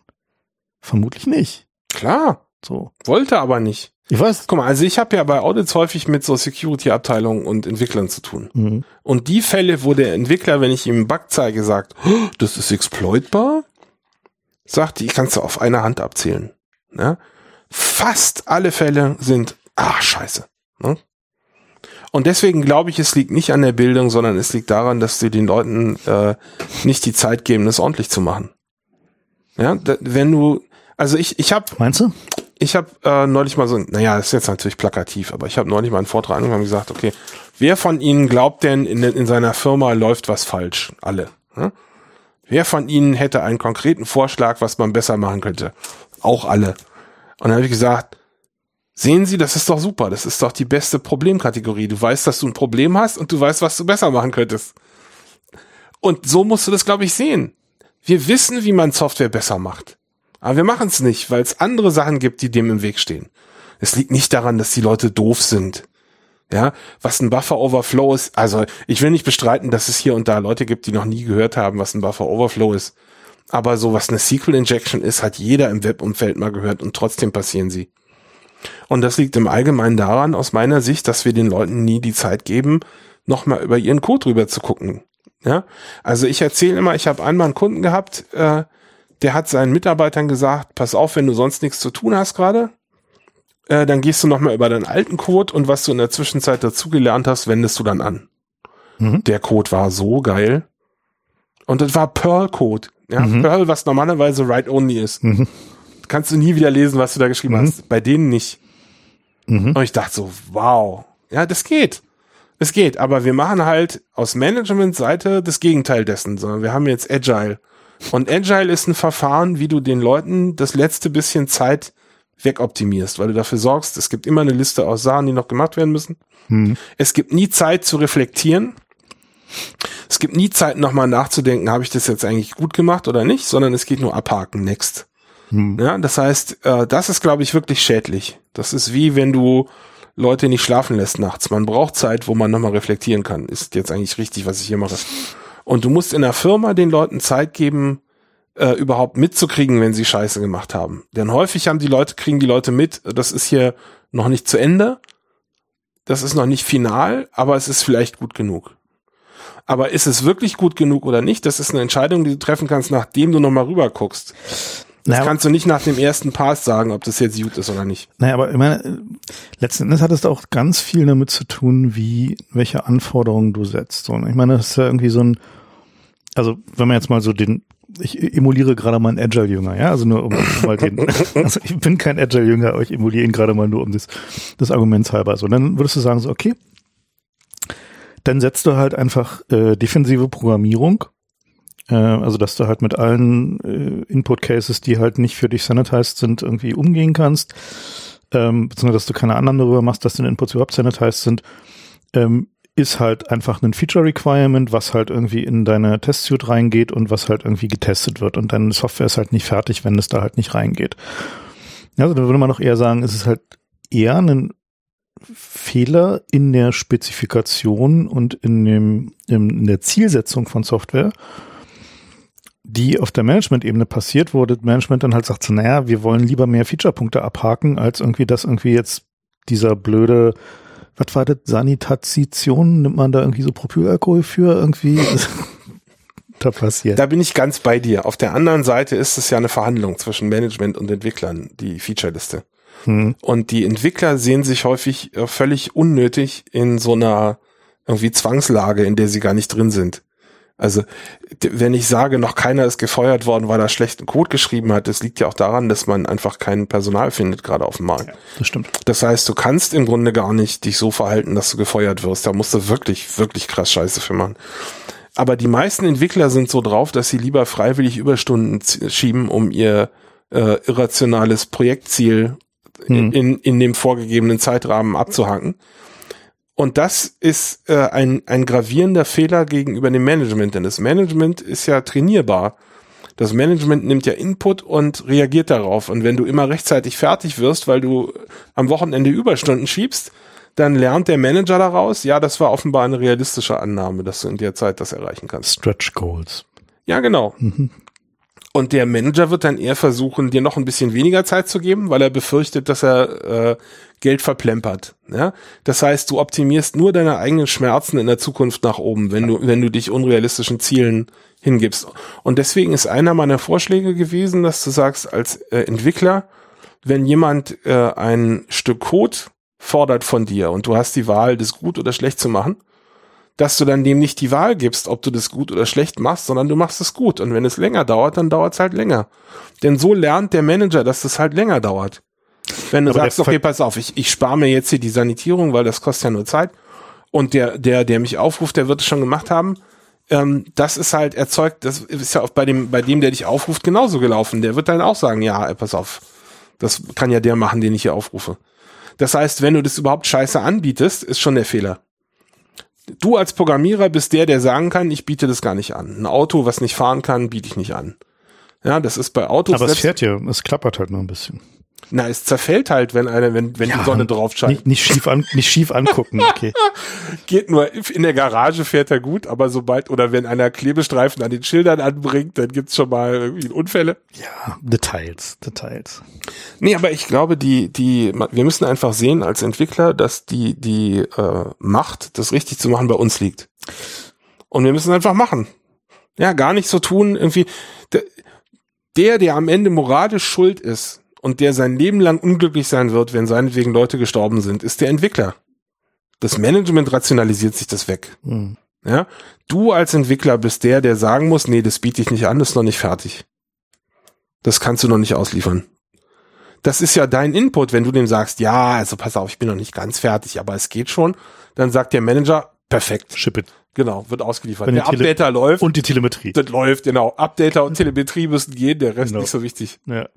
Vermutlich nicht. Klar. So. Wollte aber nicht. Ich weiß. Guck mal, also ich habe ja bei Audits häufig mit so Security-Abteilungen und Entwicklern zu tun. Mhm. Und die Fälle, wo der Entwickler, wenn ich ihm einen Bug zeige, sagt, oh, das ist exploitbar, sagt die, ich kann es auf einer Hand abzählen. Ja? Fast alle Fälle sind, ah, scheiße. Ne? Und deswegen glaube ich, es liegt nicht an der Bildung, sondern es liegt daran, dass sie den Leuten äh, nicht die Zeit geben, das ordentlich zu machen. Ja, da, wenn du, also ich, ich habe. Meinst du? Ich habe äh, neulich mal so, naja, das ist jetzt natürlich plakativ, aber ich habe neulich mal einen Vortrag angefangen und gesagt, okay, wer von Ihnen glaubt denn, in, in seiner Firma läuft was falsch? Alle. Hm? Wer von Ihnen hätte einen konkreten Vorschlag, was man besser machen könnte? Auch alle. Und dann habe ich gesagt, sehen Sie, das ist doch super, das ist doch die beste Problemkategorie. Du weißt, dass du ein Problem hast und du weißt, was du besser machen könntest. Und so musst du das, glaube ich, sehen. Wir wissen, wie man Software besser macht. Aber wir machen es nicht, weil es andere Sachen gibt, die dem im Weg stehen. Es liegt nicht daran, dass die Leute doof sind. Ja, was ein Buffer Overflow ist, also ich will nicht bestreiten, dass es hier und da Leute gibt, die noch nie gehört haben, was ein Buffer Overflow ist. Aber so was eine SQL Injection ist, hat jeder im Webumfeld mal gehört und trotzdem passieren sie. Und das liegt im Allgemeinen daran, aus meiner Sicht, dass wir den Leuten nie die Zeit geben, nochmal über ihren Code rüber zu gucken. Ja, also ich erzähle immer, ich habe einmal einen Kunden gehabt, äh, der hat seinen Mitarbeitern gesagt, pass auf, wenn du sonst nichts zu tun hast gerade, äh, dann gehst du nochmal über deinen alten Code und was du in der Zwischenzeit dazugelernt hast, wendest du dann an. Mhm. Der Code war so geil. Und das war Perl-Code. Ja, mhm. Perl, was normalerweise write-only ist. Mhm. Kannst du nie wieder lesen, was du da geschrieben mhm. hast. Bei denen nicht. Mhm. Und ich dachte so, wow. Ja, das geht. Es geht, aber wir machen halt aus Management-Seite das Gegenteil dessen, sondern wir haben jetzt Agile. Und Agile ist ein Verfahren, wie du den Leuten das letzte bisschen Zeit wegoptimierst, weil du dafür sorgst, es gibt immer eine Liste aus Sachen, die noch gemacht werden müssen. Hm. Es gibt nie Zeit zu reflektieren. Es gibt nie Zeit, nochmal nachzudenken, habe ich das jetzt eigentlich gut gemacht oder nicht, sondern es geht nur abhaken, next. Hm. Ja, das heißt, äh, das ist, glaube ich, wirklich schädlich. Das ist wie wenn du Leute nicht schlafen lässt nachts. Man braucht Zeit, wo man nochmal reflektieren kann. Ist jetzt eigentlich richtig, was ich hier mache. Und du musst in der Firma den Leuten Zeit geben, äh, überhaupt mitzukriegen, wenn sie Scheiße gemacht haben. Denn häufig haben die Leute, kriegen die Leute mit, das ist hier noch nicht zu Ende, das ist noch nicht final, aber es ist vielleicht gut genug. Aber ist es wirklich gut genug oder nicht? Das ist eine Entscheidung, die du treffen kannst, nachdem du nochmal rüber guckst. Das naja, kannst du nicht nach dem ersten Pass sagen, ob das jetzt gut ist oder nicht. Naja, aber ich meine, letzten Endes hat es auch ganz viel damit zu tun, wie, welche Anforderungen du setzt. So, ich meine, das ist ja irgendwie so ein, also wenn man jetzt mal so den, ich emuliere gerade mal einen Agile-Jünger, ja, also nur um [laughs] mal den, also ich bin kein Agile-Jünger, aber ich emuliere ihn gerade mal nur um das, das Arguments halber. So, dann würdest du sagen so, okay, dann setzt du halt einfach äh, defensive Programmierung, äh, also dass du halt mit allen äh, Input-Cases, die halt nicht für dich sanitized sind, irgendwie umgehen kannst, ähm, beziehungsweise dass du keine anderen darüber machst, dass deine Inputs überhaupt sanitized sind, ähm, ist halt einfach ein Feature Requirement, was halt irgendwie in deine Testsuite reingeht und was halt irgendwie getestet wird. Und deine Software ist halt nicht fertig, wenn es da halt nicht reingeht. Also da würde man doch eher sagen, es ist halt eher ein Fehler in der Spezifikation und in, dem, in der Zielsetzung von Software, die auf der Management-Ebene passiert, das Management dann halt sagt, so, naja, wir wollen lieber mehr Feature-Punkte abhaken, als irgendwie das irgendwie jetzt dieser blöde was war das, Sanitatition, nimmt man da irgendwie so Propylalkohol für irgendwie? [laughs] da passiert. Da bin ich ganz bei dir. Auf der anderen Seite ist es ja eine Verhandlung zwischen Management und Entwicklern, die Featureliste. Hm. Und die Entwickler sehen sich häufig äh, völlig unnötig in so einer irgendwie Zwangslage, in der sie gar nicht drin sind. Also, wenn ich sage, noch keiner ist gefeuert worden, weil er schlechten Code geschrieben hat, das liegt ja auch daran, dass man einfach kein Personal findet, gerade auf dem Markt. Ja, das stimmt. Das heißt, du kannst im Grunde gar nicht dich so verhalten, dass du gefeuert wirst. Da musst du wirklich, wirklich krass Scheiße für machen. Aber die meisten Entwickler sind so drauf, dass sie lieber freiwillig Überstunden schieben, um ihr äh, irrationales Projektziel hm. in, in dem vorgegebenen Zeitrahmen abzuhaken und das ist äh, ein, ein gravierender Fehler gegenüber dem Management, denn das Management ist ja trainierbar. Das Management nimmt ja Input und reagiert darauf. Und wenn du immer rechtzeitig fertig wirst, weil du am Wochenende Überstunden schiebst, dann lernt der Manager daraus, ja, das war offenbar eine realistische Annahme, dass du in der Zeit das erreichen kannst. Stretch Goals. Ja, genau. Mhm. Und der Manager wird dann eher versuchen, dir noch ein bisschen weniger Zeit zu geben, weil er befürchtet, dass er äh, Geld verplempert. Ja? Das heißt, du optimierst nur deine eigenen Schmerzen in der Zukunft nach oben, wenn du, wenn du dich unrealistischen Zielen hingibst. Und deswegen ist einer meiner Vorschläge gewesen, dass du sagst, als äh, Entwickler, wenn jemand äh, ein Stück Code fordert von dir und du hast die Wahl, das gut oder schlecht zu machen, dass du dann dem nicht die Wahl gibst, ob du das gut oder schlecht machst, sondern du machst es gut. Und wenn es länger dauert, dann dauert es halt länger. Denn so lernt der Manager, dass es halt länger dauert. Wenn du Aber sagst, okay, pass auf, ich, ich spare mir jetzt hier die Sanitierung, weil das kostet ja nur Zeit. Und der, der, der mich aufruft, der wird es schon gemacht haben. Ähm, das ist halt erzeugt, das ist ja auch bei dem, bei dem, der dich aufruft, genauso gelaufen. Der wird dann auch sagen, ja, pass auf, das kann ja der machen, den ich hier aufrufe. Das heißt, wenn du das überhaupt scheiße anbietest, ist schon der Fehler du als Programmierer bist der, der sagen kann, ich biete das gar nicht an. Ein Auto, was nicht fahren kann, biete ich nicht an. Ja, das ist bei Autos. Aber es fährt ja, es klappert halt nur ein bisschen. Na, es zerfällt halt, wenn eine, wenn, wenn ja, die Sonne drauf scheint. Nicht, nicht schief an, nicht schief angucken, okay. [laughs] Geht nur, in der Garage fährt er gut, aber sobald, oder wenn einer Klebestreifen an den Schildern anbringt, dann gibt's schon mal irgendwie Unfälle. Ja, Details, Details. Nee, aber ich glaube, die, die, wir müssen einfach sehen als Entwickler, dass die, die äh, Macht, das richtig zu machen, bei uns liegt. Und wir müssen einfach machen. Ja, gar nicht so tun, irgendwie. Der, der am Ende moralisch schuld ist, und der sein Leben lang unglücklich sein wird, wenn seinetwegen Leute gestorben sind, ist der Entwickler. Das Management rationalisiert sich das weg. Mhm. Ja, du als Entwickler bist der, der sagen muss, nee, das biete ich nicht an, das ist noch nicht fertig. Das kannst du noch nicht ausliefern. Das ist ja dein Input, wenn du dem sagst, ja, also pass auf, ich bin noch nicht ganz fertig, aber es geht schon, dann sagt der Manager, perfekt. Ship it. Genau, wird ausgeliefert. Der Updater läuft. Und die Telemetrie. Das läuft, genau. Updater und Telemetrie müssen gehen, der Rest genau. nicht so wichtig. Ja.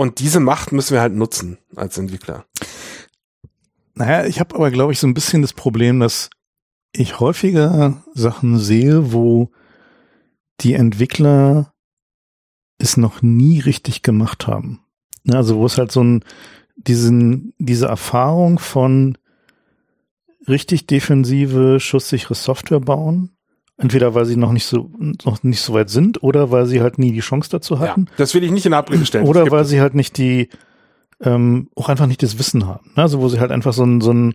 Und diese Macht müssen wir halt nutzen als Entwickler. Naja, ich habe aber, glaube ich, so ein bisschen das Problem, dass ich häufiger Sachen sehe, wo die Entwickler es noch nie richtig gemacht haben. Ne, also wo es halt so ein, diesen, diese Erfahrung von richtig defensive, schusssichere Software bauen. Entweder weil sie noch nicht so noch nicht so weit sind oder weil sie halt nie die Chance dazu hatten. Ja, das will ich nicht in Abrede [clears throat] stellen. Oder weil sie halt nicht die ähm, auch einfach nicht das Wissen haben. Ne? Also wo sie halt einfach so ein, so ein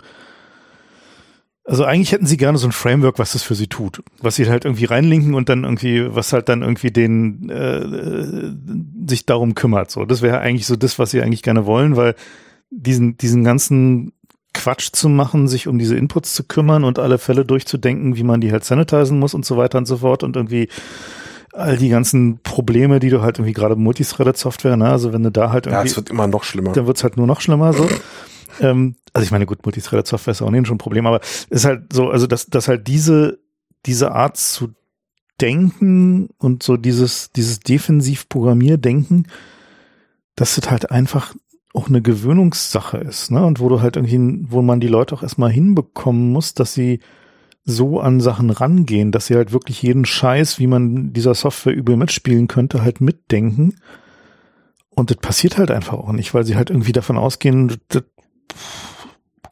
also eigentlich hätten sie gerne so ein Framework, was das für sie tut, was sie halt irgendwie reinlinken und dann irgendwie, was halt dann irgendwie den äh, sich darum kümmert. So, das wäre eigentlich so das, was sie eigentlich gerne wollen, weil diesen diesen ganzen Quatsch zu machen, sich um diese Inputs zu kümmern und alle Fälle durchzudenken, wie man die halt sanitizen muss und so weiter und so fort und irgendwie all die ganzen Probleme, die du halt irgendwie gerade Multithreaded Software, ne, also wenn du da halt irgendwie. Ja, es wird immer noch schlimmer. Dann wird's halt nur noch schlimmer so. ähm, also ich meine, gut, Multithreaded Software ist auch nicht schon ein Problem, aber es ist halt so, also dass, dass halt diese, diese Art zu denken und so dieses, dieses defensiv Programmierdenken, dass es halt einfach auch eine Gewöhnungssache ist, ne? Und wo du halt irgendwie, wo man die Leute auch erstmal hinbekommen muss, dass sie so an Sachen rangehen, dass sie halt wirklich jeden Scheiß, wie man dieser Software übel mitspielen könnte, halt mitdenken. Und das passiert halt einfach auch nicht, weil sie halt irgendwie davon ausgehen,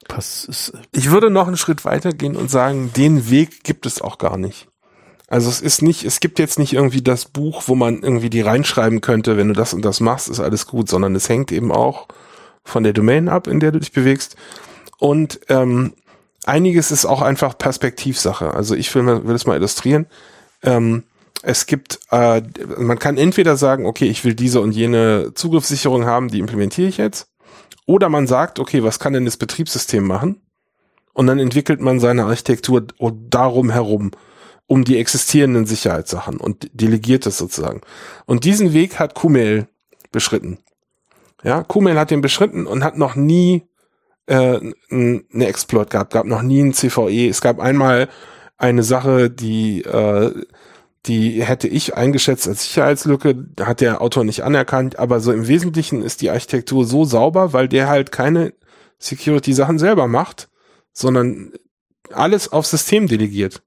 das ist, ich würde noch einen Schritt weitergehen und sagen, den Weg gibt es auch gar nicht. Also es ist nicht, es gibt jetzt nicht irgendwie das Buch, wo man irgendwie die reinschreiben könnte, wenn du das und das machst, ist alles gut, sondern es hängt eben auch von der Domain ab, in der du dich bewegst. Und ähm, einiges ist auch einfach Perspektivsache. Also ich will, will es mal illustrieren. Ähm, es gibt, äh, man kann entweder sagen, okay, ich will diese und jene Zugriffssicherung haben, die implementiere ich jetzt. Oder man sagt, okay, was kann denn das Betriebssystem machen? Und dann entwickelt man seine Architektur darum herum, um die existierenden Sicherheitssachen und delegiert es sozusagen. Und diesen Weg hat Kumail beschritten. Ja, Kumail hat den beschritten und hat noch nie äh, eine Exploit gehabt, gab noch nie ein CVE. Es gab einmal eine Sache, die äh, die hätte ich eingeschätzt als Sicherheitslücke, hat der Autor nicht anerkannt, aber so im Wesentlichen ist die Architektur so sauber, weil der halt keine Security-Sachen selber macht, sondern alles auf System delegiert.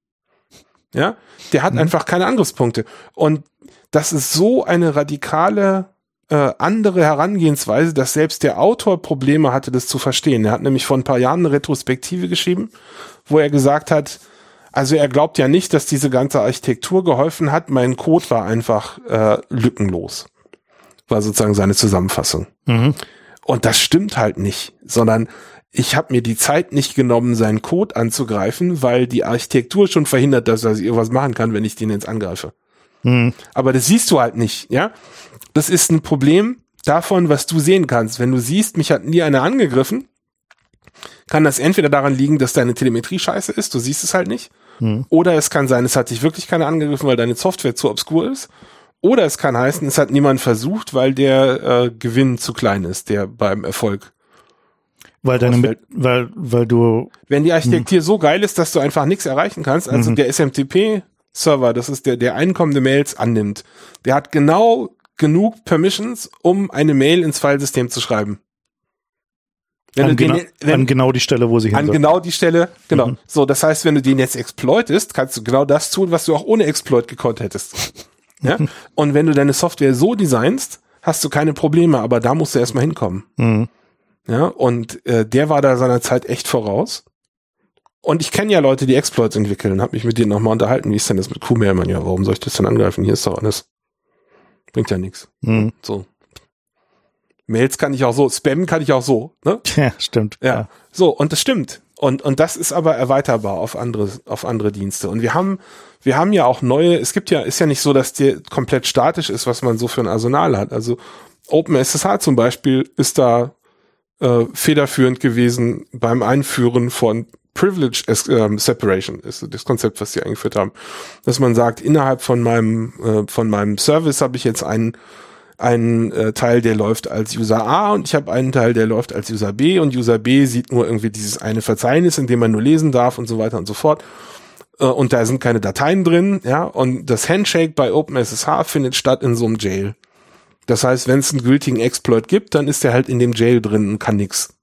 Ja, der hat mhm. einfach keine Angriffspunkte. Und das ist so eine radikale äh, andere Herangehensweise, dass selbst der Autor Probleme hatte, das zu verstehen. Er hat nämlich vor ein paar Jahren eine Retrospektive geschrieben, wo er gesagt hat, also er glaubt ja nicht, dass diese ganze Architektur geholfen hat. Mein Code war einfach äh, lückenlos. War sozusagen seine Zusammenfassung. Mhm. Und das stimmt halt nicht, sondern ich habe mir die Zeit nicht genommen, seinen Code anzugreifen, weil die Architektur schon verhindert, dass er irgendwas machen kann, wenn ich den jetzt angreife. Mhm. Aber das siehst du halt nicht, ja? Das ist ein Problem davon, was du sehen kannst. Wenn du siehst, mich hat nie einer angegriffen, kann das entweder daran liegen, dass deine Telemetrie scheiße ist, du siehst es halt nicht. Mhm. Oder es kann sein, es hat dich wirklich keiner angegriffen, weil deine Software zu obskur ist. Oder es kann heißen, es hat niemand versucht, weil der äh, Gewinn zu klein ist, der beim Erfolg. Weil deine, weil, weil du. Wenn die Architektur so geil ist, dass du einfach nichts erreichen kannst, also mhm. der SMTP-Server, das ist der, der einkommende Mails annimmt, der hat genau genug Permissions, um eine Mail ins Filesystem zu schreiben. Wenn an, du den, wenn, an genau die Stelle, wo sie hin An genau die Stelle, genau. Mhm. So, das heißt, wenn du den jetzt exploitest, kannst du genau das tun, was du auch ohne Exploit gekonnt hättest. ja? Und wenn du deine Software so designst, hast du keine Probleme, aber da musst du erstmal hinkommen. Mhm. Ja, und äh, der war da seiner Zeit echt voraus. Und ich kenne ja Leute, die Exploits entwickeln, habe mich mit denen nochmal unterhalten, wie ist denn das mit Q-Mail? Ja, warum soll ich das denn angreifen? Hier ist doch alles. Bringt ja nichts. Mhm. So. Mails kann ich auch so, Spam kann ich auch so, ne? [laughs] Ja, stimmt. Ja. ja. So, und das stimmt. Und, und das ist aber erweiterbar auf andere, auf andere Dienste. Und wir haben, wir haben ja auch neue, es gibt ja, ist ja nicht so, dass der komplett statisch ist, was man so für ein Arsenal hat. Also OpenSSH zum Beispiel ist da äh, federführend gewesen beim Einführen von Privilege ähm, Separation ist das Konzept, was sie eingeführt haben, dass man sagt, innerhalb von meinem äh, von meinem Service habe ich jetzt einen einen äh, Teil, der läuft als User A und ich habe einen Teil, der läuft als User B und User B sieht nur irgendwie dieses eine Verzeichnis, in dem man nur lesen darf und so weiter und so fort. Äh, und da sind keine Dateien drin, ja, und das Handshake bei OpenSSH findet statt in so einem Jail. Das heißt, wenn es einen gültigen Exploit gibt, dann ist der halt in dem Jail drin und kann nix.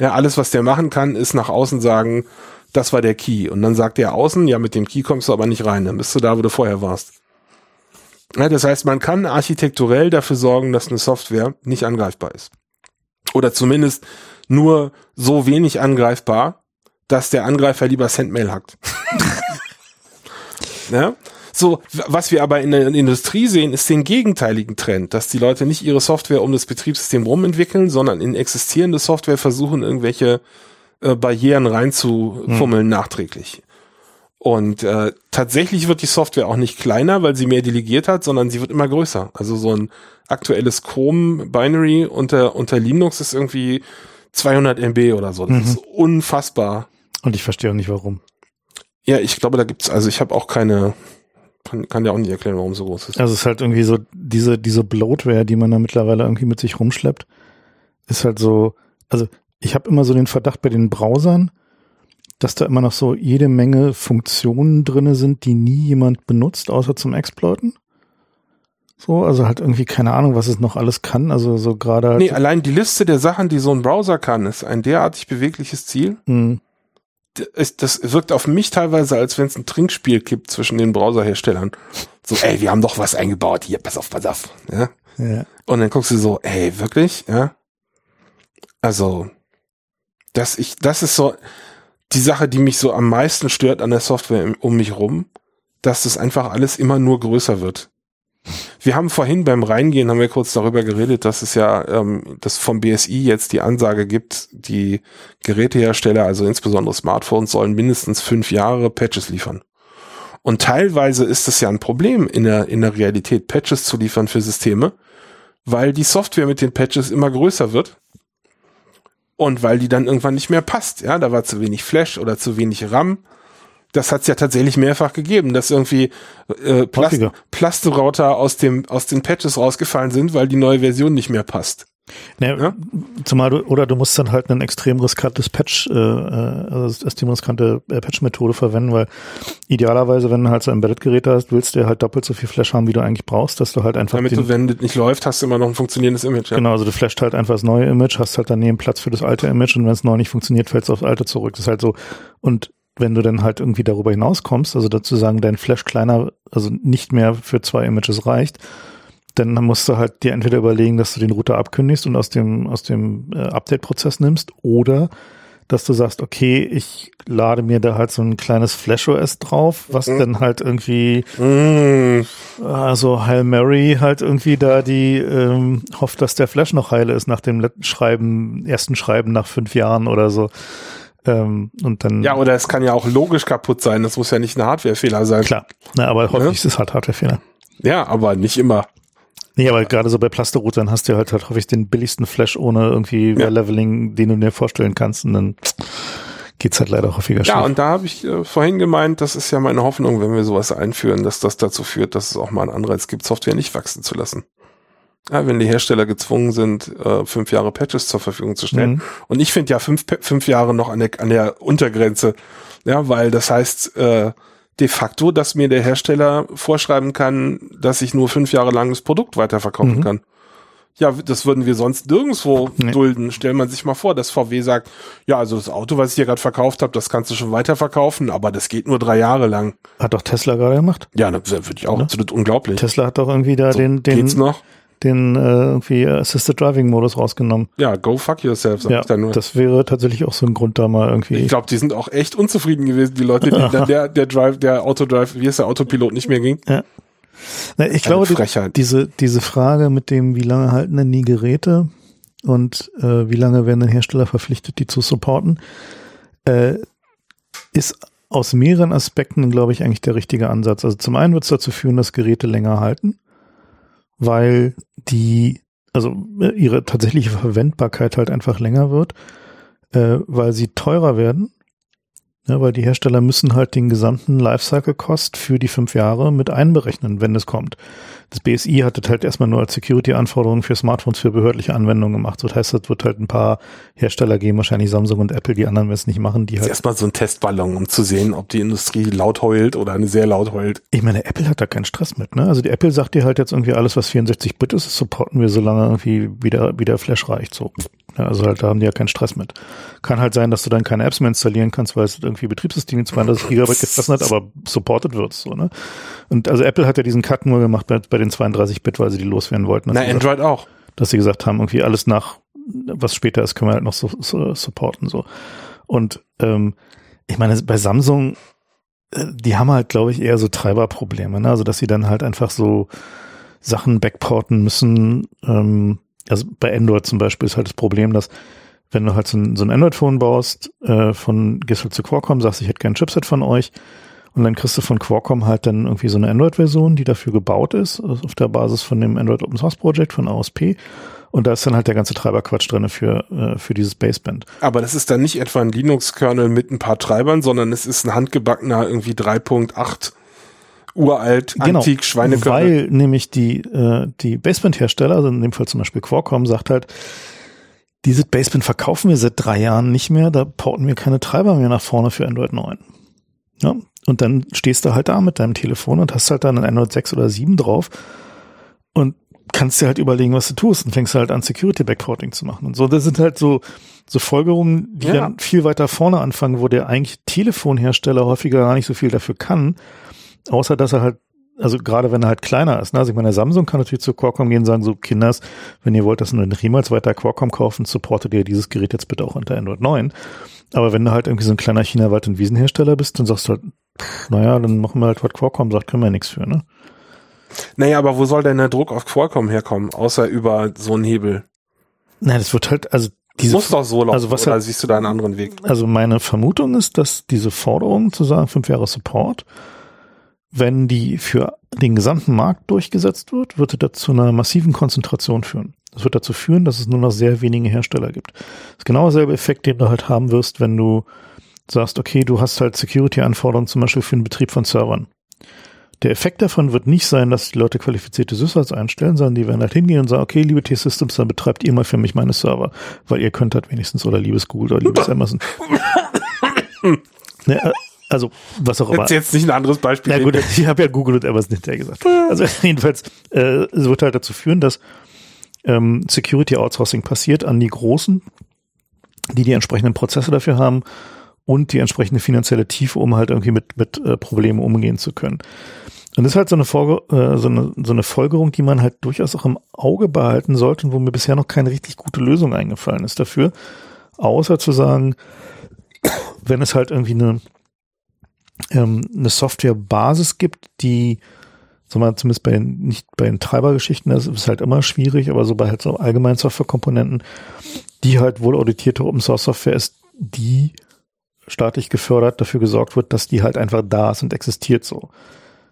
Ja, alles, was der machen kann, ist nach außen sagen, das war der Key. Und dann sagt der außen, ja, mit dem Key kommst du aber nicht rein, dann bist du da, wo du vorher warst. Ja, das heißt, man kann architekturell dafür sorgen, dass eine Software nicht angreifbar ist. Oder zumindest nur so wenig angreifbar, dass der Angreifer lieber Sendmail hackt. [laughs] ja? So, was wir aber in der Industrie sehen, ist den gegenteiligen Trend, dass die Leute nicht ihre Software um das Betriebssystem rum entwickeln, sondern in existierende Software versuchen, irgendwelche äh, Barrieren reinzufummeln hm. nachträglich. Und äh, tatsächlich wird die Software auch nicht kleiner, weil sie mehr delegiert hat, sondern sie wird immer größer. Also so ein aktuelles Chrome Binary unter, unter Linux ist irgendwie 200 MB oder so. Das mhm. ist unfassbar. Und ich verstehe auch nicht warum. Ja, ich glaube, da gibt's also ich habe auch keine, kann, kann ja auch nicht erklären, warum so groß ist. Also es ist halt irgendwie so, diese, diese Bloatware, die man da mittlerweile irgendwie mit sich rumschleppt, ist halt so, also ich habe immer so den Verdacht bei den Browsern, dass da immer noch so jede Menge Funktionen drinne sind, die nie jemand benutzt, außer zum Exploiten. So, also halt irgendwie keine Ahnung, was es noch alles kann. Also so gerade. Halt nee, allein die Liste der Sachen, die so ein Browser kann, ist ein derartig bewegliches Ziel. Mhm. Das, wirkt auf mich teilweise, als wenn es ein Trinkspiel gibt zwischen den Browserherstellern. So, ey, wir haben doch was eingebaut. Hier, pass auf, pass auf. Ja? ja. Und dann guckst du so, ey, wirklich? Ja. Also, das ich, das ist so, die Sache, die mich so am meisten stört an der Software um mich rum, dass das einfach alles immer nur größer wird. Wir haben vorhin beim Reingehen haben wir kurz darüber geredet, dass es ja ähm, dass vom BSI jetzt die Ansage gibt, die Gerätehersteller, also insbesondere Smartphones, sollen mindestens fünf Jahre Patches liefern. Und teilweise ist es ja ein Problem in der in der Realität Patches zu liefern für Systeme, weil die Software mit den Patches immer größer wird und weil die dann irgendwann nicht mehr passt. Ja, da war zu wenig Flash oder zu wenig RAM. Das hat es ja tatsächlich mehrfach gegeben, dass irgendwie äh, Plast Plastorouter aus dem aus den Patches rausgefallen sind, weil die neue Version nicht mehr passt. Ne, ja? Zumal du, oder du musst dann halt ein extrem riskantes Patch, äh, äh also extrem riskante äh, Patch-Methode verwenden, weil idealerweise, wenn du halt so ein Embedded-Gerät hast, willst du halt doppelt so viel Flash haben, wie du eigentlich brauchst, dass du halt einfach. Damit du, wenn das nicht läuft, hast du immer noch ein funktionierendes Image, ja. Genau, also du flasht halt einfach das neue Image, hast halt daneben Platz für das alte Image und wenn es neu nicht funktioniert, fällst du aufs alte zurück. Das ist halt so. Und wenn du dann halt irgendwie darüber hinauskommst, also dazu sagen, dein Flash kleiner, also nicht mehr für zwei Images reicht, dann musst du halt dir entweder überlegen, dass du den Router abkündigst und aus dem, aus dem äh, Update-Prozess nimmst oder dass du sagst, okay, ich lade mir da halt so ein kleines Flash OS drauf, was mhm. dann halt irgendwie mhm. also Heil Mary halt irgendwie da die ähm, hofft, dass der Flash noch heile ist nach dem Schreiben, ersten Schreiben nach fünf Jahren oder so. Ähm, und dann. Ja, oder es kann ja auch logisch kaputt sein. Das muss ja nicht ein Hardwarefehler sein. Klar. Na, aber häufig ja? ist es halt Hardwarefehler. Ja, aber nicht immer. Nee, aber gerade so bei Plasterroutern hast du halt, halt häufig den billigsten Flash ohne irgendwie ja. Leveling, den du dir vorstellen kannst und dann geht's halt leider häufiger schief. Ja, und da habe ich äh, vorhin gemeint, das ist ja meine Hoffnung, wenn wir sowas einführen, dass das dazu führt, dass es auch mal einen Anreiz gibt, Software nicht wachsen zu lassen. Ja, wenn die Hersteller gezwungen sind, äh, fünf Jahre Patches zur Verfügung zu stellen. Mhm. Und ich finde ja fünf, fünf Jahre noch an der, an der Untergrenze. Ja, weil das heißt, äh, de facto, dass mir der Hersteller vorschreiben kann, dass ich nur fünf Jahre lang das Produkt weiterverkaufen mhm. kann. Ja, das würden wir sonst nirgendwo nee. dulden. Stellt man sich mal vor, dass VW sagt, ja, also das Auto, was ich hier gerade verkauft habe, das kannst du schon weiterverkaufen, aber das geht nur drei Jahre lang. Hat doch Tesla gerade gemacht. Ja, das würde ich auch, ja. absolut unglaublich. Tesla hat doch irgendwie da so, den, den, geht's noch? Den äh, irgendwie Assisted Driving Modus rausgenommen. Ja, go fuck yourself, sag ja, ich da nur. Das wäre tatsächlich auch so ein Grund da mal irgendwie. Ich glaube, die sind auch echt unzufrieden gewesen, die Leute, die [laughs] dann der, der Drive, der Autodrive, wie ist der Autopilot nicht mehr ging. Ja. Na, ich Eine glaube, die, diese, diese Frage mit dem, wie lange halten denn die Geräte und äh, wie lange werden denn Hersteller verpflichtet, die zu supporten, äh, ist aus mehreren Aspekten, glaube ich, eigentlich der richtige Ansatz. Also zum einen wird es dazu führen, dass Geräte länger halten weil die, also äh, ihre tatsächliche Verwendbarkeit halt einfach länger wird, äh, weil sie teurer werden. Ja, weil die Hersteller müssen halt den gesamten Lifecycle-Cost für die fünf Jahre mit einberechnen, wenn es kommt. Das BSI hat das halt erstmal nur als Security-Anforderung für Smartphones für behördliche Anwendungen gemacht. So das heißt, es wird halt ein paar Hersteller geben, wahrscheinlich Samsung und Apple, die anderen werden es nicht machen, die halt. Erstmal so ein Testballon, um zu sehen, ob die Industrie laut heult oder eine sehr laut heult. Ich meine, Apple hat da keinen Stress mit, ne? Also die Apple sagt dir halt jetzt irgendwie alles, was 64 Bit ist, supporten wir, solange irgendwie wieder, wieder Flash reicht, so. Ja, also halt, da haben die ja keinen Stress mit. Kann halt sein, dass du dann keine Apps mehr installieren kannst, weil es irgendwie Betriebssystem 32 Gigabyte gefressen hat, aber supported wird so, ne? Und also Apple hat ja diesen Cut nur gemacht bei, bei den 32-Bit, weil sie die loswerden wollten. Na, Android gesagt, auch. Dass sie gesagt haben, irgendwie alles nach, was später ist, können wir halt noch so, so supporten, so. Und, ähm, ich meine, bei Samsung, äh, die haben halt, glaube ich, eher so Treiberprobleme, ne? Also, dass sie dann halt einfach so Sachen backporten müssen, ähm, also bei Android zum Beispiel ist halt das Problem, dass wenn du halt so ein, so ein Android-Phone baust, äh, von gehst halt zu Qualcomm, sagst, ich hätte gern ein Chipset von euch und dann kriegst du von Qualcomm halt dann irgendwie so eine Android-Version, die dafür gebaut ist, also auf der Basis von dem Android Open Source Project von AOSP. Und da ist dann halt der ganze Treiberquatsch drin für, äh, für dieses Baseband. Aber das ist dann nicht etwa ein Linux-Kernel mit ein paar Treibern, sondern es ist ein handgebackener irgendwie 3.8 uralt, genau, antik Schweinekörper. Weil nämlich die, äh, die Baseband-Hersteller, also in dem Fall zum Beispiel Qualcomm, sagt halt, dieses Baseband verkaufen wir seit drei Jahren nicht mehr, da porten wir keine Treiber mehr nach vorne für Android 9. Ja? Und dann stehst du halt da mit deinem Telefon und hast halt dann ein Android 6 oder 7 drauf und kannst dir halt überlegen, was du tust und fängst halt an, Security Backporting zu machen und so. Das sind halt so, so Folgerungen, die ja. dann viel weiter vorne anfangen, wo der eigentlich Telefonhersteller häufiger gar nicht so viel dafür kann, Außer, dass er halt, also gerade wenn er halt kleiner ist, ne? also ich meine, Samsung kann natürlich zu Qualcomm gehen und sagen, so Kinders, wenn ihr wollt, dass ihr niemals weiter Qualcomm kaufen, supportet ihr dieses Gerät jetzt bitte auch unter Android 9. Aber wenn du halt irgendwie so ein kleiner China-Wald- und Wiesenhersteller bist, dann sagst du halt, naja, dann machen wir halt, was Qualcomm sagt, können wir ja nichts für, ne? Naja, aber wo soll denn der Druck auf Qualcomm herkommen, außer über so einen Hebel? Nein, das wird halt, also diese, muss doch so laufen, also was halt, siehst du da einen anderen Weg? Also meine Vermutung ist, dass diese Forderung zu sagen, fünf Jahre Support, wenn die für den gesamten Markt durchgesetzt wird, wird das zu einer massiven Konzentration führen. Das wird dazu führen, dass es nur noch sehr wenige Hersteller gibt. Das ist genau derselbe Effekt, den du halt haben wirst, wenn du sagst, okay, du hast halt Security-Anforderungen zum Beispiel für den Betrieb von Servern. Der Effekt davon wird nicht sein, dass die Leute qualifizierte Sysadmins einstellen, sondern die werden halt hingehen und sagen, okay, liebe T-Systems, dann betreibt ihr mal für mich meine Server, weil ihr könnt halt wenigstens oder liebes Google oder liebes [laughs] Amazon. ne, also, was auch immer. Jetzt, jetzt nicht ein anderes Beispiel. Ja gut, ich habe ja Google und Amazon hinterher gesagt. Also [laughs] jedenfalls, äh, es wird halt dazu führen, dass ähm, Security Outsourcing passiert an die Großen, die die entsprechenden Prozesse dafür haben und die entsprechende finanzielle Tiefe, um halt irgendwie mit, mit äh, Problemen umgehen zu können. Und das ist halt so eine, Folge, äh, so, eine, so eine Folgerung, die man halt durchaus auch im Auge behalten sollte und wo mir bisher noch keine richtig gute Lösung eingefallen ist dafür. Außer zu sagen, wenn es halt irgendwie eine ähm, eine Softwarebasis gibt, die zumindest bei den, nicht bei den Treibergeschichten, das ist halt immer schwierig, aber so bei halt so allgemeinen Softwarekomponenten, die halt wohl auditierte Open Source Software ist, die staatlich gefördert dafür gesorgt wird, dass die halt einfach da ist und existiert so.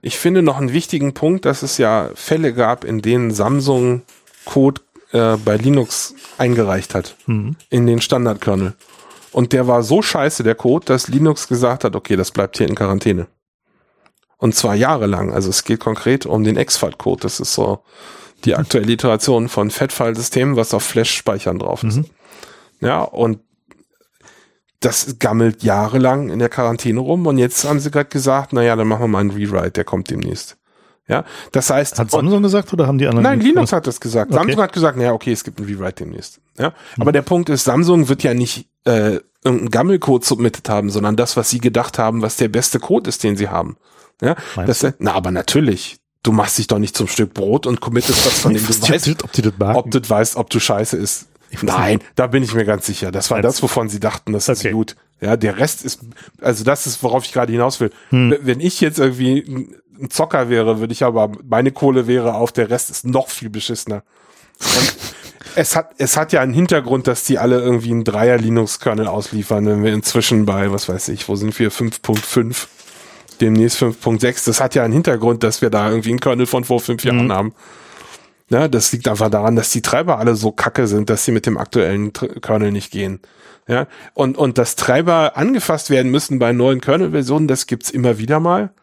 Ich finde noch einen wichtigen Punkt, dass es ja Fälle gab, in denen Samsung Code äh, bei Linux eingereicht hat mhm. in den Standardkernel. Und der war so scheiße, der Code, dass Linux gesagt hat, okay, das bleibt hier in Quarantäne. Und zwar jahrelang. Also es geht konkret um den Exfat-Code. Das ist so die aktuelle Iteration von Fat-File-Systemen, was auf Flash-Speichern drauf ist. Mhm. Ja, und das gammelt jahrelang in der Quarantäne rum und jetzt haben sie gerade gesagt, naja, dann machen wir mal einen Rewrite, der kommt demnächst. Ja, das heißt. Hat Samsung gesagt oder haben die anderen? Nein, Linux hat das gesagt. Okay. Samsung hat gesagt, naja, okay, es gibt einen Rewrite demnächst. Ja, mhm. aber der Punkt ist, Samsung wird ja nicht äh, irgendeinen Gammelcode submitted haben, sondern das, was sie gedacht haben, was der beste Code ist, den sie haben. Ja, das, na, aber natürlich. Du machst dich doch nicht zum Stück Brot und committest was von dem du weißt, ob, du das ob du weißt, ob du scheiße ist. Nein, da bin ich mir ganz sicher. Das war das, wovon sie dachten, das okay. ist gut. Ja, der Rest ist, also das ist, worauf ich gerade hinaus will. Hm. Wenn ich jetzt irgendwie ein Zocker wäre, würde ich aber, meine Kohle wäre auf, der Rest ist noch viel beschissener. Und es hat, es hat ja einen Hintergrund, dass die alle irgendwie einen Dreier Linux-Kernel ausliefern, wenn wir inzwischen bei, was weiß ich, wo sind wir, 5.5, demnächst 5.6. Das hat ja einen Hintergrund, dass wir da irgendwie einen Kernel von vor fünf Jahren mhm. haben. Ja, das liegt einfach daran, dass die Treiber alle so kacke sind, dass sie mit dem aktuellen Kernel nicht gehen. Ja, und, und dass Treiber angefasst werden müssen bei neuen Kernel-Versionen, das gibt's immer wieder mal.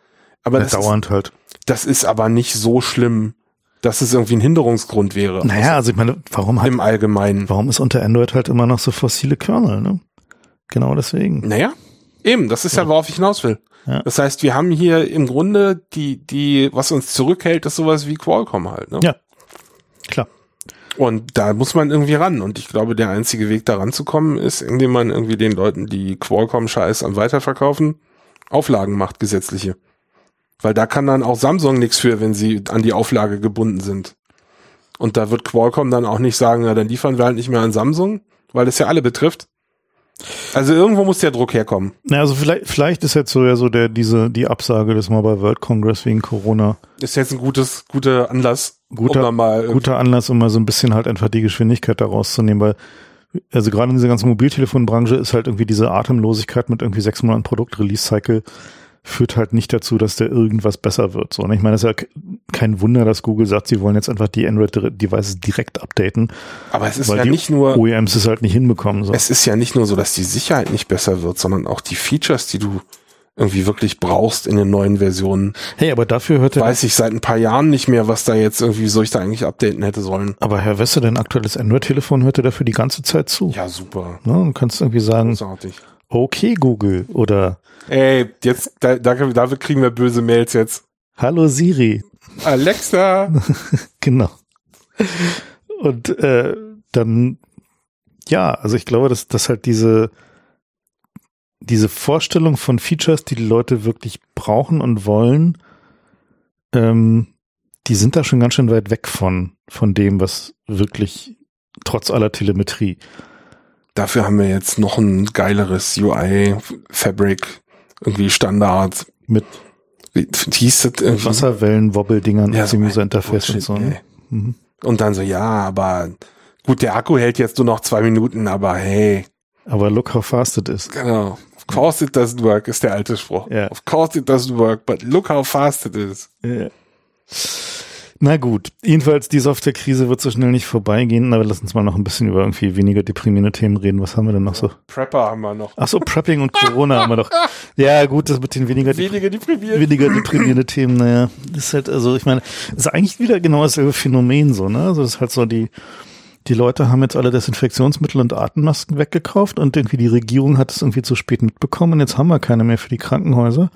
Aber ja, das dauernd ist, halt. Das ist aber nicht so schlimm, dass es irgendwie ein Hinderungsgrund wäre. Naja, also ich meine, warum hat, im Allgemeinen. Warum ist unter Android halt immer noch so fossile Kernel, ne? Genau deswegen. Naja, eben, das ist ja, ja worauf ich hinaus will. Ja. Das heißt, wir haben hier im Grunde die, die, was uns zurückhält, ist sowas wie Qualcomm halt, ne? Ja. Klar. Und da muss man irgendwie ran. Und ich glaube, der einzige Weg da ranzukommen ist, indem man irgendwie den Leuten, die Qualcomm-Scheiß am Weiterverkaufen, Auflagen macht, gesetzliche. Weil da kann dann auch Samsung nichts für, wenn sie an die Auflage gebunden sind. Und da wird Qualcomm dann auch nicht sagen, na, dann liefern wir halt nicht mehr an Samsung, weil es ja alle betrifft. Also irgendwo muss der Druck herkommen. Na, also vielleicht, vielleicht ist jetzt so ja so der, diese, die Absage des Mobile World Congress wegen Corona. Ist jetzt ein gutes, guter Anlass, guter, um mal guter Anlass, um mal so ein bisschen halt einfach die Geschwindigkeit da rauszunehmen, weil also gerade in dieser ganzen Mobiltelefonbranche ist halt irgendwie diese Atemlosigkeit mit irgendwie sechs Monaten Produkt-Release-Cycle führt halt nicht dazu, dass der irgendwas besser wird. So, und ich meine, es ist ja kein Wunder, dass Google sagt, sie wollen jetzt einfach die Android-Devices direkt updaten. Aber es ist ja nicht nur OEMs es halt nicht hinbekommen. So. Es ist ja nicht nur so, dass die Sicherheit nicht besser wird, sondern auch die Features, die du irgendwie wirklich brauchst in den neuen Versionen. Hey, aber dafür hört er. Weiß ich seit ein paar Jahren nicht mehr, was da jetzt irgendwie, soll ich da eigentlich updaten hätte sollen. Aber Herr Wesse, dein aktuelles Android-Telefon hört er dafür die ganze Zeit zu. Ja, super. Ne, du kannst irgendwie sagen, Großartig. Okay, Google, oder Ey, jetzt, da, da, dafür kriegen wir böse Mails jetzt. Hallo Siri. Alexa. [laughs] genau. Und äh, dann, ja, also ich glaube, dass, dass halt diese, diese Vorstellung von Features, die die Leute wirklich brauchen und wollen, ähm, die sind da schon ganz schön weit weg von, von dem, was wirklich trotz aller Telemetrie. Dafür haben wir jetzt noch ein geileres UI, Fabric, irgendwie Standard. Mit hieß das irgendwie? Wasserwellen-Wobbeldingern Ja, und so dem ein User-Interface und Bullshit, so. Ne? Mhm. Und dann so, ja, aber gut, der Akku hält jetzt nur noch zwei Minuten, aber hey, Aber look how fast it is. genau. Of course it doesn't work, ist der alte Spruch. Ja. Of course it doesn't work, but look how fast it is. Ja. Na gut, jedenfalls die Software-Krise wird so schnell nicht vorbeigehen, aber lass uns mal noch ein bisschen über irgendwie weniger deprimierende Themen reden. Was haben wir denn noch so? Prepper haben wir noch. Ach so, Prepping und Corona haben wir doch. [laughs] Ja gut, das mit den weniger, Weniger deprimiert. weniger deprimierende Themen, naja, das ist halt, also ich meine, das ist eigentlich wieder genau dasselbe Phänomen so, ne? Also das ist halt so die, die Leute haben jetzt alle Desinfektionsmittel und Atemmasken weggekauft und irgendwie die Regierung hat es irgendwie zu spät mitbekommen und jetzt haben wir keine mehr für die Krankenhäuser.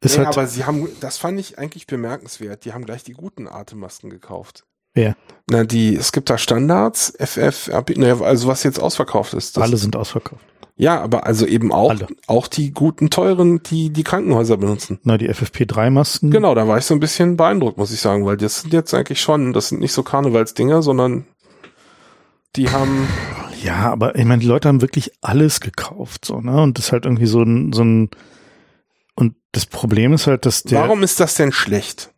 Ist Nee, halt, aber sie haben, das fand ich eigentlich bemerkenswert. Die haben gleich die guten Atemmasken gekauft. Wer? Na, die, es gibt da Standards, FF, RP, naja, also was jetzt ausverkauft ist. Das, alle sind ausverkauft. Ja, aber also eben auch, Alle. auch die guten, teuren, die die Krankenhäuser benutzen. Na, die FFP3-Masken. Genau, da war ich so ein bisschen beeindruckt, muss ich sagen, weil das sind jetzt eigentlich schon, das sind nicht so Karnevalsdinger, sondern die haben, Ja, aber ich meine, die Leute haben wirklich alles gekauft, so, ne? Und das ist halt irgendwie so ein, so ein, und das Problem ist halt, dass der, warum ist das denn schlecht?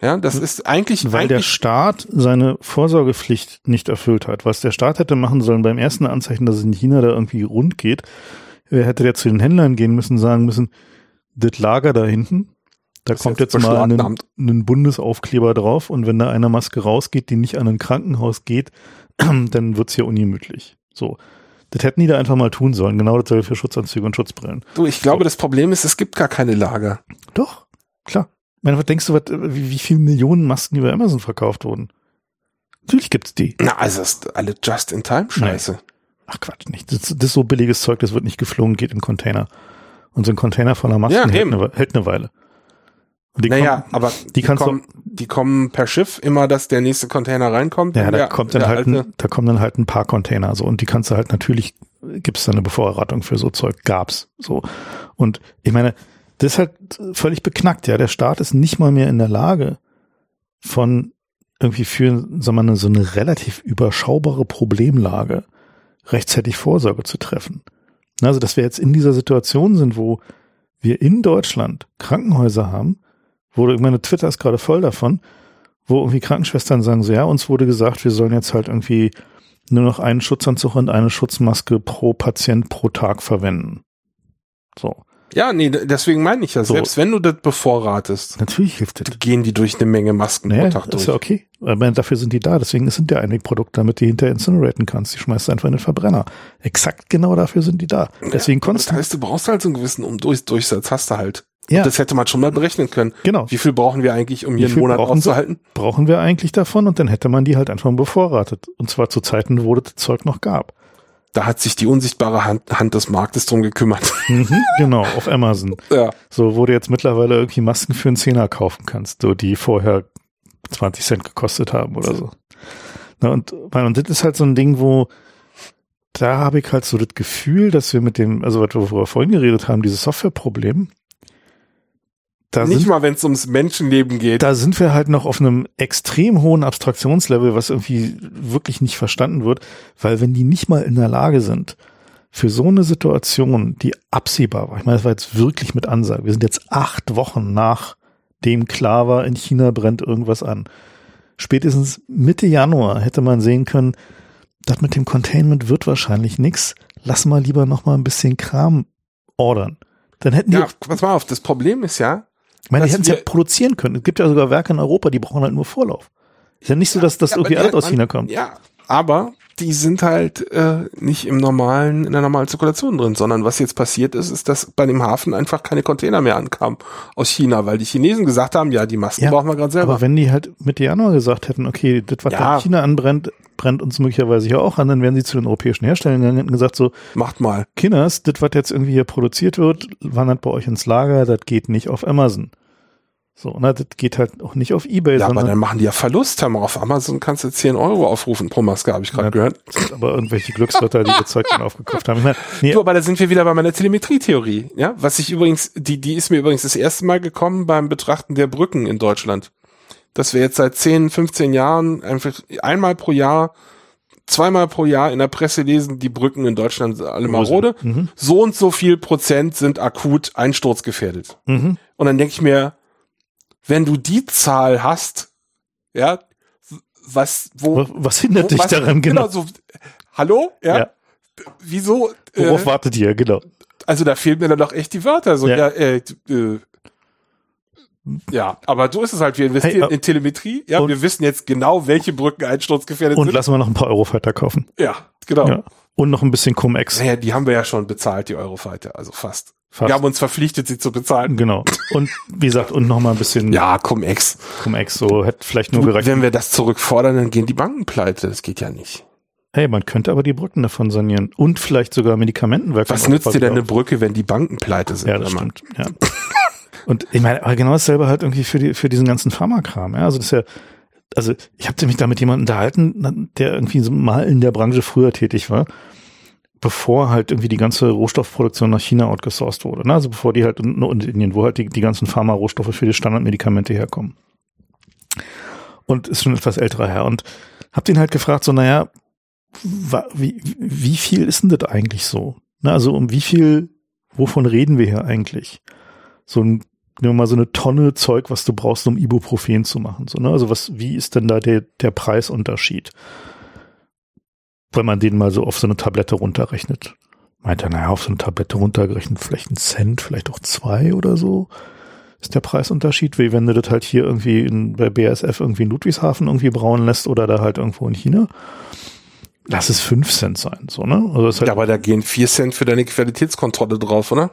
Ja, das ist eigentlich, weil der eigentlich Staat seine Vorsorgepflicht nicht erfüllt hat. Was der Staat hätte machen sollen beim ersten Anzeichen, dass es in China da irgendwie rund geht, hätte der zu den Händlern gehen müssen, sagen müssen, das Lager da hinten, da Das kommt jetzt mal ein, beschlagnahmt. ein Bundesaufkleber drauf und wenn da eine Maske rausgeht, die nicht an ein Krankenhaus geht, [clears throat] dann wird's hier ungemütlich. So. Das hätten die da einfach mal tun sollen. Genau dasselbe für Schutzanzüge und Schutzbrillen. du, ich glaube, das Problem ist, es gibt gar keine Lager. Doch, klar. Ich meine, was denkst du, was, wie, wie viele Millionen Masken über Amazon verkauft wurden? Natürlich gibt's die. Na, also das ist alle Just-in-Time-Scheiße. Ach Quatsch, nicht. Das, das ist so billiges Zeug, das wird nicht geflogen, geht in Container. Und so ein Container voller Masken Ja, hält, eine, hält eine Weile. Und die Naja, kommen- aber die die, kannst du- kommen, die kommen per Schiff immer, dass der nächste Container reinkommt. ja, da der- kommt dann halt, ein, da kommen dann halt ein paar Container so und die kannst du halt natürlich gibt's da eine Bevorratung für so Zeug, gab's so. Und ich meine, das ist halt völlig beknackt, ja. Der Staat ist nicht mal mehr in der Lage von irgendwie für, sagen wir mal, so eine relativ überschaubare Problemlage rechtzeitig Vorsorge zu treffen. Also, dass wir jetzt in dieser Situation sind, wo wir in Deutschland Krankenhäuser haben, wo, ich meine, Twitter ist gerade voll davon, wo irgendwie Krankenschwestern sagen so, ja, uns wurde gesagt, wir sollen jetzt halt irgendwie nur noch einen Schutzanzug und eine Schutzmaske pro Patient pro Tag verwenden. So. Ja, nee, deswegen meine ich ja, So. selbst wenn du das bevorratest, Natürlich hilft das. gehen die durch eine Menge Masken Naja, pro Tag ist durch. ja okay. Aber dafür sind die da. Deswegen sind ja einige Produkte, damit die hinterher incineraten kannst. Die schmeißt du einfach in den Verbrenner. Exakt genau dafür sind die da. Deswegen Das konntest du. heißt, du brauchst halt so einen gewissen um durch Durchsatz, hast du halt. Ja, Das hätte man schon mal berechnen können. genau. Wie viel brauchen wir eigentlich, um viel Monat brauchen sie? Brauchen wir eigentlich davon und dann hätte man die halt einfach bevorratet. Und zwar zu Zeiten, wo das Zeug noch gab. Da hat sich die unsichtbare Hand, Hand des Marktes drum gekümmert. [laughs] Mhm, genau, auf Amazon. [laughs] ja. So, wo du jetzt mittlerweile irgendwie Masken für einen Zehner kaufen kannst, so die vorher 20 Cent gekostet haben oder so. Na, und, und das ist halt so ein Ding, wo da habe ich halt so das Gefühl, dass wir mit dem, also was wir vorhin geredet haben, dieses Softwareproblem, da Nicht sind, mal, wenn es ums Menschenleben geht. Da sind wir halt noch auf einem extrem hohen Abstraktionslevel, was irgendwie wirklich nicht verstanden wird, weil wenn die nicht mal in der Lage sind, für so eine Situation, die absehbar war, ich meine, das war jetzt wirklich mit Ansage, wir sind jetzt acht Wochen nach dem klar war, in China brennt irgendwas an. Spätestens Mitte Januar hätte man sehen können, das mit dem Containment wird wahrscheinlich nix. Lass mal lieber noch mal ein bisschen Kram ordern. Dann hätten die. Ja, pass mal auf, das Problem ist ja, ich meine, die hätten es ja produzieren können. Es gibt ja sogar Werke in Europa, die brauchen halt nur Vorlauf. Ist ja nicht so, dass das ja, irgendwie alles aus China kommt. Ja, aber die sind halt äh, nicht im normalen, in der normalen Zirkulation drin, sondern was jetzt passiert ist, ist, dass bei dem Hafen einfach keine Container mehr ankamen aus China, weil die Chinesen gesagt haben, ja, die Masken ja, brauchen wir gerade selber. Aber wenn die halt Mitte Januar gesagt hätten, okay, das, was ja. in China anbrennt, brennt uns möglicherweise hier auch an, dann wären sie zu den europäischen Herstellern gegangen und gesagt so, macht mal. Kinders, das, was jetzt irgendwie hier produziert wird, wandert bei euch ins Lager, das geht nicht auf Amazon. So, na, das geht halt auch nicht auf Ebay. Ja, aber dann machen die ja Verlust, haben auf Amazon kannst du 10 Euro aufrufen pro Maske, habe ich gerade ja, gehört. Aber irgendwelche Glücksritter, die Zeug dann aufgekauft haben. Meine, nee. Du, aber da sind wir wieder bei meiner Telemetrietheorie, ja? Was ich übrigens, die, die ist mir übrigens das erste Mal gekommen beim Betrachten der Brücken in Deutschland. Dass wir jetzt seit 10, 15 Jahren einfach einmal pro Jahr zweimal pro Jahr in der Presse lesen, die Brücken in Deutschland sind alle marode. Mhm. So und so viel Prozent sind akut einsturzgefährdet. Mhm. Und dann denke ich mir, wenn du die Zahl hast, ja, was, wo, was hindert wo, dich was, daran, genau? genau so, hallo, ja, ja. wieso? Worauf äh, wartet ihr, genau? Also da fehlen mir dann doch echt die Wörter, so, ja, ja äh, äh, ja, aber so ist es halt. Wir investieren hey, äh, in Telemetrie. Ja, wir wissen jetzt genau, welche Brücken einsturzgefährdet und sind. Und lassen wir noch ein paar Eurofighter kaufen. Ja, genau. Ja. Und noch ein bisschen Cum-Ex. Naja, die haben wir ja schon bezahlt, die Eurofighter, also fast. Fast. Wir haben uns verpflichtet, sie zu bezahlen. Genau. Und wie gesagt, und noch mal ein bisschen. Ja, Cum-Ex. Cum-Ex, so hätte vielleicht nur gereicht. Wenn wir das zurückfordern, dann gehen die Banken pleite. Das geht ja nicht. Hey, man könnte aber die Brücken davon sanieren und vielleicht sogar Medikamentenwerke. Was nützt dir denn eine Brücke, wenn die Banken pleite sind? Ja, das stimmt. Ja. und ich meine, aber genau dasselbe halt irgendwie für die, für diesen ganzen Pharmakram. Ja, also das ist ja, also ich habe mich da mit jemandem unterhalten, der irgendwie so mal in der Branche früher tätig war bevor halt irgendwie die ganze Rohstoffproduktion nach China outgesourced wurde. Ne? Also bevor die halt in, in Indien, wo halt die, die ganzen Pharma-Rohstoffe für die Standardmedikamente herkommen. Und ist schon etwas älterer Herr. Und hab den halt gefragt, so, naja, wie, wie viel ist denn das eigentlich so? Na, also um wie viel, wovon reden wir hier eigentlich? So ein, nehmen wir mal so eine Tonne Zeug, was du brauchst, um Ibuprofen zu machen. So, ne? Also was, wie ist denn da der, der Preisunterschied? Wenn man den mal so auf so eine Tablette runterrechnet. Meint er, naja, auf so eine Tablette runtergerechnet vielleicht ein Cent, vielleicht auch zwei oder so ist der Preisunterschied, wie wenn du das halt hier irgendwie in, bei BASF irgendwie in Ludwigshafen irgendwie brauen lässt oder da halt irgendwo in China. Lass es fünf Cent sein, so, ne? Also ist halt ja, aber da gehen vier Cent für deine Qualitätskontrolle drauf, oder?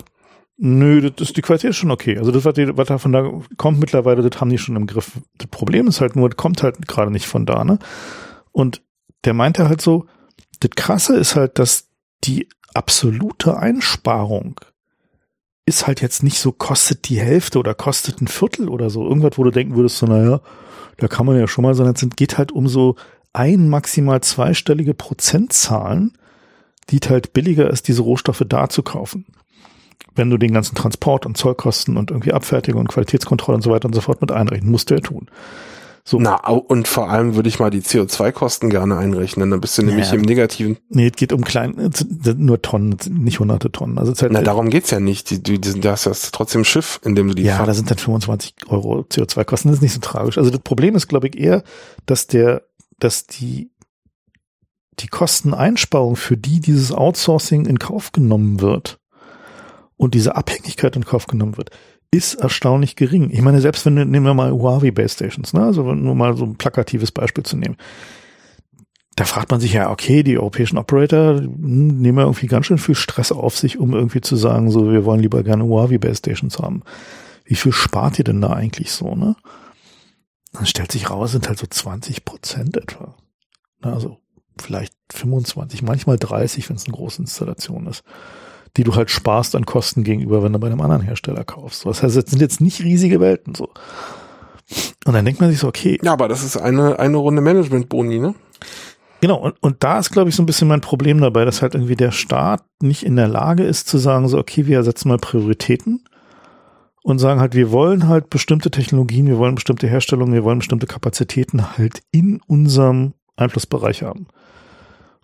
Nö, das ist, die Qualität ist schon okay. Also das, was, die, was da von da kommt mittlerweile, das haben die schon im Griff. Das Problem ist halt nur, das kommt halt gerade nicht von da, ne? Und der meinte halt so, das Krasse ist halt, dass die absolute Einsparung ist halt jetzt nicht so, kostet die Hälfte oder kostet ein Viertel oder so. Irgendwas, wo du denken würdest, so, naja, da kann man ja schon mal, sondern es geht halt um so ein, maximal zweistellige Prozentzahlen, die halt billiger ist, diese Rohstoffe da zu kaufen. Wenn du den ganzen Transport und Zollkosten und irgendwie Abfertigung und Qualitätskontrolle und so weiter und so fort mit einrechnen, musst du ja tun. So. Na, und vor allem würde ich mal die CO2-Kosten gerne einrechnen, dann bist du nämlich ja, im Negativen. Nee, es geht um klein, nur Tonnen, nicht hunderte Tonnen. Also halt, Na, darum geht's ja nicht. Die, die, die, das ist trotzdem Schiff, in dem du die Ja, fahren. da sind dann 25 Euro CO2-Kosten, das ist nicht so tragisch. Also das Problem ist, glaube ich, eher, dass der, dass die, die Kosteneinsparung, für die dieses Outsourcing in Kauf genommen wird und diese Abhängigkeit in Kauf genommen wird, ist erstaunlich gering. Ich meine, selbst wenn, nehmen wir mal Huawei Base Stations, ne? also nur mal so ein plakatives Beispiel zu nehmen. Da fragt man sich ja, okay, die europäischen Operator nehmen ja irgendwie ganz schön viel Stress auf sich, um irgendwie zu sagen, so, wir wollen lieber gerne Huawei Base Stations haben. Wie viel spart ihr denn da eigentlich so, ne? Dann stellt sich raus, sind halt so 20 Prozent etwa. Also vielleicht 25, manchmal 30, wenn es eine große Installation ist die du halt sparst an Kosten gegenüber, wenn du bei einem anderen Hersteller kaufst. Das heißt, es sind jetzt nicht riesige Welten so. Und dann denkt man sich so, okay. Ja, aber das ist eine, eine Runde Management-Boni, ne? Genau, und, und da ist, glaube ich, so ein bisschen mein Problem dabei, dass halt irgendwie der Staat nicht in der Lage ist zu sagen, so, okay, wir setzen mal Prioritäten und sagen halt, wir wollen halt bestimmte Technologien, wir wollen bestimmte Herstellungen, wir wollen bestimmte Kapazitäten halt in unserem Einflussbereich haben.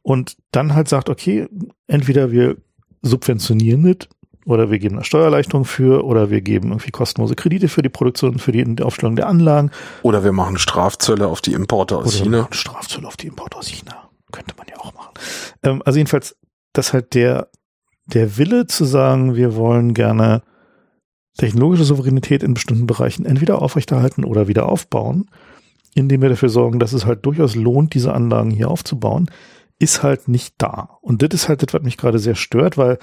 Und dann halt sagt, okay, entweder wir subventionieren das oder wir geben eine Steuererleichterung für oder wir geben irgendwie kostenlose Kredite für die Produktion, für die Aufstellung der Anlagen. Oder wir machen Strafzölle auf die Importe aus oder China. Strafzölle auf die Importe aus China. Könnte man ja auch machen. Ähm, also jedenfalls, dass halt der, der Wille zu sagen, wir wollen gerne technologische Souveränität in bestimmten Bereichen entweder aufrechterhalten oder wieder aufbauen, indem wir dafür sorgen, dass es halt durchaus lohnt, diese Anlagen hier aufzubauen, ist halt nicht da. Und das ist halt das, was mich gerade sehr stört, weil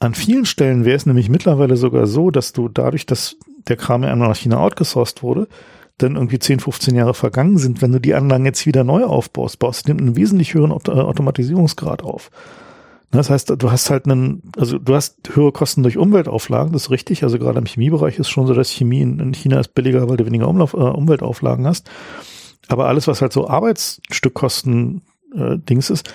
an vielen Stellen wäre es nämlich mittlerweile sogar so, dass du dadurch, dass der Kram einmal nach China outgesourced wurde, dann irgendwie 10, 15 Jahre vergangen sind, wenn du die Anlagen jetzt wieder neu aufbaust, baust du einen wesentlich höheren äh, Automatisierungsgrad auf. Das heißt, du hast halt einen, also du hast höhere Kosten durch Umweltauflagen, das ist richtig. Also gerade im Chemiebereich ist schon so, dass Chemie in China ist billiger, weil du weniger Umlauf, äh, Umweltauflagen hast. Aber alles, was halt so Arbeitsstückkosten äh, Dings ist,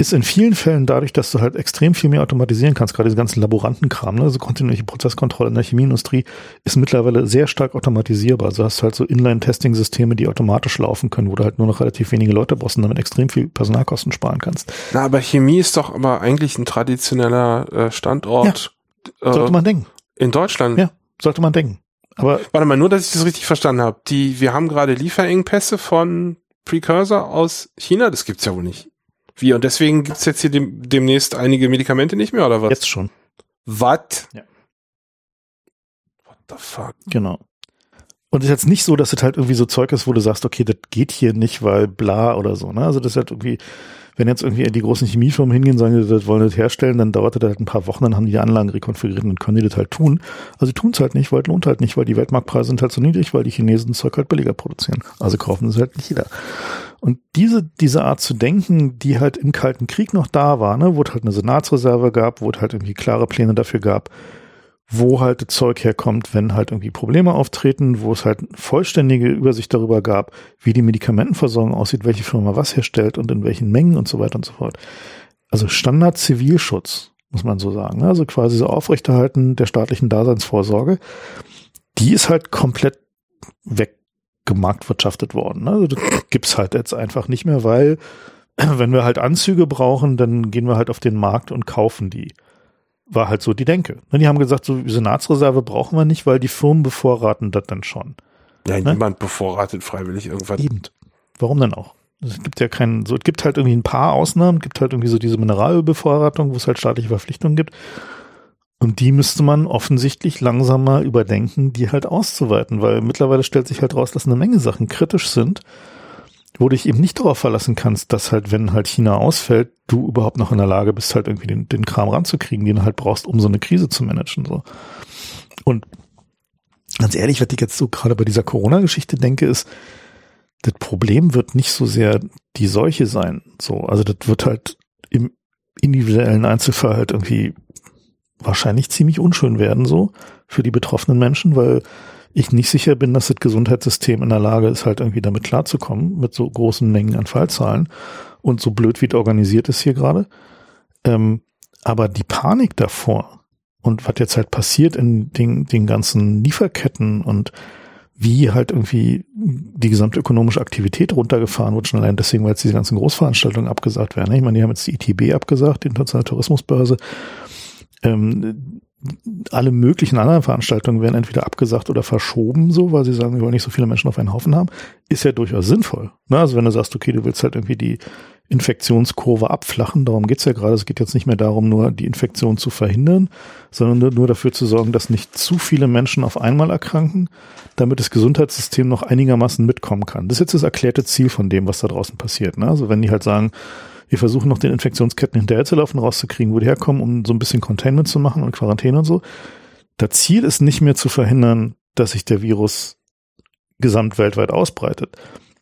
ist in vielen Fällen dadurch, dass du halt extrem viel mehr automatisieren kannst, gerade diese ganzen Laborantenkram, ne? also kontinuierliche Prozesskontrolle in der Chemieindustrie ist mittlerweile sehr stark automatisierbar. Also hast halt so Inline-Testing-Systeme, die automatisch laufen können, wo du halt nur noch relativ wenige Leute brauchst und damit extrem viel Personalkosten sparen kannst. Na, aber Chemie ist doch aber eigentlich ein traditioneller äh, Standort. Ja, sollte äh, man denken. In Deutschland. Ja, sollte man denken. Aber Warte mal, nur, dass ich das richtig verstanden habe. Die, wir haben gerade Lieferengpässe von Precursor aus China, das gibt's ja wohl nicht. Wie? Und deswegen gibt's jetzt hier dem, demnächst einige Medikamente nicht mehr, oder was? Jetzt schon. Was? Ja. What the fuck? Genau. Und es ist jetzt nicht so, dass es halt irgendwie so Zeug ist, wo du sagst, okay, das geht hier nicht, weil bla oder so. Ne? Also das ist halt irgendwie, wenn jetzt irgendwie die großen Chemiefirmen hingehen und sagen, das wollen das herstellen, dann dauert das halt ein paar Wochen, dann haben die die Anlagen rekonfiguriert und können die das halt tun. Also tun es halt nicht, weil es lohnt halt nicht, weil die Weltmarktpreise sind halt so niedrig, weil die Chinesen Zeug halt billiger produzieren. Also kaufen es halt nicht jeder. Und diese, diese Art zu denken, die halt im Kalten Krieg noch da war, ne, wo es halt eine Senatsreserve gab, wo es halt irgendwie klare Pläne dafür gab, wo halt das Zeug herkommt, wenn halt irgendwie Probleme auftreten, wo es halt vollständige Übersicht darüber gab, wie die Medikamentenversorgung aussieht, welche Firma was herstellt und in welchen Mengen und so weiter und so fort. Also Standard Zivilschutz, muss man so sagen. Also quasi so Aufrechterhalten der staatlichen Daseinsvorsorge. Die ist halt komplett weggemarktwirtschaftet worden. Also das gibt's halt jetzt einfach nicht mehr, weil wenn wir halt Anzüge brauchen, dann gehen wir halt auf den Markt und kaufen die war halt so die Denke. Ne, die haben gesagt, so Senatsreserve brauchen wir nicht, weil die Firmen bevorraten das dann schon. Ja, ne? niemand bevorratet freiwillig irgendwas. Eben. Warum denn auch? Es gibt ja keinen, so, es gibt halt irgendwie ein paar Ausnahmen, es gibt halt irgendwie so diese Mineralbevorratung, wo es halt staatliche Verpflichtungen gibt. Und die müsste man offensichtlich langsam mal überdenken, die halt auszuweiten, weil mittlerweile stellt sich halt raus, dass eine Menge Sachen kritisch sind wo du dich eben nicht darauf verlassen kannst, dass halt, wenn halt China ausfällt, du überhaupt noch in der Lage bist, halt irgendwie den, den Kram ranzukriegen, den du halt brauchst, um so eine Krise zu managen, so. Und ganz ehrlich, was ich jetzt so gerade bei dieser Corona-Geschichte denke, ist, das Problem wird nicht so sehr die Seuche sein, so. Also das wird halt im individuellen Einzelfall halt irgendwie wahrscheinlich ziemlich unschön werden, so, für die betroffenen Menschen, weil ich nicht sicher bin, dass das Gesundheitssystem in der Lage ist, halt irgendwie damit klarzukommen, mit so großen Mengen an Fallzahlen und so blöd wie es organisiert ist hier gerade. Ähm, aber die Panik davor und was jetzt halt passiert in den, den ganzen Lieferketten und wie halt irgendwie die gesamte ökonomische Aktivität runtergefahren wird, schon allein deswegen, weil jetzt diese ganzen Großveranstaltungen abgesagt werden. Ich meine, die haben jetzt die ITB abgesagt, die Internationale Tourismusbörse. Ähm, alle möglichen anderen Veranstaltungen werden entweder abgesagt oder verschoben, so, weil sie sagen, wir wollen nicht so viele Menschen auf einen Haufen haben, ist ja durchaus sinnvoll. Ne? Also wenn du sagst, okay, du willst halt irgendwie die Infektionskurve abflachen, darum geht's ja gerade. Es geht jetzt nicht mehr darum, nur die Infektion zu verhindern, sondern nur dafür zu sorgen, dass nicht zu viele Menschen auf einmal erkranken, damit das Gesundheitssystem noch einigermaßen mitkommen kann. Das ist jetzt das erklärte Ziel von dem, was da draußen passiert. Ne? Also wenn die halt sagen, wir versuchen noch den Infektionsketten hinterherzulaufen, rauszukriegen, wo die herkommen, um so ein bisschen Containment zu machen und Quarantäne und so. Das Ziel ist nicht mehr zu verhindern, dass sich der Virus gesamtweltweit ausbreitet.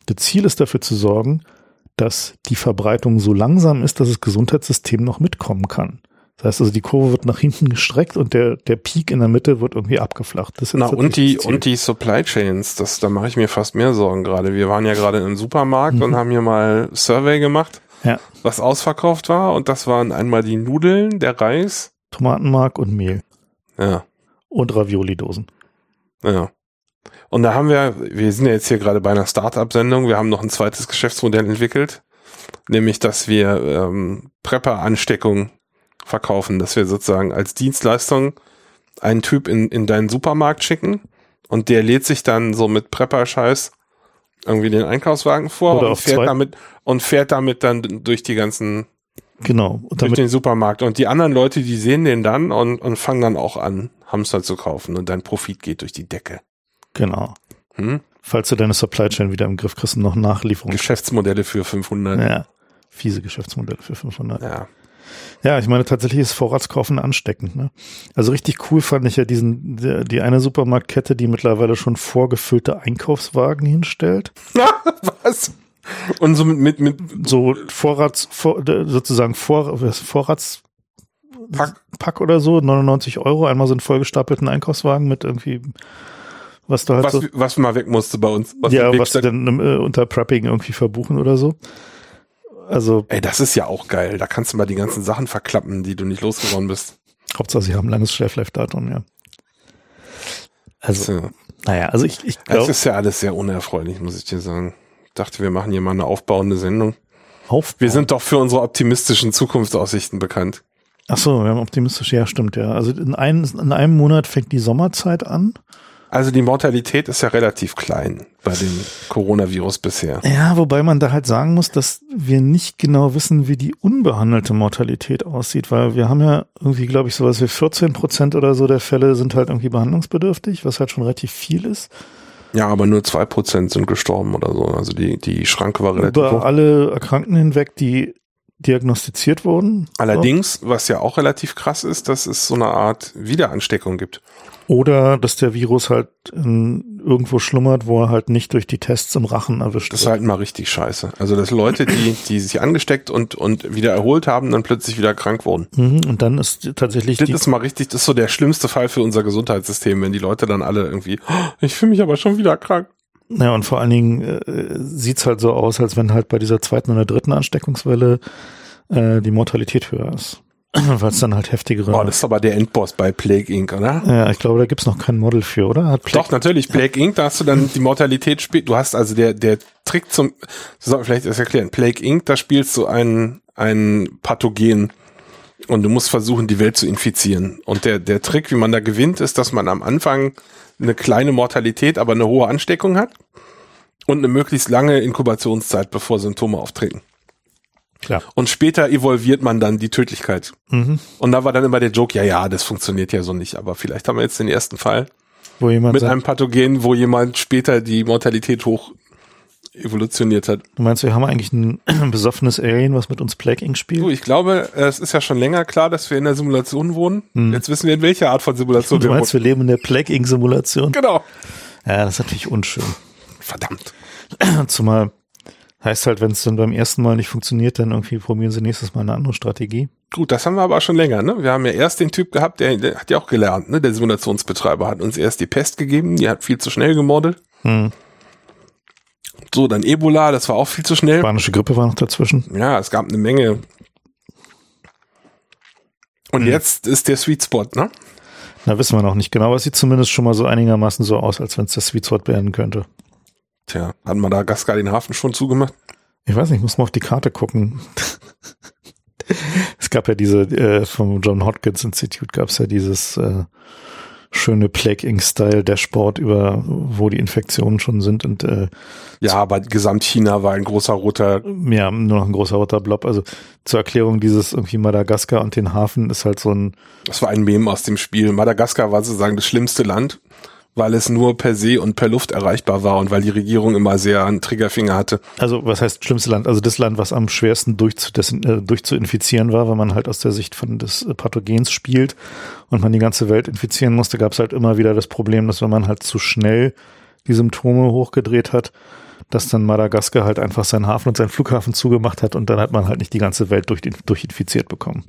Das Ziel ist dafür zu sorgen, dass die Verbreitung so langsam ist, dass das Gesundheitssystem noch mitkommen kann. Das heißt also, die Kurve wird nach hinten gestreckt und der, der Peak in der Mitte wird irgendwie abgeflacht. Das Na, und die, und die Supply Chains, das, da mache ich mir fast mehr Sorgen gerade. Wir waren ja gerade im Supermarkt mhm. und haben hier mal Survey gemacht, ja. was ausverkauft war. Und das waren einmal die Nudeln, der Reis, Tomatenmark und Mehl. Ja. Und Ravioli-Dosen. Ja. Und da haben wir, wir sind ja jetzt hier gerade bei einer Startup-Sendung, wir haben noch ein zweites Geschäftsmodell entwickelt, nämlich, dass wir ähm, Prepper-Ansteckung verkaufen, dass wir sozusagen als Dienstleistung einen Typ in, in deinen Supermarkt schicken und der lädt sich dann so mit Prepper-Scheiß irgendwie den Einkaufswagen vor Oder und fährt damit und fährt damit dann durch die ganzen genau und durch den Supermarkt und die anderen Leute, die sehen den dann und, und fangen dann auch an Hamster zu kaufen und dein Profit geht durch die Decke. Genau. Hm? Falls du deine Supply Chain wieder im Griff kriegst und noch Nachlieferung. Geschäftsmodelle für 500. Ja. Fiese Geschäftsmodelle für 500. Ja. Ja, ich meine, tatsächlich ist Vorratskaufen ansteckend. Ne? Also richtig cool fand ich ja diesen, die, die eine Supermarktkette, die mittlerweile schon vorgefüllte Einkaufswagen hinstellt. [laughs] Was? Und so mit, mit, mit so Vorrats, vor, sozusagen Vor, Vorrats Pack. Pack oder so, 99 Euro, einmal so einen vollgestapelten Einkaufswagen mit irgendwie was du halt was, so, was mal weg musste bei uns. Was ja, was du dann äh, unter Prepping irgendwie verbuchen oder so. Also. Ey, das ist ja auch geil. Da kannst du mal die ganzen Sachen verklappen, die du nicht losgeworden bist. Hauptsache, sie haben ein langes Schläflife-Datum, ja. Also, so. naja, also ich, ich glaube. Das ist ja alles sehr unerfreulich, muss ich dir sagen. Ich dachte, wir machen hier mal eine aufbauende Sendung. Aufbau. Wir sind doch für unsere optimistischen Zukunftsaussichten bekannt. Ach so, wir haben optimistisch, ja, stimmt, ja. Also in, ein, in einem Monat fängt die Sommerzeit an. Also die Mortalität ist ja relativ klein bei dem Coronavirus bisher. Ja, wobei man da halt sagen muss, dass wir nicht genau wissen, wie die unbehandelte Mortalität aussieht, weil wir haben ja irgendwie, glaube ich, sowas wie 14 Prozent oder so der Fälle sind halt irgendwie behandlungsbedürftig, was halt schon relativ viel ist. Ja, aber nur zwei Prozent sind gestorben oder so. Also die, die Schranke war relativ Über hoch. alle Erkrankten hinweg, die diagnostiziert wurden. Allerdings, so. was ja auch relativ krass ist, dass es so eine Art Wiederansteckung gibt. Oder dass der Virus halt in, irgendwo schlummert, wo er halt nicht durch die Tests im Rachen erwischt Das ist halt mal richtig scheiße. Also dass Leute, die, die sich angesteckt und, und wieder erholt haben, dann plötzlich wieder krank wurden. Mhm, und dann ist tatsächlich. Das ist mal richtig, das ist so der schlimmste Fall für unser Gesundheitssystem, wenn die Leute dann alle irgendwie, oh, ich fühle mich aber schon wieder krank. Ja, und vor allen Dingen äh, sieht's halt so aus, als wenn halt bei dieser zweiten oder dritten Ansteckungswelle äh, die Mortalität höher ist. [clears throat] weil es dann halt heftigere. Boah, das ist aber der Endboss bei Plague Inc., oder? Ja, ich glaube, da gibt's noch kein Model für, oder? Hat Doch, natürlich, Plague Inc., da hast du dann die Mortalität spielt. Du hast also der, der Trick zum, soll vielleicht das erklären, Plague Inc., da spielst du ein, ein Pathogen und du musst versuchen, die Welt zu infizieren. Und der, der Trick, wie man da gewinnt, ist, dass man am Anfang eine kleine Mortalität, aber eine hohe Ansteckung hat und eine möglichst lange Inkubationszeit, bevor Symptome auftreten. Klar. Und später evolviert man dann die Tödlichkeit. Mhm. Und da war dann immer der Joke, ja, ja, das funktioniert ja so nicht. Aber vielleicht haben wir jetzt den ersten Fall wo jemand mit sagt, einem Pathogen, wo jemand später die Mortalität hoch evolutioniert hat. Du meinst, wir haben eigentlich ein [clears throat] besoffenes Alien, was mit uns Plague Inc. spielt? Du, ich glaube, es ist ja schon länger klar, dass wir in der Simulation wohnen. Hm. Jetzt wissen wir, in welcher Art von Simulation [laughs] du wir meinst, wohnen. wir leben in der Plague Inc. Simulation? Genau. Ja, das ist natürlich unschön. Verdammt. [clears throat] Zumal Heißt halt, wenn es dann beim ersten Mal nicht funktioniert, dann irgendwie probieren sie nächstes Mal eine andere Strategie. Gut, das haben wir aber schon länger, ne? Wir haben ja erst den Typ gehabt, der, der hat ja auch gelernt, ne? Der Simulationsbetreiber hat uns erst die Pest gegeben, die hat viel zu schnell gemodelt. Hm. So, dann Ebola, das war auch viel zu schnell. Spanische Grippe war noch dazwischen. Ja, es gab eine Menge. Und hm. jetzt ist der Sweet Spot, ne? Na, wissen wir noch nicht genau, aber es sieht zumindest schon mal so einigermaßen so aus, als wenn es der Sweet Spot werden könnte. Tja, hat Madagaskar den Hafen schon zugemacht? Ich weiß nicht, muss mal auf die Karte gucken. [laughs] es gab ja diese, äh, vom John Hopkins Institute gab es ja dieses äh, schöne Plague Inc. Style Dashboard über, wo die Infektionen schon sind und äh, ja, aber Gesamtchina war ein großer roter. Ja, nur noch ein großer roter Blob. Also zur Erklärung dieses irgendwie Madagaskar und den Hafen ist halt so ein. Das war ein Meme aus dem Spiel. Madagaskar war sozusagen das schlimmste Land weil es nur per See und per Luft erreichbar war und weil die Regierung immer sehr einen Triggerfinger hatte. Also was heißt schlimmste Land? Also das Land, was am schwersten äh, durchzuinfizieren war, weil man halt aus der Sicht von des Pathogens spielt und man die ganze Welt infizieren musste, gab es halt immer wieder das Problem, dass wenn man halt zu schnell die Symptome hochgedreht hat, dass dann Madagaskar halt einfach seinen Hafen und seinen Flughafen zugemacht hat und dann hat man halt nicht die ganze Welt durch, durchinfiziert bekommen.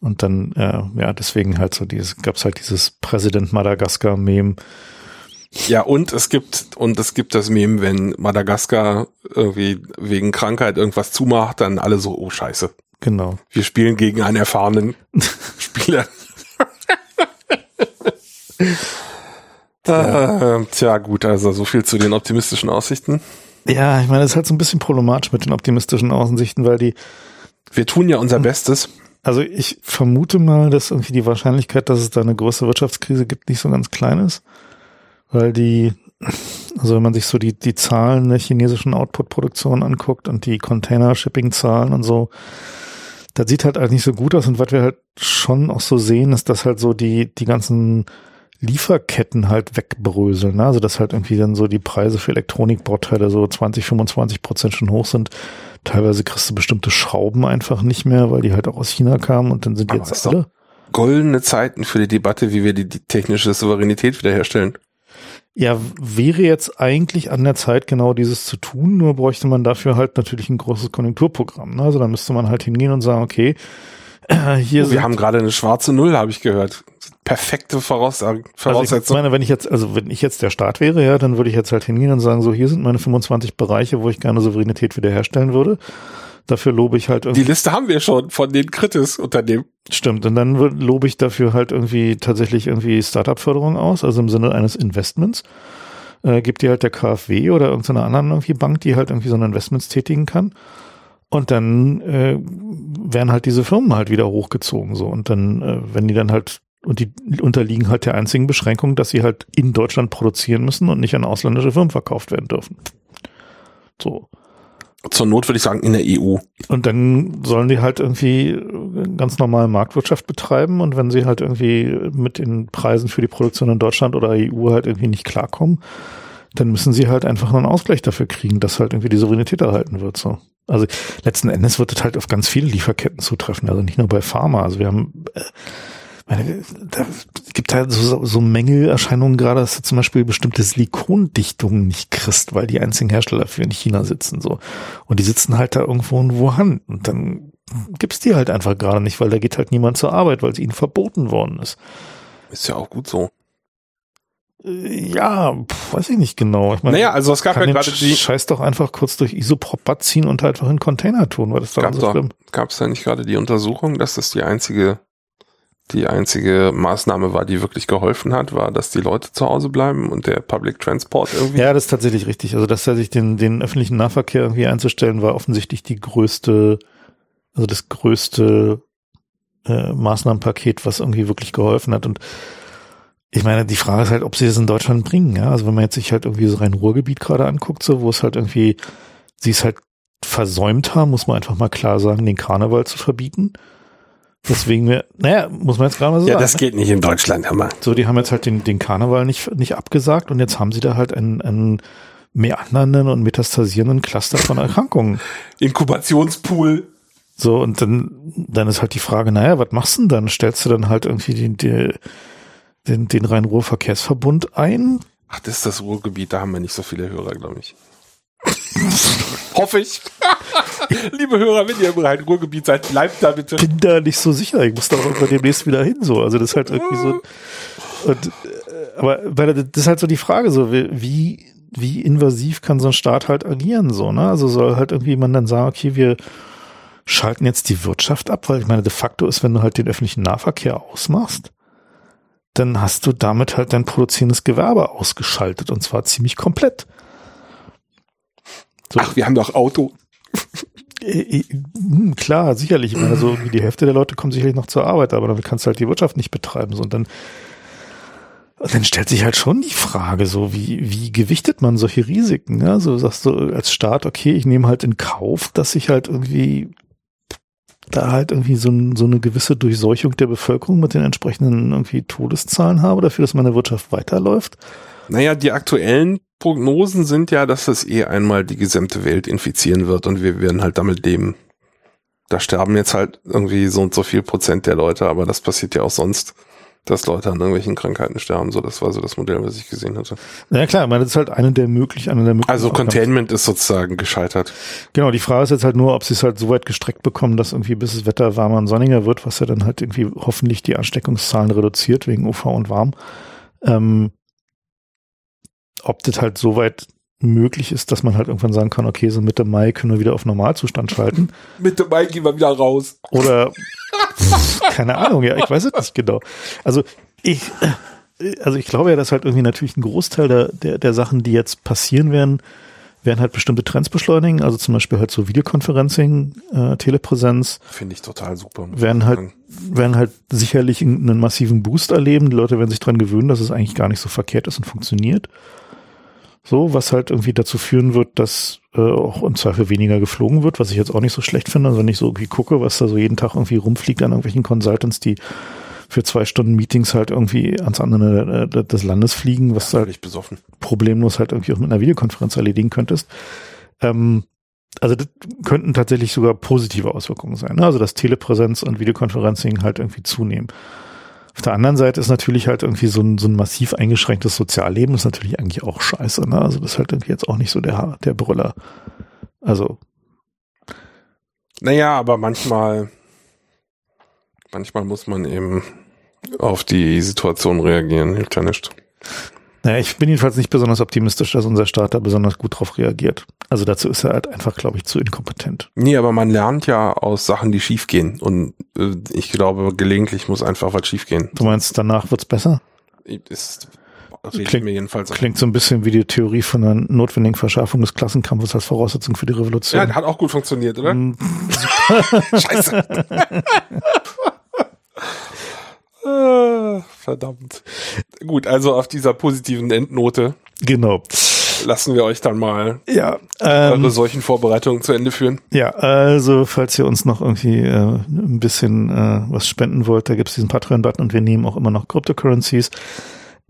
Und dann, äh, ja, deswegen halt so dieses, gab's halt dieses Präsident Madagaskar-Meme. Ja, und es gibt, und es gibt das Meme, wenn Madagaskar irgendwie wegen Krankheit irgendwas zumacht, dann alle so, oh Scheiße. Genau. Wir spielen gegen einen erfahrenen [laughs] Spieler. [laughs] ja. äh, tja, gut, also so viel zu den optimistischen Aussichten. Ja, ich meine, es ist halt so ein bisschen problematisch mit den optimistischen Aussichten, weil die. Wir tun ja unser Bestes. Also ich vermute mal, dass irgendwie die Wahrscheinlichkeit, dass es da eine große Wirtschaftskrise gibt, nicht so ganz klein ist. Weil die, also wenn man sich so die, die Zahlen der chinesischen Output-Produktion anguckt und die Container-Shipping-Zahlen und so, das sieht halt eigentlich nicht so gut aus. Und was wir halt schon auch so sehen, ist, dass halt so die, die ganzen Lieferketten halt wegbröseln. Ne? Also dass halt irgendwie dann so die Preise für Elektronikbauteile so 20, 25 Prozent schon hoch sind. Teilweise kriegst du bestimmte Schrauben einfach nicht mehr, weil die halt auch aus China kamen und dann sind die Aber jetzt alle. Goldene Zeiten für die Debatte, wie wir die, die technische Souveränität wiederherstellen. Ja, wäre jetzt eigentlich an der Zeit, genau dieses zu tun, nur bräuchte man dafür halt natürlich ein großes Konjunkturprogramm. Ne? Also da müsste man halt hingehen und sagen, okay, [clears throat] hier Oh, wir haben gerade eine schwarze Null, habe ich gehört. Perfekte Voraussage, Also ich Voraussetzung. meine, wenn ich jetzt, also wenn ich jetzt der Staat wäre, ja, dann würde ich jetzt halt hingehen und sagen, so hier sind meine 25 Bereiche, wo ich gerne Souveränität wiederherstellen würde. Dafür lobe ich halt die irgendwie, Liste haben wir schon von den Kritis-Unternehmen. stimmt, und dann lobe ich dafür halt irgendwie tatsächlich irgendwie Startup-Förderung aus, also im Sinne eines Investments. Äh, gibt die halt der KfW oder irgendeiner anderen irgendwie Bank, die halt irgendwie so ein Investments tätigen kann. Und dann äh, werden halt diese Firmen halt wieder hochgezogen so. Und dann, äh, wenn die dann halt, und die unterliegen halt der einzigen Beschränkung, dass sie halt in Deutschland produzieren müssen und nicht an ausländische Firmen verkauft werden dürfen. So. Zur Not würde ich sagen, in der EU. Und dann sollen die halt irgendwie ganz normal Marktwirtschaft betreiben und wenn sie halt irgendwie mit den Preisen für die Produktion in Deutschland oder EU halt irgendwie nicht klarkommen, dann müssen sie halt einfach nur einen Ausgleich dafür kriegen, dass halt irgendwie die Souveränität erhalten wird. So. Also letzten Endes wird es halt auf ganz viele Lieferketten zutreffen, also nicht nur bei Pharma. Also wir haben äh, meine, da gibt halt so, so Mängelerscheinungen gerade, dass du zum Beispiel bestimmte Silikondichtungen nicht kriegst, weil die einzigen Hersteller für in China sitzen so. Und die sitzen halt da irgendwo in Wuhan. Und dann gibt's die halt einfach gerade nicht, weil da geht halt niemand zur Arbeit, weil es ihnen verboten worden ist. Ist ja auch gut so. Äh, Ja, pf, weiß ich nicht genau. Ich meine, Naja, also es gab ja gerade die, Scheiß doch einfach kurz durch Isoprop ziehen und halt einfach in Container tun, weil das gab so schlimm. gab es da nicht gerade die Untersuchung, dass das die einzige, die einzige Maßnahme war, die wirklich geholfen hat, war, dass die Leute zu Hause bleiben und der Public Transport irgendwie. Ja, das ist tatsächlich richtig. Also, dass er sich den, den öffentlichen Nahverkehr irgendwie einzustellen, war offensichtlich die größte, also das größte äh, Maßnahmenpaket, was irgendwie wirklich geholfen hat. Und ich meine, die Frage ist halt, ob sie das in Deutschland bringen. Ja? Also wenn man jetzt sich halt irgendwie so rein Ruhrgebiet gerade anguckt, so wo es halt irgendwie, sie es halt versäumt haben, muss man einfach mal klar sagen, den Karneval zu verbieten. Deswegen wir, naja, muss man jetzt gerade mal so Ja, sagen. das geht nicht in Deutschland, Hammer. So, die haben jetzt halt den, den Karneval nicht, nicht abgesagt und jetzt haben sie da halt einen, einen meandernden und metastasierenden Cluster von Erkrankungen. Inkubationspool. So, und dann, dann ist halt die Frage, naja, was machst du denn dann? Stellst du dann halt irgendwie den, den, den, den Rhein-Ruhr-Verkehrsverbund ein? Ach, das ist das Ruhrgebiet, da haben wir nicht so viele Hörer, glaube ich. Hoffe ich. [laughs] Liebe Hörer, wenn ihr im Rhein-Ruhrgebiet seid, bleibt da bitte. Bin da nicht so sicher. Ich muss da auch irgendwann demnächst wieder hin, so. Also das ist halt irgendwie so. Und, äh, aber weil das ist halt so die Frage, so, wie, wie invasiv kann so ein Staat halt agieren, so, ne? Also soll halt irgendwie man dann sagen, okay, wir schalten jetzt die Wirtschaft ab, weil ich meine, de facto ist, wenn du halt den öffentlichen Nahverkehr ausmachst, dann hast du damit halt dein produzierendes Gewerbe ausgeschaltet und zwar ziemlich komplett. So, Ach, wir haben doch Auto. [laughs] äh, äh, hm, klar, sicherlich. Ich meine, so wie die Hälfte der Leute kommen sicherlich noch zur Arbeit, aber damit kannst du halt die Wirtschaft nicht betreiben. So, und dann, und dann stellt sich halt schon die Frage, so wie, wie gewichtet man solche Risiken? Ja? So sagst du als Staat, okay, ich nehme halt in Kauf, dass ich halt irgendwie da halt irgendwie so, so eine gewisse Durchseuchung der Bevölkerung mit den entsprechenden irgendwie Todeszahlen habe, dafür, dass meine Wirtschaft weiterläuft. Naja, die aktuellen Prognosen sind ja, dass das eh einmal die gesamte Welt infizieren wird und wir werden halt damit leben. Da sterben jetzt halt irgendwie so und so viel Prozent der Leute, aber das passiert ja auch sonst. dass Leute an irgendwelchen Krankheiten sterben. So, das war so das Modell, was ich gesehen hatte. Ja klar, meine, das ist halt eine der möglichen, eine der möglichen. Also Containment ist sozusagen gescheitert. Genau, die Frage ist jetzt halt nur, ob sie es halt so weit gestreckt bekommen, dass irgendwie bis das Wetter warmer und sonniger wird, was ja dann halt irgendwie hoffentlich die Ansteckungszahlen reduziert wegen UV und warm. Ähm, ob das halt so weit möglich ist, dass man halt irgendwann sagen kann, okay, so Mitte Mai können wir wieder auf Normalzustand schalten. [laughs] Mitte Mai gehen wir wieder raus. Oder [laughs] keine Ahnung, ja, ich weiß es nicht genau. Also ich, also ich glaube ja, dass halt irgendwie natürlich ein Großteil der, der, der Sachen, die jetzt passieren werden, werden halt bestimmte Trends beschleunigen, also zum Beispiel halt so Videoconferencing, äh, Telepräsenz. Finde ich total super. Werden halt, werden halt sicherlich einen massiven Boost erleben. Die Leute werden sich dran gewöhnen, dass es eigentlich gar nicht so verkehrt ist und funktioniert. So, was halt irgendwie dazu führen wird, dass äh, auch im Zweifel weniger geflogen wird, was ich jetzt auch nicht so schlecht finde. Also wenn ich so irgendwie gucke, was da so jeden Tag irgendwie rumfliegt an irgendwelchen Consultants, die für zwei Stunden Meetings halt irgendwie ans andere äh, des Landes fliegen, was ja, halt besoffen. problemlos halt irgendwie auch mit einer Videokonferenz erledigen könntest. Ähm, also das könnten tatsächlich sogar positive Auswirkungen sein. Ne? Also dass Telepräsenz und Videokonferencing halt irgendwie zunehmen. Auf der anderen Seite ist natürlich halt irgendwie so ein, so ein massiv eingeschränktes Sozialleben ist natürlich eigentlich auch scheiße. Ne? Also das ist halt irgendwie jetzt auch nicht so der, der Brüller. Also. Naja, aber manchmal, manchmal muss man eben auf die Situation reagieren, hilft ja nicht. Naja, ich bin jedenfalls nicht besonders optimistisch, dass unser Staat da besonders gut drauf reagiert. Also dazu ist er halt einfach, glaube ich, zu inkompetent. Nee, aber man lernt ja aus Sachen, die schiefgehen. Und äh, ich glaube, gelegentlich muss einfach was schiefgehen. Du meinst, danach wird's besser? Ist, klingt, mir jedenfalls klingt so ein bisschen wie die Theorie von einer notwendigen Verschärfung des Klassenkampfes als Voraussetzung für die Revolution. Ja, hat auch gut funktioniert, oder? Mm. [laughs] Scheiße. [laughs] Ah, verdammt. Gut, also auf dieser positiven Endnote. Genau. Lassen wir euch dann mal ja, ähm, eure solchen Vorbereitungen zu Ende führen. Ja, also falls ihr uns noch irgendwie äh, ein bisschen äh, was spenden wollt, da gibt es diesen Patreon-Button und wir nehmen auch immer noch Cryptocurrencies.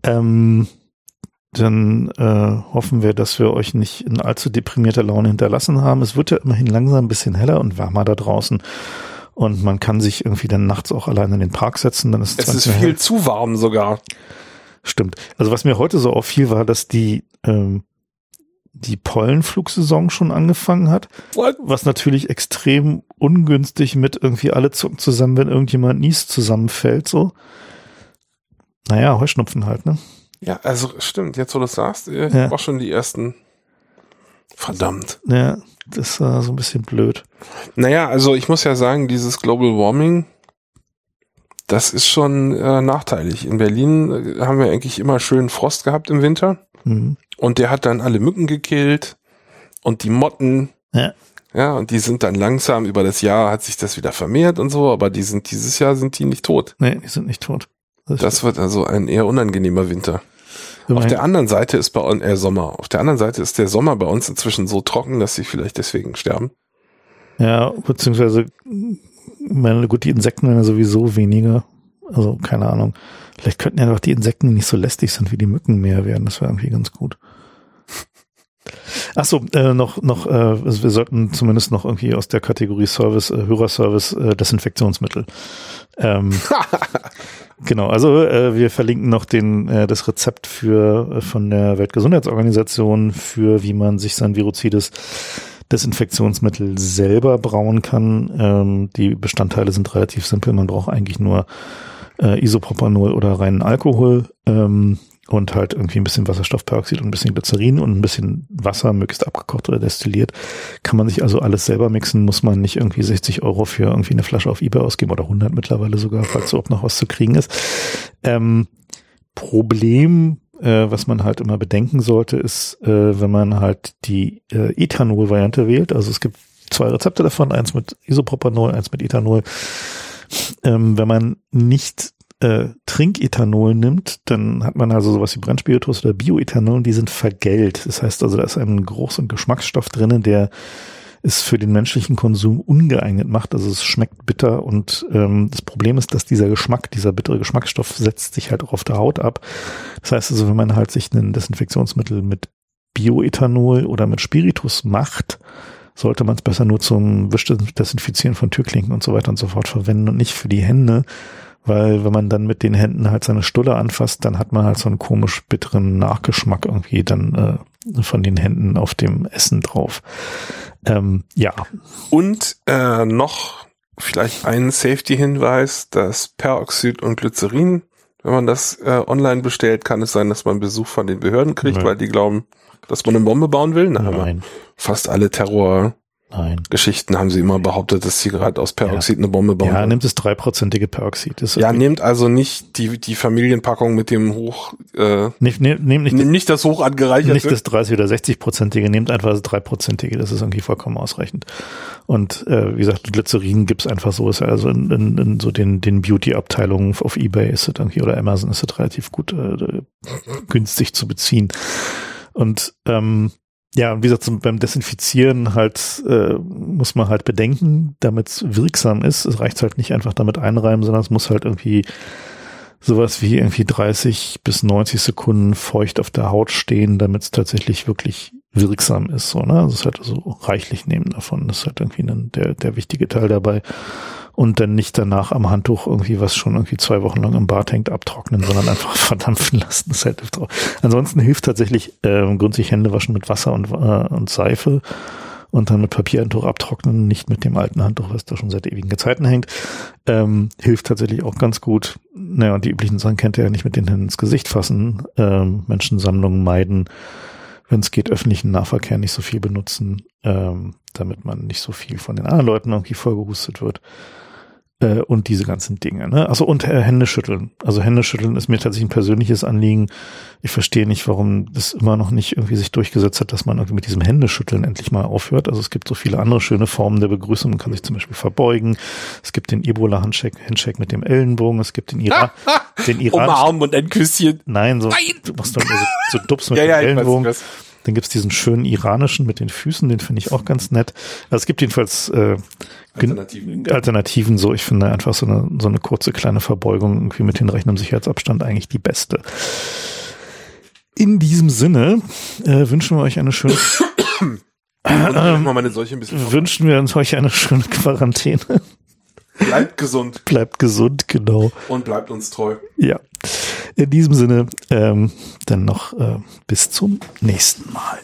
Ähm, dann äh, hoffen wir, dass wir euch nicht in allzu deprimierter Laune hinterlassen haben. Es wird ja immerhin langsam ein bisschen heller und wärmer da draußen. Und man kann sich irgendwie dann nachts auch alleine in den Park setzen. Dann ist es ist viel hell. zu warm sogar. Stimmt. Also was mir heute so auffiel, war, dass die ähm, die Pollenflugsaison schon angefangen hat. What? Was natürlich extrem ungünstig mit irgendwie alle zucken zusammen, wenn irgendjemand niest, zusammenfällt, so. Naja, Heuschnupfen halt, ne? Ja, also stimmt, jetzt wo du das sagst, ich ja. auch schon die ersten. Verdammt. Ja, das war so ein bisschen blöd. Naja, also ich muss ja sagen, dieses Global Warming, das ist schon äh, nachteilig. In Berlin äh, haben wir eigentlich immer schön Frost gehabt im Winter. Mhm. Und der hat dann alle Mücken gekillt und die Motten. Ja. Ja, und die sind dann langsam über das Jahr hat sich das wieder vermehrt und so, aber die sind dieses Jahr sind die nicht tot. Nee, die sind nicht tot. Das, das wird also ein eher unangenehmer Winter. Auf der anderen Seite ist bei uns äh, Sommer. Auf der anderen Seite ist der Sommer bei uns inzwischen so trocken, dass sie vielleicht deswegen sterben. Ja, beziehungsweise, meine, gut, die Insekten werden ja sowieso weniger. Also, keine Ahnung. Vielleicht könnten ja doch die Insekten, die nicht so lästig sind wie die Mücken, mehr werden. Das wäre irgendwie ganz gut. Ach so, äh, noch, noch, äh, also wir sollten zumindest noch irgendwie aus der Kategorie Service, äh, Hörerservice, äh, Desinfektionsmittel. Ähm, [laughs] genau, also äh, wir verlinken noch den, äh, das Rezept für äh, von der Weltgesundheitsorganisation für wie man sich sein viruzides Desinfektionsmittel selber brauen kann. Ähm, die Bestandteile sind relativ simpel. Man braucht eigentlich nur äh, Isopropanol oder reinen Alkohol. Ähm, und halt irgendwie ein bisschen Wasserstoffperoxid und ein bisschen Glycerin und ein bisschen Wasser, möglichst abgekocht oder destilliert. Kann man sich also alles selber mixen, muss man nicht irgendwie 60 Euro für irgendwie eine Flasche auf Ebay ausgeben oder 100 mittlerweile sogar, falls überhaupt noch was zu kriegen ist. Ähm, Problem, äh, was man halt immer bedenken sollte, ist, äh, wenn man halt die äh, Ethanol-Variante wählt, also es gibt zwei Rezepte davon, eins mit Isopropanol, eins mit Ethanol. Ähm, wenn man nicht äh, Trinkethanol nimmt, dann hat man also sowas wie Brennspiritus oder Bioethanol und die sind vergällt. Das heißt also, da ist ein Geruchs- Geschmacksstoff drinnen, der es für den menschlichen Konsum ungeeignet macht. Also es schmeckt bitter und ähm, das Problem ist, dass dieser Geschmack, dieser bittere Geschmacksstoff setzt sich halt auch auf der Haut ab. Das heißt also, wenn man halt sich ein Desinfektionsmittel mit Bioethanol oder mit Spiritus macht, sollte man es besser nur zum Wischdesinfizieren von Türklinken und so weiter und so fort verwenden und nicht für die Hände, weil wenn man dann mit den Händen halt seine Stulle anfasst, dann hat man halt so einen komisch bitteren Nachgeschmack irgendwie dann äh, von den Händen auf dem Essen drauf. Ähm, ja. Und äh, noch vielleicht ein Safety-Hinweis, dass Peroxid und Glycerin, wenn man das äh, online bestellt, kann es sein, dass man Besuch von den Behörden kriegt, Nein. weil die glauben, dass man eine Bombe bauen will. Na, Nein. Fast alle Terror Nein. Geschichten haben sie immer behauptet, dass sie gerade aus Peroxid ja. eine Bombe bauen. Ja, nimmt es dreiprozentige Peroxid. Das ja, nehmt also nicht die, die Familienpackung mit dem hoch, äh, nicht, nehm nicht, nehm nicht das hoch angereicherte. Nicht das 30 oder 60-prozentige, nehmt einfach das dreiprozentige, das ist irgendwie vollkommen ausreichend. Und äh, wie gesagt, Glycerin gibt's einfach so, ist also in, in, in so den, den Beauty-Abteilungen auf Ebay ist es irgendwie oder Amazon ist es relativ gut äh, günstig zu beziehen. Und ähm, ja, wie gesagt, beim Desinfizieren halt äh, muss man halt bedenken, damit es wirksam ist. Es reicht halt nicht einfach damit einreiben, sondern es muss halt irgendwie sowas wie irgendwie 30 bis 90 Sekunden feucht auf der Haut stehen, damit es tatsächlich wirklich wirksam ist. So, ne? Also ist halt so reichlich nehmen davon. Das ist halt irgendwie ein, der, der wichtige Teil dabei und dann nicht danach am Handtuch irgendwie, was schon irgendwie zwei Wochen lang im Bad hängt, abtrocknen, sondern einfach [laughs] verdampfen lassen. Das halt Ansonsten hilft tatsächlich äh, grundsätzlich Hände waschen mit Wasser und, äh, und Seife und dann mit Papierhandtuch abtrocknen, nicht mit dem alten Handtuch, was da schon seit ewigen Zeiten hängt. Ähm, hilft tatsächlich auch ganz gut. Naja, und die üblichen Sachen kennt ihr ja nicht mit den Händen ins Gesicht fassen, ähm, Menschensammlungen meiden, wenn es geht, öffentlichen Nahverkehr nicht so viel benutzen, ähm, damit man nicht so viel von den anderen Leuten irgendwie vollgehustet wird äh, und diese ganzen Dinge. Ne? Also und äh, Hände schütteln. Also Hände schütteln ist mir tatsächlich ein persönliches Anliegen. Ich verstehe nicht, warum das immer noch nicht irgendwie sich durchgesetzt hat, dass man irgendwie mit diesem Händeschütteln endlich mal aufhört. Also es gibt so viele andere schöne Formen der Begrüßung. Man kann sich zum Beispiel verbeugen. Es gibt den Ebola-Handshake Handshake mit dem Ellenbogen. Es gibt den Iran, [laughs] den Iran. Umarmen und ein Küsschen. Nein, so, Nein. du machst doch so, so Dubs [laughs] mit ja, dem ja, Ellenbogen. Weiß, dann gibt's diesen schönen iranischen mit den Füßen, den finde ich auch ganz nett. Also es gibt jedenfalls äh, Alternativen. Alternativen so. Ich finde einfach so eine, so eine kurze kleine Verbeugung irgendwie mit hinrechendem Sicherheitsabstand eigentlich die beste. In diesem Sinne äh, wünschen wir euch eine schöne [coughs] ähm, wünschen wir uns euch eine schöne Quarantäne. Bleibt gesund. Bleibt gesund, genau. Und bleibt uns treu. Ja. In diesem Sinne, ähm, dann noch äh, bis zum nächsten Mal.